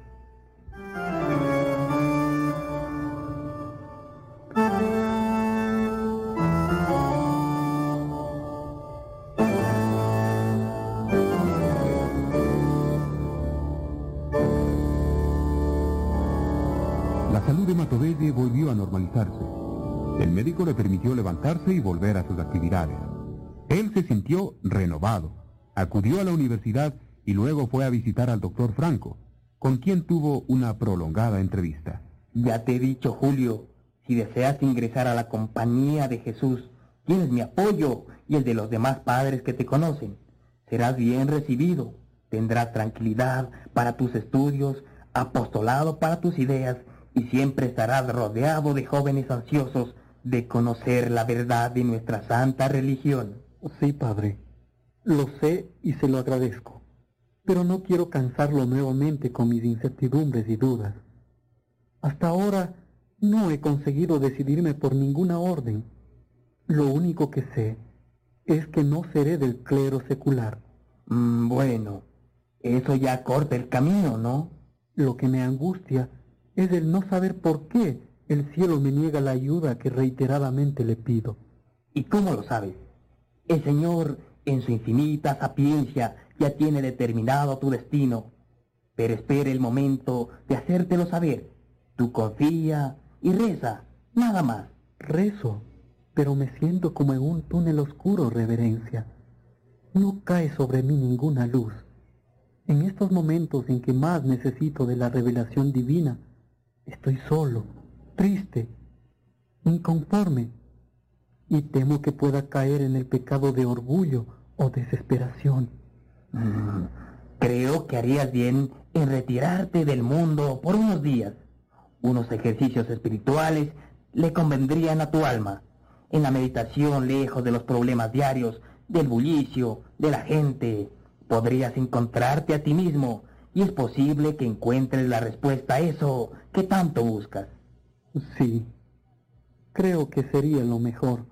Él se sintió renovado. Acudió a la universidad y luego fue a visitar al doctor Franco, con quien tuvo una prolongada entrevista. Ya te he dicho, Julio, si deseas ingresar a la compañía de Jesús, Tienes mi apoyo y el de los demás padres que te conocen. Serás bien recibido. Tendrás tranquilidad para tus estudios, apostolado para tus ideas y siempre estarás rodeado de jóvenes ansiosos de conocer la verdad de nuestra santa religión. Sí, padre. Lo sé y se lo agradezco. Pero no quiero cansarlo nuevamente con mis incertidumbres y dudas. Hasta ahora no he conseguido decidirme por ninguna orden. Lo único que sé es que no seré del clero secular. Mm, bueno, eso ya corta el camino, ¿no? Lo que me angustia es el no saber por qué el cielo me niega la ayuda que reiteradamente le pido. ¿Y cómo lo sabes? El Señor, en su infinita sapiencia, ya tiene determinado tu destino. Pero espera el momento de hacértelo saber. Tú confía y reza, nada más. Rezo, pero me siento como en un túnel oscuro, reverencia. No cae sobre mí ninguna luz. En estos momentos en que más necesito de la revelación divina, estoy solo, triste, inconforme, y temo que pueda caer en el pecado de orgullo o desesperación. Mm, creo que harías bien en retirarte del mundo por unos días. Unos ejercicios espirituales le convendrían a tu alma. En la meditación, lejos de los problemas diarios, del bullicio, de la gente, podrías encontrarte a ti mismo y es posible que encuentres la respuesta a eso que tanto buscas. Sí, creo que sería lo mejor,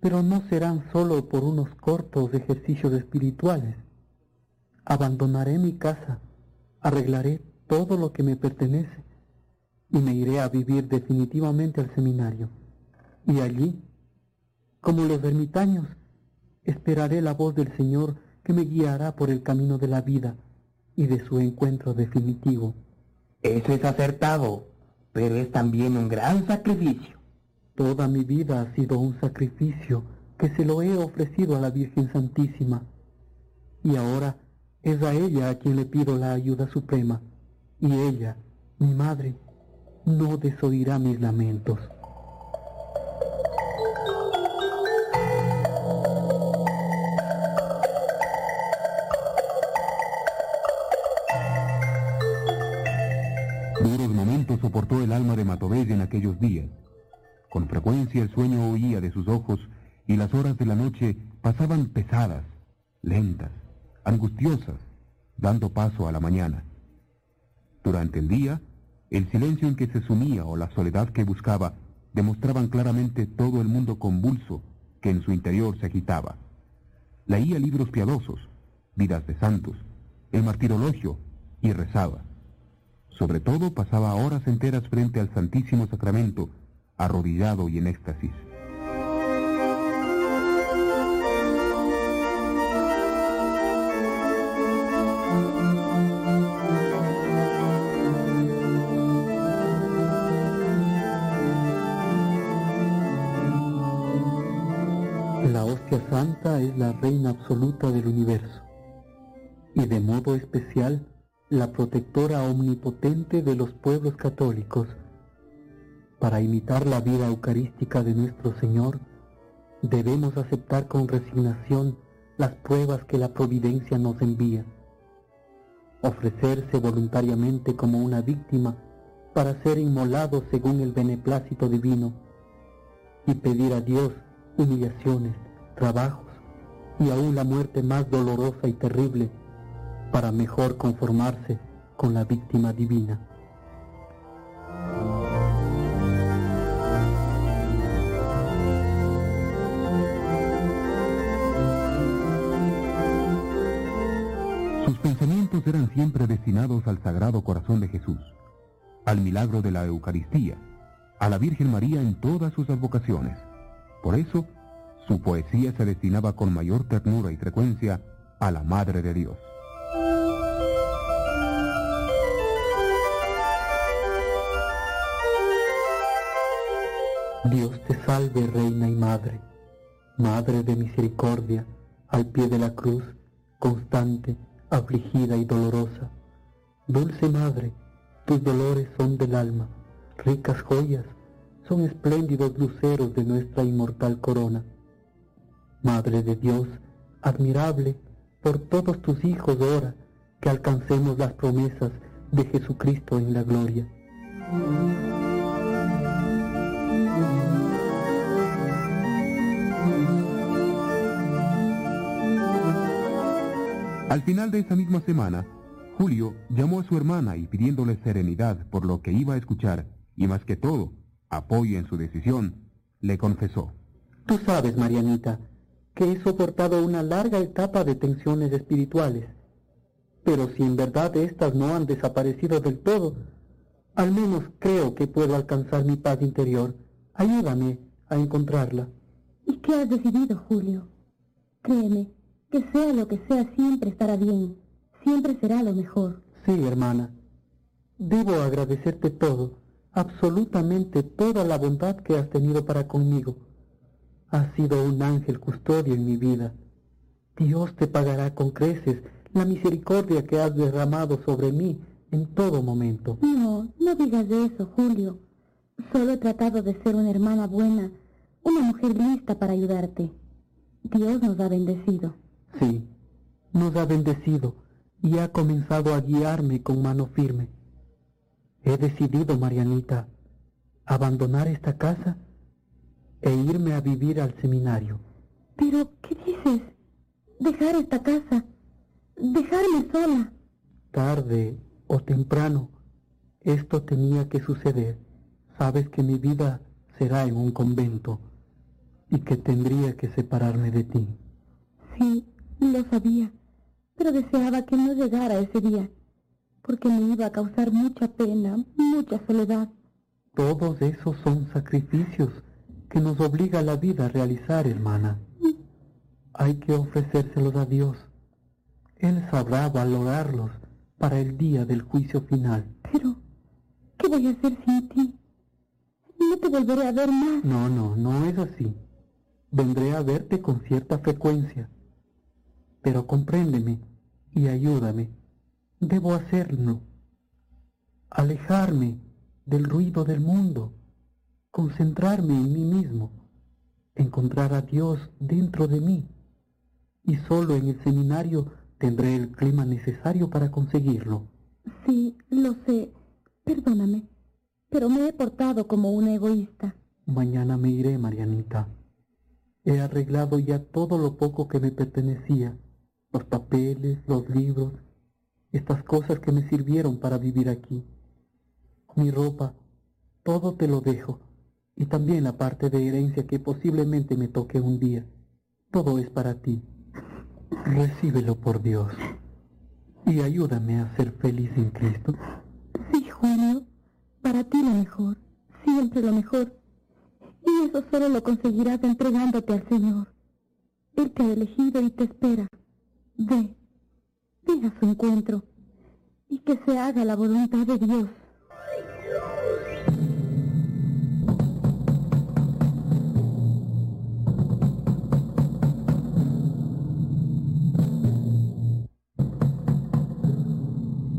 pero no serán solo por unos cortos ejercicios espirituales. Abandonaré mi casa, arreglaré todo lo que me pertenece y me iré a vivir definitivamente al seminario. Y allí, como los ermitaños, esperaré la voz del Señor que me guiará por el camino de la vida y de su encuentro definitivo. Eso es acertado, pero es también un gran sacrificio. Toda mi vida ha sido un sacrificio que se lo he ofrecido a la Virgen Santísima. Y ahora es a ella a quien le pido la ayuda suprema. Y ella, mi madre, no desoirá mis lamentos. Soportó el alma de Matovella en aquellos días. Con frecuencia el sueño huía de sus ojos y las horas de la noche pasaban pesadas, lentas, angustiosas, dando paso a la mañana. Durante el día, el silencio en que se sumía o la soledad que buscaba demostraban claramente todo el mundo convulso que en su interior se agitaba. Leía libros piadosos, vidas de santos, el martirologio y rezaba. Sobre todo pasaba horas enteras frente al Santísimo Sacramento, arrodillado y en éxtasis. La hostia santa es la reina absoluta del universo y de modo especial la protectora omnipotente de los pueblos católicos. Para imitar la vida eucarística de nuestro Señor, debemos aceptar con resignación las pruebas que la providencia nos envía, ofrecerse voluntariamente como una víctima para ser inmolado según el beneplácito divino y pedir a Dios humillaciones, trabajos y aún la muerte más dolorosa y terrible para mejor conformarse con la víctima divina. Sus pensamientos eran siempre destinados al Sagrado Corazón de Jesús, al milagro de la Eucaristía, a la Virgen María en todas sus advocaciones. Por eso, su poesía se destinaba con mayor ternura y frecuencia a la Madre de Dios. Dios te salve, Reina y Madre, Madre de misericordia, al pie de la cruz, constante, afligida y dolorosa. Dulce Madre, tus dolores son del alma, ricas joyas, son espléndidos luceros de nuestra inmortal corona. Madre de Dios, admirable, por todos tus hijos ora que alcancemos las promesas de Jesucristo en la gloria. Al final de esa misma semana, Julio llamó a su hermana y pidiéndole serenidad por lo que iba a escuchar y más que todo, apoyo en su decisión, le confesó. Tú sabes, Marianita, que he soportado una larga etapa de tensiones espirituales. Pero si en verdad estas no han desaparecido del todo, al menos creo que puedo alcanzar mi paz interior. Ayúdame a encontrarla. ¿Y qué has decidido, Julio? Créeme, que sea lo que sea, siempre estará bien. Siempre será lo mejor. Sí, hermana. Debo agradecerte todo, absolutamente toda la bondad que has tenido para conmigo. Has sido un ángel custodio en mi vida. Dios te pagará con creces la misericordia que has derramado sobre mí en todo momento. No, no digas eso, Julio. Solo he tratado de ser una hermana buena, una mujer lista para ayudarte. Dios nos ha bendecido. Sí, nos ha bendecido y ha comenzado a guiarme con mano firme. He decidido, Marianita, abandonar esta casa e irme a vivir al seminario. Pero, ¿qué dices? Dejar esta casa. Dejarme sola. Tarde o temprano, esto tenía que suceder. Sabes que mi vida será en un convento y que tendría que separarme de ti. Sí, lo sabía, pero deseaba que no llegara ese día, porque me iba a causar mucha pena, mucha soledad. Todos esos son sacrificios que nos obliga la vida a realizar, hermana. Hay que ofrecérselos a Dios. Él sabrá valorarlos para el día del juicio final. Pero, ¿qué voy a hacer sin ti? No te volveré a ver más. No, no, no es así. Vendré a verte con cierta frecuencia. Pero compréndeme y ayúdame. Debo hacerlo. Alejarme del ruido del mundo. Concentrarme en mí mismo. Encontrar a Dios dentro de mí. Y solo en el seminario tendré el clima necesario para conseguirlo. Sí, lo sé. Perdóname, pero me he portado como una egoísta. Mañana me iré, Marianita. He arreglado ya todo lo poco que me pertenecía, los papeles, los libros, estas cosas que me sirvieron para vivir aquí. Mi ropa, todo te lo dejo, y también la parte de herencia que posiblemente me toque un día. Todo es para ti. Recíbelo por Dios y ayúdame a ser feliz en Cristo. Sí, Julio, para ti lo mejor, siempre lo mejor. Y eso solo lo conseguirás entregándote al Señor. Él te ha elegido y te espera. Ve, ve a su encuentro y que se haga la voluntad de Dios.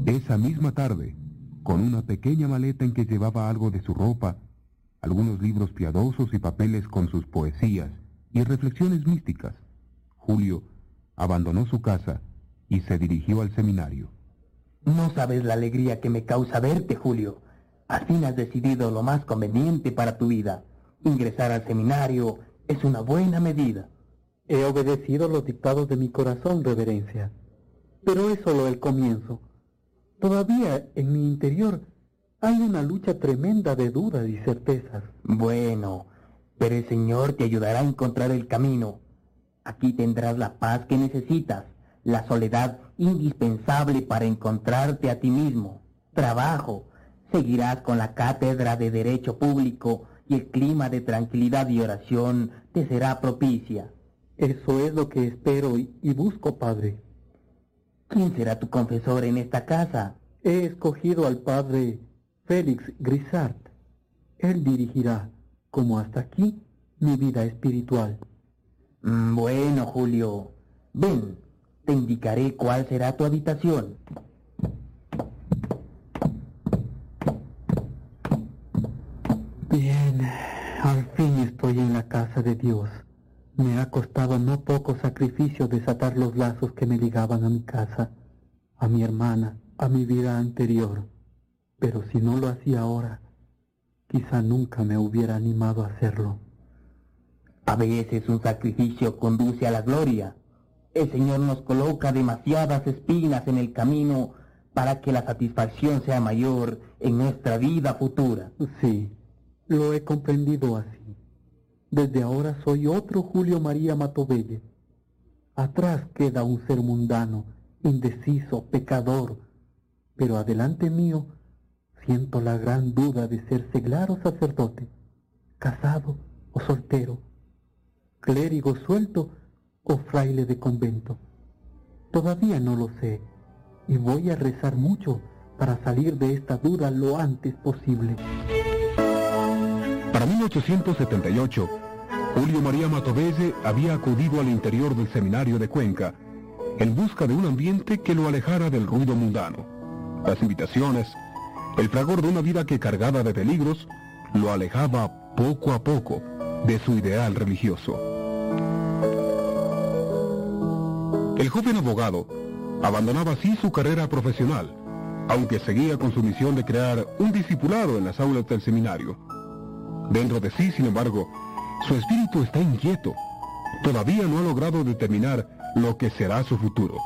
Esa misma tarde, con una pequeña maleta en que llevaba algo de su ropa, algunos libros piadosos y papeles con sus poesías y reflexiones místicas, Julio abandonó su casa y se dirigió al seminario. No sabes la alegría que me causa verte, Julio. Al fin has decidido lo más conveniente para tu vida. Ingresar al seminario es una buena medida. He obedecido los dictados de mi corazón, reverencia. Pero es solo el comienzo. Todavía en mi interior hay una lucha tremenda de dudas y certezas. Bueno, pero el Señor te ayudará a encontrar el camino. Aquí tendrás la paz que necesitas, la soledad indispensable para encontrarte a ti mismo. Trabajo, seguirás con la cátedra de Derecho Público y el clima de tranquilidad y oración te será propicia. Eso es lo que espero y, busco, Padre. ¿Quién será tu confesor en esta casa? He escogido al Padre Félix Grisart. Él dirigirá, como hasta aquí, mi vida espiritual. Mm, Bueno, Julio, ven, te indicaré cuál será tu habitación. Bien, al fin estoy en la casa de Dios. Me ha costado no poco sacrificio desatar los lazos que me ligaban a mi casa, a mi hermana, a mi vida anterior. Pero si no lo hacía ahora, quizá nunca me hubiera animado a hacerlo. A veces un sacrificio conduce a la gloria. El Señor nos coloca demasiadas espinas en el camino para que la satisfacción sea mayor en nuestra vida futura. Sí, lo he comprendido así. Desde ahora soy otro Julio María Matovelle. Atrás queda un ser mundano, indeciso, pecador, pero adelante mío siento la gran duda de ser seglar o sacerdote, casado o soltero, clérigo suelto o fraile de convento. Todavía no lo sé y voy a rezar mucho para salir de esta duda lo antes posible. Para 1878, Julio María Matovelle había acudido al interior del seminario de Cuenca en busca de un ambiente que lo alejara del ruido mundano. Las invitaciones, el fragor de una vida que cargada de peligros, lo alejaba poco a poco de su ideal religioso. El joven abogado abandonaba así su carrera profesional, aunque seguía con su misión de crear un discipulado en las aulas del seminario. Dentro de sí, sin embargo, su espíritu está inquieto. Todavía no ha logrado determinar lo que será su futuro.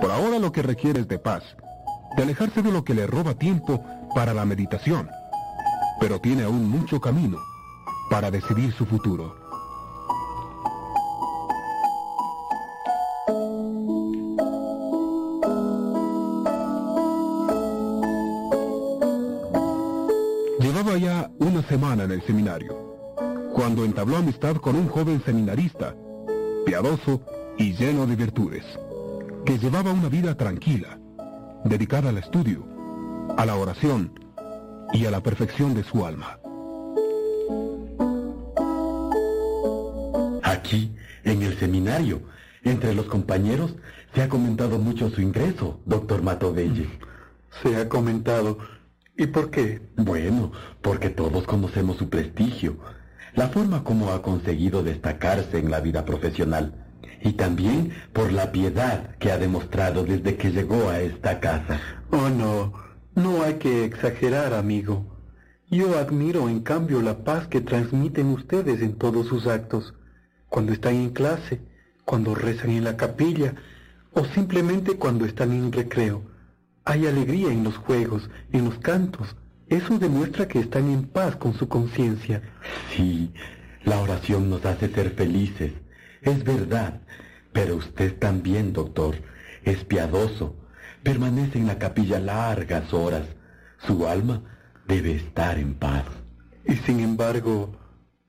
Por ahora lo que requiere es de paz, de alejarse de lo que le roba tiempo para la meditación, pero tiene aún mucho camino para decidir su futuro. El seminario, cuando entabló amistad con un joven seminarista, piadoso y lleno de virtudes, que llevaba una vida tranquila, dedicada al estudio, a la oración y a la perfección de su alma. Aquí, en el seminario, entre los compañeros, se ha comentado mucho su ingreso, doctor Matovelle. Se ha comentado. ¿Y por qué? Bueno, porque todos conocemos su prestigio, la forma como ha conseguido destacarse en la vida profesional y también por la piedad que ha demostrado desde que llegó a esta casa. Oh, no, no hay que exagerar, amigo. Yo admiro, en cambio, la paz que transmiten ustedes en todos sus actos, cuando están en clase, cuando rezan en la capilla o simplemente cuando están en recreo. Hay alegría en los juegos, en los cantos. Eso demuestra que están en paz con su conciencia. Sí, la oración nos hace ser felices. Es verdad. Pero usted también, doctor, es piadoso. Permanece en la capilla largas horas. Su alma debe estar en paz. Y sin embargo,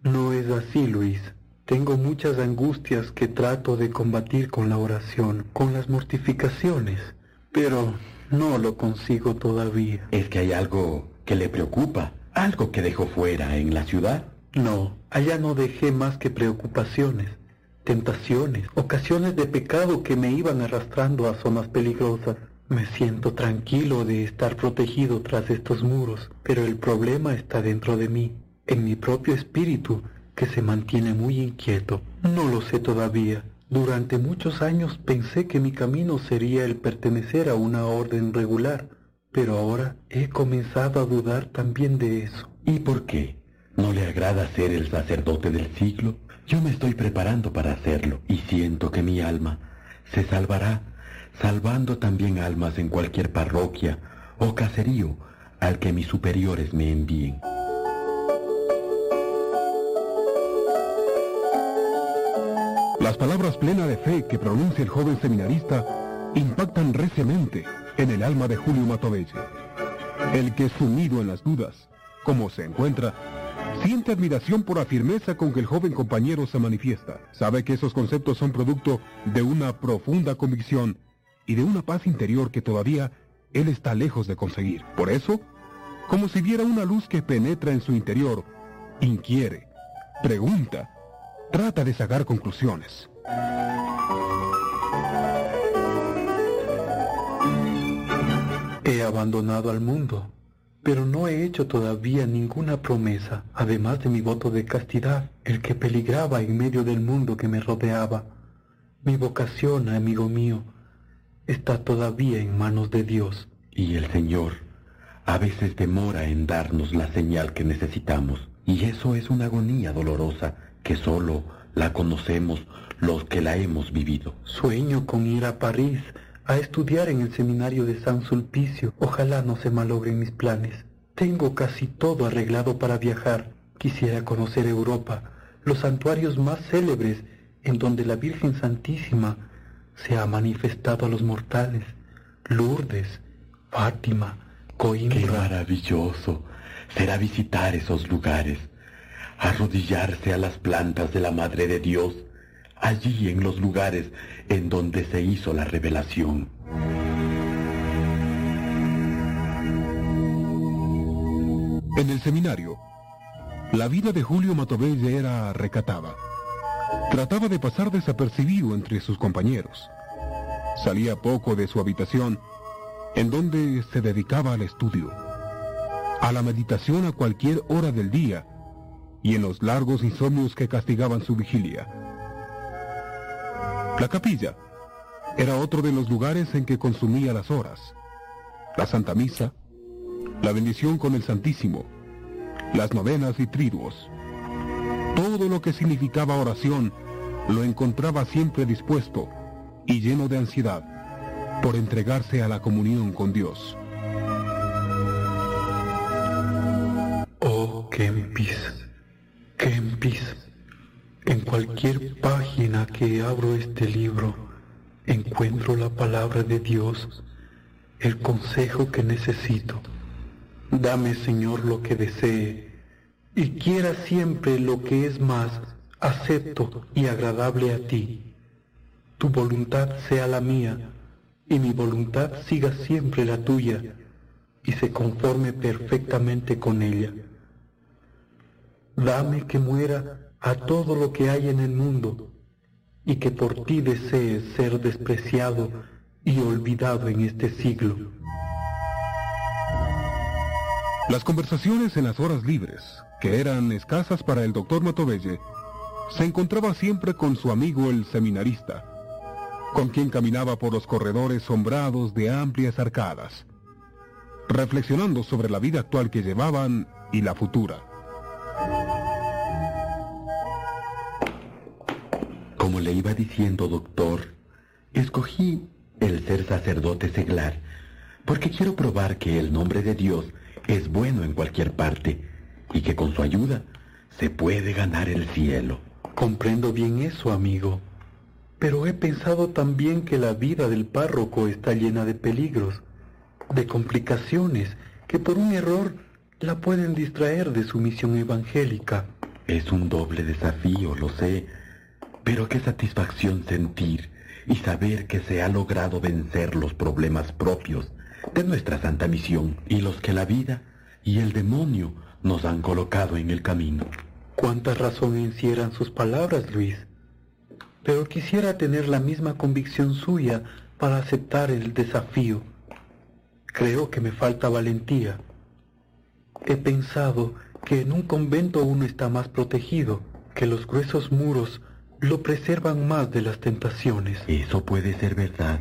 no es así, Luis. Tengo muchas angustias que trato de combatir con la oración, con las mortificaciones, pero no lo consigo todavía. ¿Es que hay algo que le preocupa? ¿Algo que dejó fuera en la ciudad? No, allá no dejé más que preocupaciones, tentaciones, ocasiones de pecado que me iban arrastrando a zonas peligrosas. Me siento tranquilo de estar protegido tras estos muros, pero el problema está dentro de mí, en mi propio espíritu, que se mantiene muy inquieto. No lo sé todavía. Durante muchos años pensé que mi camino sería el pertenecer a una orden regular, pero ahora he comenzado a dudar también de eso. ¿Y por qué? ¿No le agrada ser el sacerdote del siglo? Yo me estoy preparando para hacerlo y siento que mi alma se salvará, salvando también almas en cualquier parroquia o caserío al que mis superiores me envíen. Las palabras plenas de fe que pronuncia el joven seminarista impactan reciamente en el alma de Julio Matovelle. El que sumido en las dudas, como se encuentra, siente admiración por la firmeza con que el joven compañero se manifiesta. Sabe que esos conceptos son producto de una profunda convicción y de una paz interior que todavía él está lejos de conseguir. Por eso, como si viera una luz que penetra en su interior, inquiere, pregunta, trata de sacar conclusiones. He abandonado al mundo. pero no he hecho todavía ninguna promesa, además de mi voto de castidad, el que peligraba en medio del mundo que me rodeaba. Mi vocación, amigo mío, está todavía en manos de Dios. Y el Señor a veces demora en darnos la señal que necesitamos. Y eso es una agonía dolorosa que solo la conocemos los que la hemos vivido. Sueño con ir a París a estudiar en el seminario de San Sulpicio. Ojalá no se malogren mis planes. Tengo casi todo arreglado para viajar. Quisiera conocer Europa, los santuarios más célebres en donde la Virgen Santísima se ha manifestado a los mortales. Lourdes, Fátima, Coimbra. Qué maravilloso será visitar esos lugares, arrodillarse a las plantas de la Madre de Dios, allí en los lugares en donde se hizo la revelación. En el seminario, la vida de Julio Matovelle era recatada. Trataba de pasar desapercibido entre sus compañeros. Salía poco de su habitación, en donde se dedicaba al estudio, a la meditación a cualquier hora del día y en los largos insomnios que castigaban su vigilia. La capilla era otro de los lugares en que consumía las horas. La Santa Misa, la bendición con el Santísimo, las novenas y triduos. Todo lo que significaba oración lo encontraba siempre dispuesto y lleno de ansiedad por entregarse a la comunión con Dios. Oh, Kempis, En cualquier página que abro este libro, encuentro la palabra de Dios, el consejo que necesito. Dame, Señor, lo que desee, y quiera siempre lo que es más acepto y agradable a ti. Tu voluntad sea la mía, y mi voluntad siga siempre la tuya, y se conforme perfectamente con ella. Dame que muera a todo lo que hay en el mundo, y que por ti desee ser despreciado y olvidado en este siglo. Las conversaciones en las horas libres, que eran escasas para el doctor Matovelle, se encontraba siempre con su amigo el seminarista, con quien caminaba por los corredores sombrados de amplias arcadas, reflexionando sobre la vida actual que llevaban y la futura. Como le iba diciendo, doctor, escogí el ser sacerdote seglar porque quiero probar que el nombre de Dios es bueno en cualquier parte y que con su ayuda se puede ganar el cielo. Comprendo bien eso, amigo. Pero he pensado también que la vida del párroco está llena de peligros, de complicaciones que por un error la pueden distraer de su misión evangélica. Es un doble desafío, lo sé, pero qué satisfacción sentir y saber que se ha logrado vencer los problemas propios de nuestra santa misión y los que la vida y el demonio nos han colocado en el camino. Cuánta razón encierran sus palabras, Luis. Pero quisiera tener la misma convicción suya para aceptar el desafío. Creo que me falta valentía. He pensado que en un convento uno está más protegido, que los gruesos muros lo preservan más de las tentaciones. Eso puede ser verdad,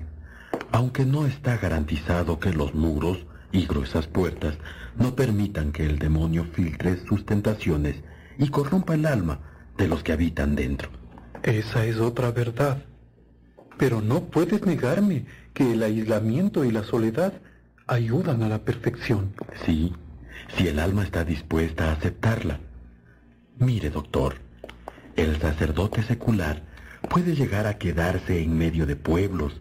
aunque no está garantizado que los muros y gruesas puertas no permitan que el demonio filtre sus tentaciones y corrompa el alma de los que habitan dentro. Esa es otra verdad. Pero no puedes negarme que el aislamiento y la soledad ayudan a la perfección. Sí, si el alma está dispuesta a aceptarla. Mire, doctor, el sacerdote secular puede llegar a quedarse en medio de pueblos,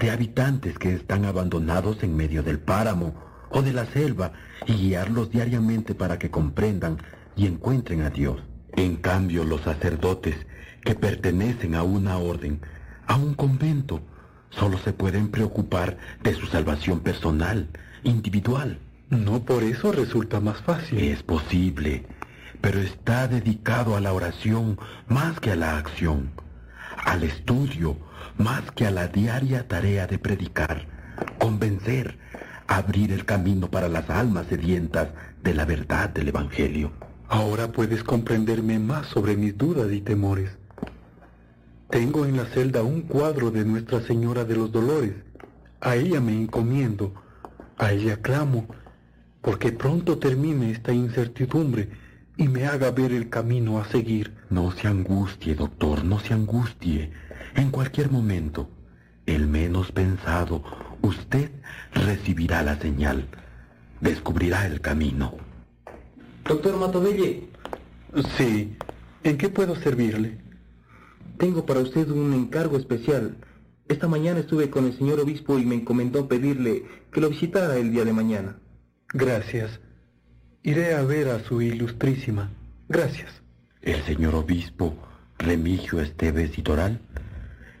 de habitantes que están abandonados en medio del páramo o de la selva y guiarlos diariamente para que comprendan y encuentren a Dios. En cambio, los sacerdotes que pertenecen a una orden, a un convento, solo se pueden preocupar de su salvación personal, individual. No por eso resulta más fácil. Es posible, pero está dedicado a la oración más que a la acción, al estudio más que a la diaria tarea de predicar, convencer, abrir el camino para las almas sedientas de la verdad del Evangelio. Ahora puedes comprenderme más sobre mis dudas y temores. Tengo en la celda un cuadro de Nuestra Señora de los Dolores. A ella me encomiendo, a ella clamo, porque pronto termine esta incertidumbre y me haga ver el camino a seguir. No se angustie, doctor, no se angustie. En cualquier momento, el menos pensado, usted recibirá la señal, descubrirá el camino. Doctor Matovelle. Sí. ¿En qué puedo servirle? Tengo para usted un encargo especial. Esta mañana estuve con el señor obispo y me encomendó pedirle que lo visitara el día de mañana. Gracias. Iré a ver a su ilustrísima. Gracias. El señor obispo Remigio Esteves y Toral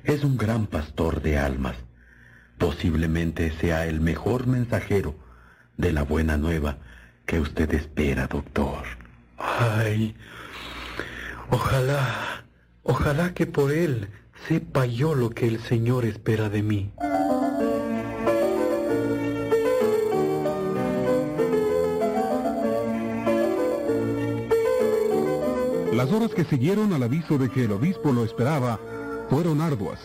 es un gran pastor de almas. Posiblemente sea el mejor mensajero de la buena nueva que usted espera, doctor. Ay, ojalá, ojalá que por él sepa yo lo que el Señor espera de mí. Las horas que siguieron al aviso de que el obispo lo esperaba fueron arduas.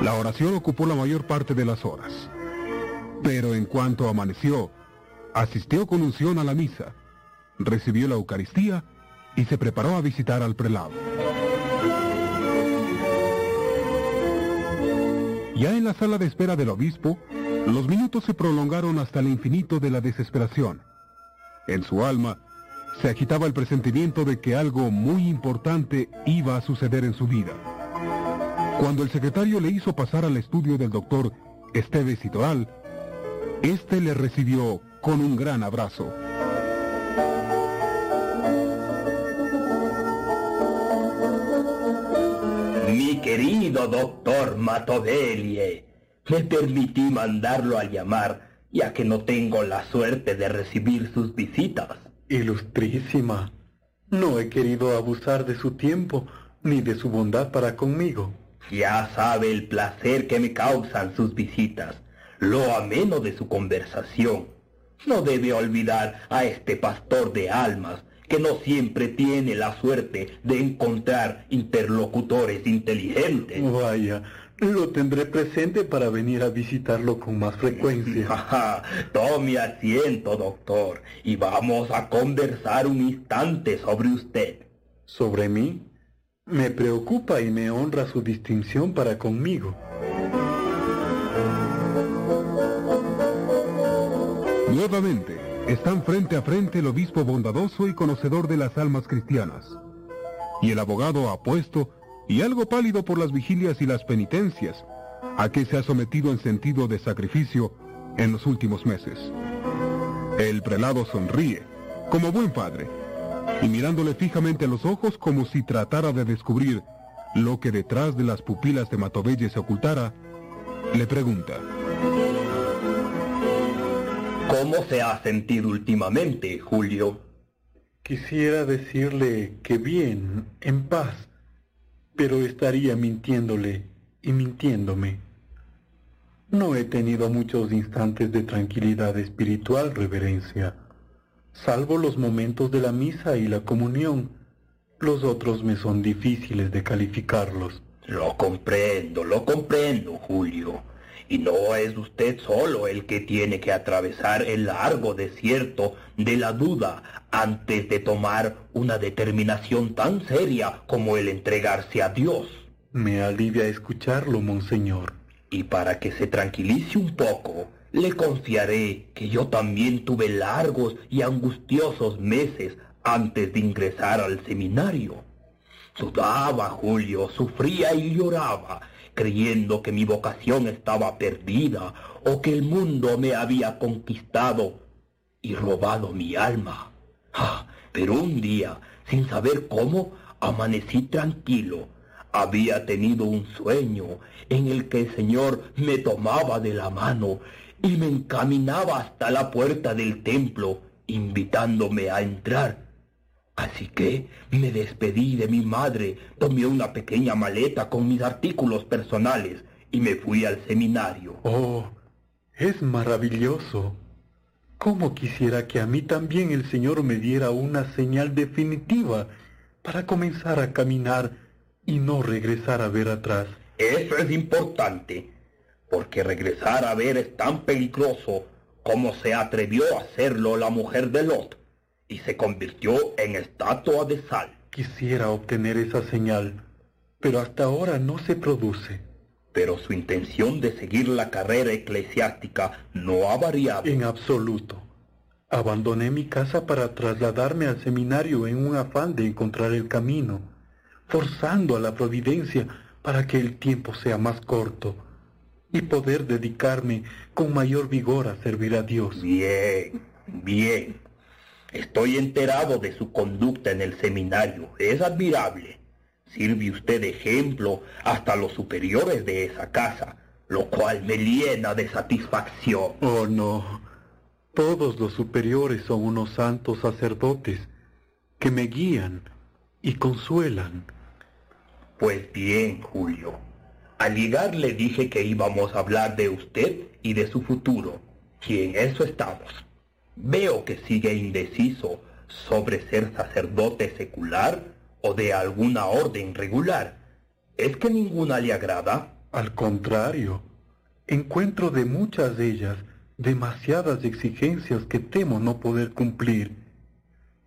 La oración ocupó la mayor parte de las horas. Pero en cuanto amaneció, asistió con unción a la misa, recibió la Eucaristía y se preparó a visitar al prelado. Ya en la sala de espera del obispo, los minutos se prolongaron hasta el infinito de la desesperación. En su alma se agitaba el presentimiento de que algo muy importante iba a suceder en su vida. Cuando el secretario le hizo pasar al estudio del doctor Esteves Toral, este le recibió con un gran abrazo. Mi querido doctor Matodelie, me permití mandarlo a llamar, ya que no tengo la suerte de recibir sus visitas. Ilustrísima, no he querido abusar de su tiempo ni de su bondad para conmigo. Ya sabe el placer que me causan sus visitas, lo ameno de su conversación. No debe olvidar a este pastor de almas que no siempre tiene la suerte de encontrar interlocutores inteligentes. Vaya, lo tendré presente para venir a visitarlo con más frecuencia. Tome asiento, doctor, y vamos a conversar un instante sobre usted. ¿Sobre mí? Me preocupa y me honra su distinción para conmigo. Nuevamente, están frente a frente el obispo bondadoso y conocedor de las almas cristianas, y el abogado apuesto y algo pálido por las vigilias y las penitencias, a que se ha sometido en sentido de sacrificio en los últimos meses. El prelado sonríe, como buen padre, y mirándole fijamente a los ojos como si tratara de descubrir lo que detrás de las pupilas de Matovelle se ocultara, le pregunta. ¿Cómo se ha sentido últimamente, Julio? Quisiera decirle que bien, en paz, pero estaría mintiéndole y mintiéndome. No he tenido muchos instantes de tranquilidad espiritual, reverencia, salvo los momentos de la misa y la comunión. Los otros me son difíciles de calificarlos. Lo comprendo, lo comprendo, Julio. Y no es usted solo el que tiene que atravesar el largo desierto de la duda antes de tomar una determinación tan seria como el entregarse a Dios. Me alivia escucharlo, monseñor. Y para que se tranquilice un poco, le confiaré que yo también tuve largos y angustiosos meses antes de ingresar al seminario. Sudaba, Julio, sufría y lloraba, creyendo que mi vocación estaba perdida o que el mundo me había conquistado y robado mi alma. Ah, pero un día, sin saber cómo, amanecí tranquilo. Había tenido un sueño en el que el Señor me tomaba de la mano y me encaminaba hasta la puerta del templo, invitándome a entrar. Así que me despedí de mi madre, tomé una pequeña maleta con mis artículos personales y me fui al seminario. Oh, Es maravilloso. ¿Cómo quisiera que a mí también el Señor me diera una señal definitiva para comenzar a caminar y no regresar a ver atrás? Eso es importante, porque regresar a ver es tan peligroso como se atrevió a hacerlo la mujer de Lot y se convirtió en estatua de sal. Quisiera obtener esa señal, pero hasta ahora no se produce. Pero su intención de seguir la carrera eclesiástica no ha variado. En absoluto. Abandoné mi casa para trasladarme al seminario en un afán de encontrar el camino, forzando a la providencia para que el tiempo sea más corto y poder dedicarme con mayor vigor a servir a Dios. Bien, bien. Estoy enterado de su conducta en el seminario. Es admirable. Sirve usted de ejemplo hasta los superiores de esa casa, lo cual me llena de satisfacción. Oh, no. Todos los superiores son unos santos sacerdotes que me guían y consuelan. Pues bien, Julio. Al llegar le dije que íbamos a hablar de usted y de su futuro, y en eso estamos. Veo que sigue indeciso sobre ser sacerdote secular o de alguna orden regular. ¿Es que ninguna le agrada? Al contrario, encuentro de muchas de ellas demasiadas exigencias que temo no poder cumplir.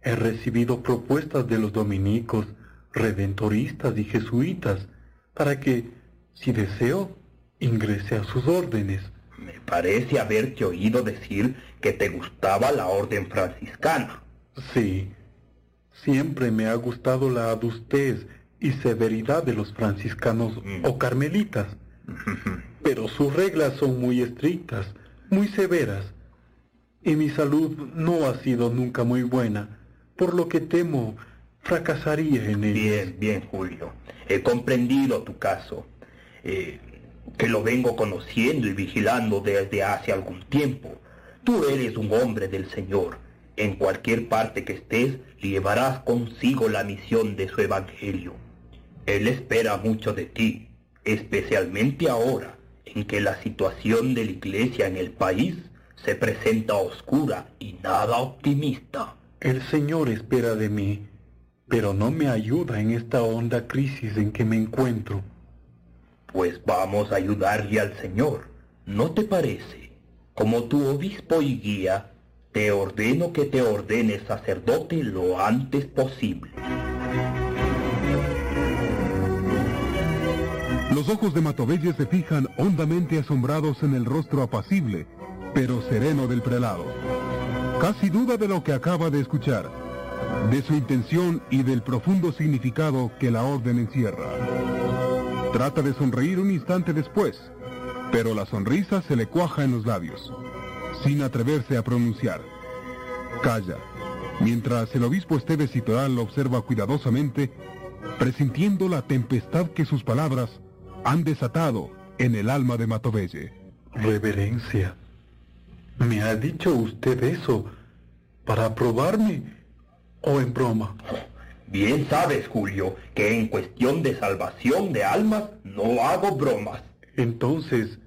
He recibido propuestas de los dominicos, redentoristas y jesuitas para que, si deseo, ingrese a sus órdenes. Me parece haberte oído decir que te gustaba la orden franciscana. Sí, siempre me ha gustado la adustez y severidad de los franciscanos o carmelitas, pero sus reglas son muy estrictas, muy severas, y mi salud no ha sido nunca muy buena, por lo que temo fracasaría en ellas. Bien, bien, Julio. He comprendido tu caso, eh, que lo vengo conociendo y vigilando desde hace algún tiempo. Tú eres un hombre del Señor. En cualquier parte que estés, llevarás consigo la misión de su Evangelio. Él espera mucho de ti, especialmente ahora, en que la situación de la Iglesia en el país se presenta oscura y nada optimista. El Señor espera de mí, pero no me ayuda en esta honda crisis en que me encuentro. Pues vamos a ayudarle al Señor, ¿no te parece? Como tu obispo y guía, te ordeno que te ordenes sacerdote lo antes posible. Los ojos de Matovelle se fijan hondamente asombrados en el rostro apacible, pero sereno del prelado. Casi duda de lo que acaba de escuchar, de su intención y del profundo significado que la orden encierra. Trata de sonreír un instante después, pero la sonrisa se le cuaja en los labios, sin atreverse a pronunciar. Calla, mientras el obispo Esteves Citoral lo observa cuidadosamente, presintiendo la tempestad que sus palabras han desatado en el alma de Matovelle. Reverencia, ¿me ha dicho usted eso para aprobarme o en broma? Bien sabes, Julio, que en cuestión de salvación de almas no hago bromas. Entonces,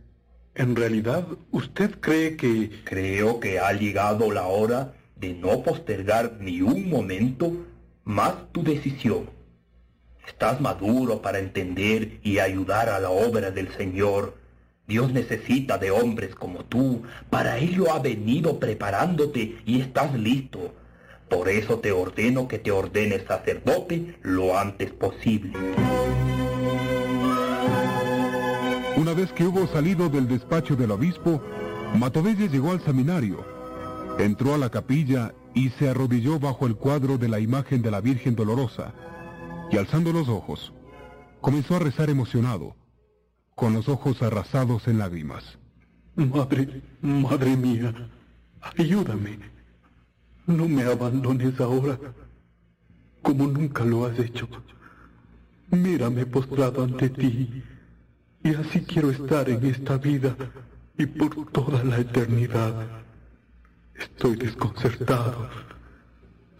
en realidad, ¿usted cree que... Creo que ha llegado la hora de no postergar ni un momento más tu decisión. Estás maduro para entender y ayudar a la obra del Señor. Dios necesita de hombres como tú. Para ello ha venido preparándote y estás listo. Por eso te ordeno que te ordenes sacerdote lo antes posible. Una vez que hubo salido del despacho del obispo, Matovelle llegó al seminario, entró a la capilla y se arrodilló bajo el cuadro de la imagen de la Virgen Dolorosa, y alzando los ojos, comenzó a rezar emocionado, con los ojos arrasados en lágrimas. Madre, madre mía, ayúdame. No me abandones ahora, como nunca lo has hecho. Mírame postrado ante ti, y así quiero estar en esta vida y por toda la eternidad. Estoy desconcertado.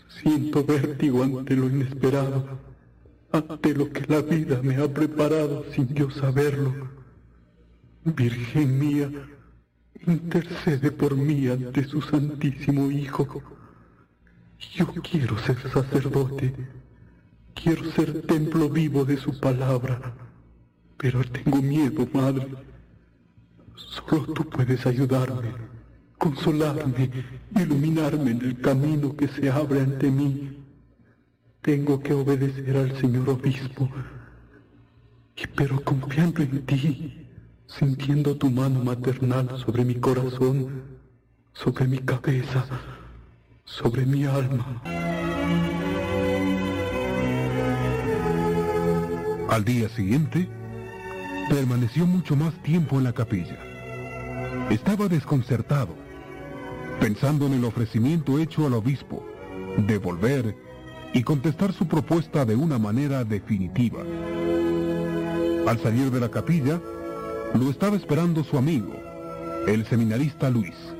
Siento vértigo ante lo inesperado, ante lo que la vida me ha preparado sin yo saberlo. Virgen mía, intercede por mí ante su Santísimo Hijo. Yo quiero ser sacerdote, quiero ser templo vivo de su palabra, pero tengo miedo, Madre. Solo tú puedes ayudarme, consolarme, iluminarme en el camino que se abre ante mí. Tengo que obedecer al Señor Obispo, pero confiando en ti, sintiendo tu mano maternal sobre mi corazón, sobre mi cabeza, sobre mi alma. Al día siguiente, permaneció mucho más tiempo en la capilla. Estaba desconcertado, pensando en el ofrecimiento hecho al obispo, de volver y contestar su propuesta de una manera definitiva. Al salir de la capilla, lo estaba esperando su amigo, el seminarista Luis.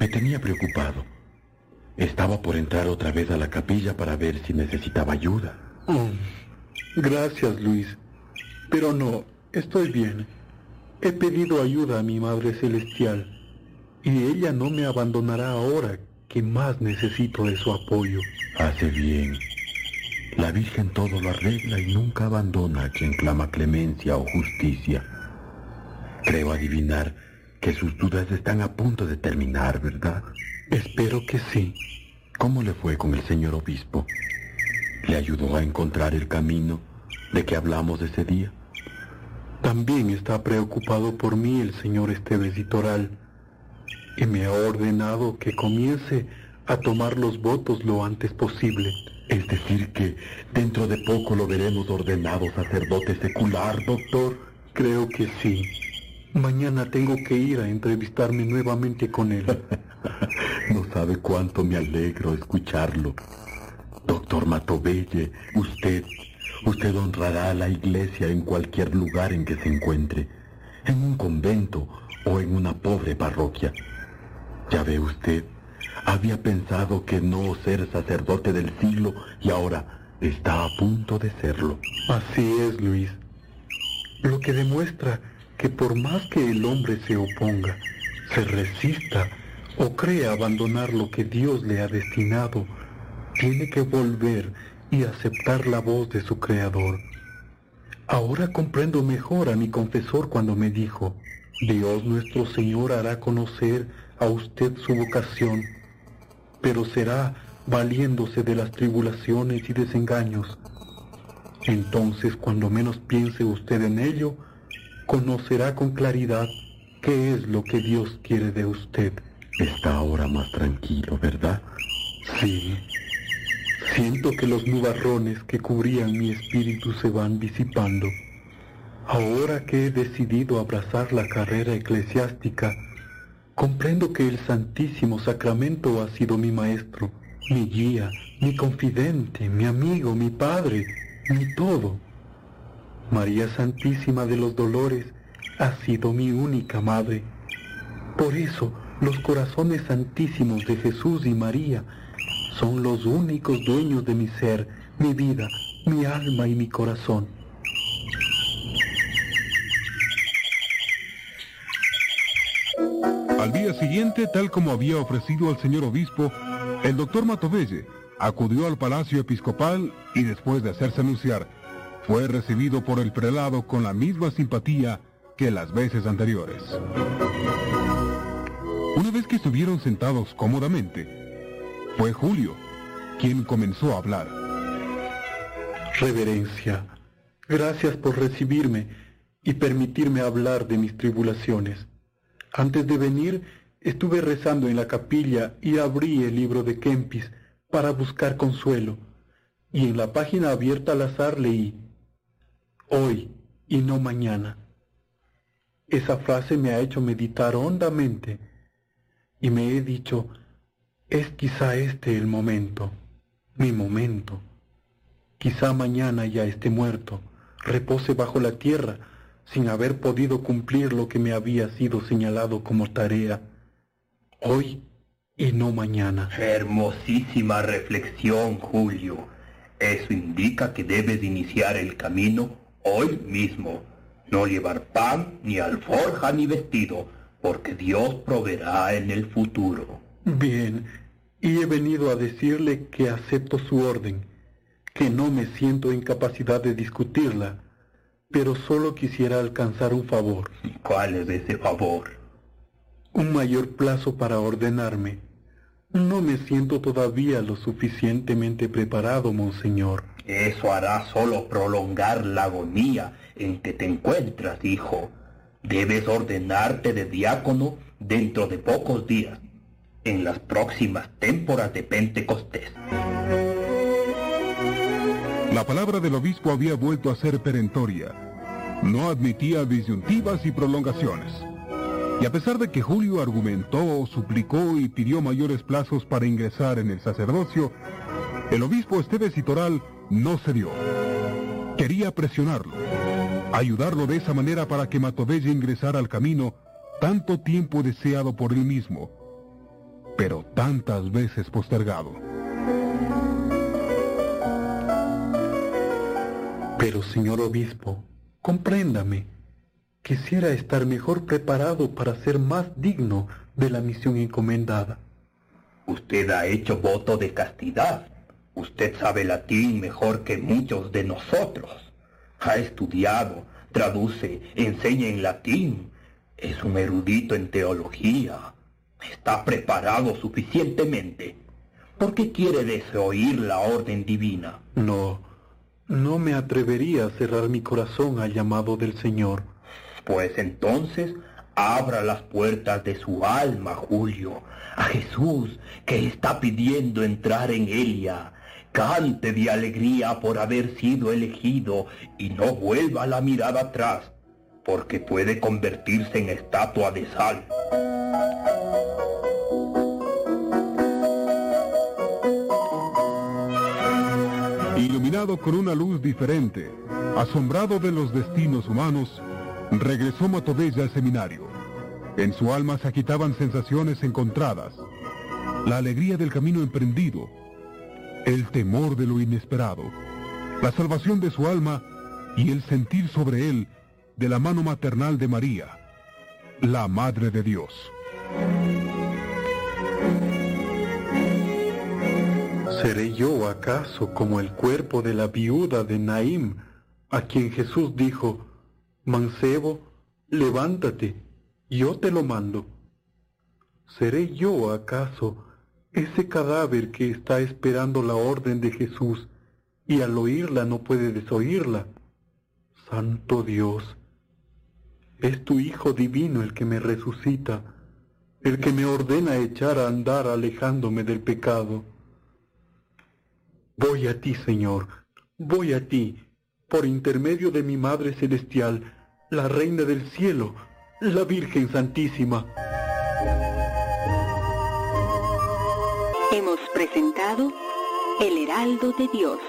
Me tenía preocupado. Estaba por entrar otra vez a la capilla para ver si necesitaba ayuda. Oh, gracias, Luis. Pero no, estoy bien. He pedido ayuda a mi Madre Celestial y ella no me abandonará ahora que más necesito de su apoyo. Hace bien. La Virgen todo lo arregla y nunca abandona a quien clama clemencia o justicia. Creo adivinar que sus dudas están a punto de terminar, ¿verdad? Espero que sí. ¿Cómo le fue con el señor obispo? ¿Le ayudó a encontrar el camino de que hablamos ese día? También está preocupado por mí el señor Esteves Litoral y me ha ordenado que comience a tomar los votos lo antes posible. Es decir, que dentro de poco lo veremos ordenado sacerdote secular, doctor. Creo que sí. Mañana tengo que ir a entrevistarme nuevamente con él. no sabe cuánto me alegro escucharlo. Doctor Matovelle, usted, usted honrará a la iglesia en cualquier lugar en que se encuentre, en un convento o en una pobre parroquia. Ya ve usted, había pensado que no ser sacerdote del siglo y ahora está a punto de serlo. Así es, Luis. Lo que demuestra que por más que el hombre se oponga, se resista o crea abandonar lo que Dios le ha destinado, tiene que volver y aceptar la voz de su Creador. Ahora comprendo mejor a mi confesor cuando me dijo, Dios nuestro Señor hará conocer a usted su vocación, pero será valiéndose de las tribulaciones y desengaños. Entonces, cuando menos piense usted en ello, conocerá con claridad qué es lo que Dios quiere de usted. Está ahora más tranquilo, ¿verdad? Sí. Siento que los nubarrones que cubrían mi espíritu se van disipando. Ahora que he decidido abrazar la carrera eclesiástica, comprendo que el Santísimo Sacramento ha sido mi maestro, mi guía, mi confidente, mi amigo, mi padre, mi todo. María Santísima de los Dolores ha sido mi única madre. Por eso los corazones santísimos de Jesús y María son los únicos dueños de mi ser, mi vida, mi alma y mi corazón. Al día siguiente, tal como había ofrecido al señor obispo, el doctor Matovelle acudió al palacio episcopal y después de hacerse anunciar, fue recibido por el prelado con la misma simpatía que las veces anteriores. Una vez que estuvieron sentados cómodamente, fue Julio quien comenzó a hablar. Reverencia, gracias por recibirme y permitirme hablar de mis tribulaciones. Antes de venir, estuve rezando en la capilla y abrí el libro de Kempis para buscar consuelo. Y en la página abierta al azar leí, hoy y no mañana. Esa frase me ha hecho meditar hondamente y me he dicho, es quizá este el momento, mi momento. Quizá mañana ya esté muerto, repose bajo la tierra, sin haber podido cumplir lo que me había sido señalado como tarea. Hoy y no mañana. Hermosísima reflexión, Julio. Eso indica que debes iniciar el camino hoy mismo, no llevar pan, ni alforja, ni vestido, porque Dios proveerá en el futuro. Bien, y he venido a decirle que acepto su orden, que no me siento en capacidad de discutirla, pero solo quisiera alcanzar un favor. ¿Cuál es ese favor? Un mayor plazo para ordenarme. No me siento todavía lo suficientemente preparado, monseñor. Eso hará solo prolongar la agonía en que te encuentras, hijo. Debes ordenarte de diácono dentro de pocos días, en las próximas témporas de Pentecostés. La palabra del obispo había vuelto a ser perentoria. No admitía disyuntivas y prolongaciones. Y a pesar de que Julio argumentó, suplicó y pidió mayores plazos para ingresar en el sacerdocio, el obispo Esteves y Toral no cedió. Quería presionarlo, ayudarlo de esa manera para que Matovella ingresara al camino tanto tiempo deseado por él mismo, pero tantas veces postergado. Pero, señor obispo, compréndame. Quisiera estar mejor preparado para ser más digno de la misión encomendada. Usted ha hecho voto de castidad. Usted sabe latín mejor que muchos de nosotros. Ha estudiado, traduce, enseña en latín. Es un erudito en teología. Está preparado suficientemente. ¿Por qué quiere desoír la orden divina? No, no me atrevería a cerrar mi corazón al llamado del Señor. Pues entonces abra las puertas de su alma, Julio, a Jesús que está pidiendo entrar en ella. Cante de alegría por haber sido elegido y no vuelva la mirada atrás, porque puede convertirse en estatua de sal. Iluminado con una luz diferente, asombrado de los destinos humanos, regresó Matovella al seminario. En su alma se agitaban sensaciones encontradas. La alegría del camino emprendido, el temor de lo inesperado, la salvación de su alma y el sentir sobre él de la mano maternal de María, la Madre de Dios. ¿Seré yo acaso como el cuerpo de la viuda de Naim, a quien Jesús dijo, Mancebo, levántate, yo te lo mando? ¿Seré yo acaso ese cadáver que está esperando la orden de Jesús y al oírla no puede desoírla? Santo Dios, es tu Hijo Divino el que me resucita, el que me ordena echar a andar alejándome del pecado. Voy a ti, Señor, voy a ti, por intermedio de mi Madre Celestial, la Reina del Cielo, la Virgen Santísima. Hemos presentado El Heraldo de Dios.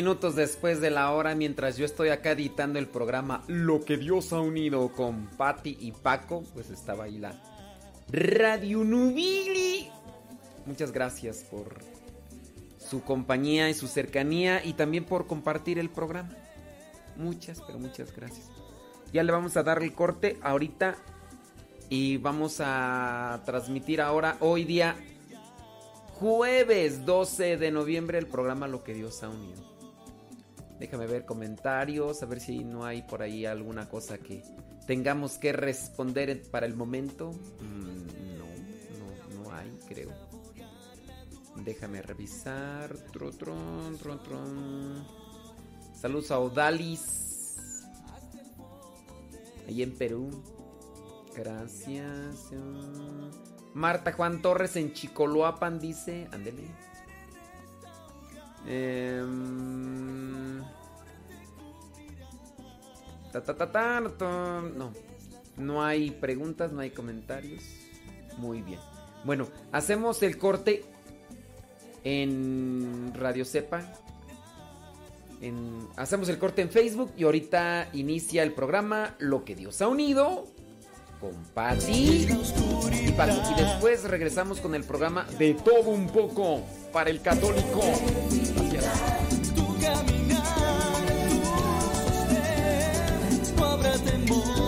Minutos después de la hora mientras yo estoy acá editando el programa Lo que Dios ha unido con Patti y Paco. Pues estaba ahí la Radio Nubili. Muchas gracias por su compañía y su cercanía y también por compartir el programa. Muchas, pero muchas gracias. Ya le vamos a dar el corte ahorita y vamos a transmitir ahora, hoy día jueves 12 de noviembre, el programa Lo que Dios ha unido. Déjame ver comentarios, a ver si no hay por ahí alguna cosa que tengamos que responder para el momento. Mm, no, no, no hay, creo. Déjame revisar. Tron, tron, tron. Saludos a Odalis. Ahí en Perú. Gracias. Marta Juan Torres en Chicoloapan dice. Ándele. Em, ta, ta, ta, no. No hay preguntas, no hay comentarios. Muy bien. Bueno, hacemos el corte en Radio Cepa. En- hacemos el corte en Facebook y ahorita inicia el programa Lo que Dios ha unido con Patti y. Y después regresamos con el programa De todo un poco para el católico. Tu caminar, tu sostén, no habrá temor.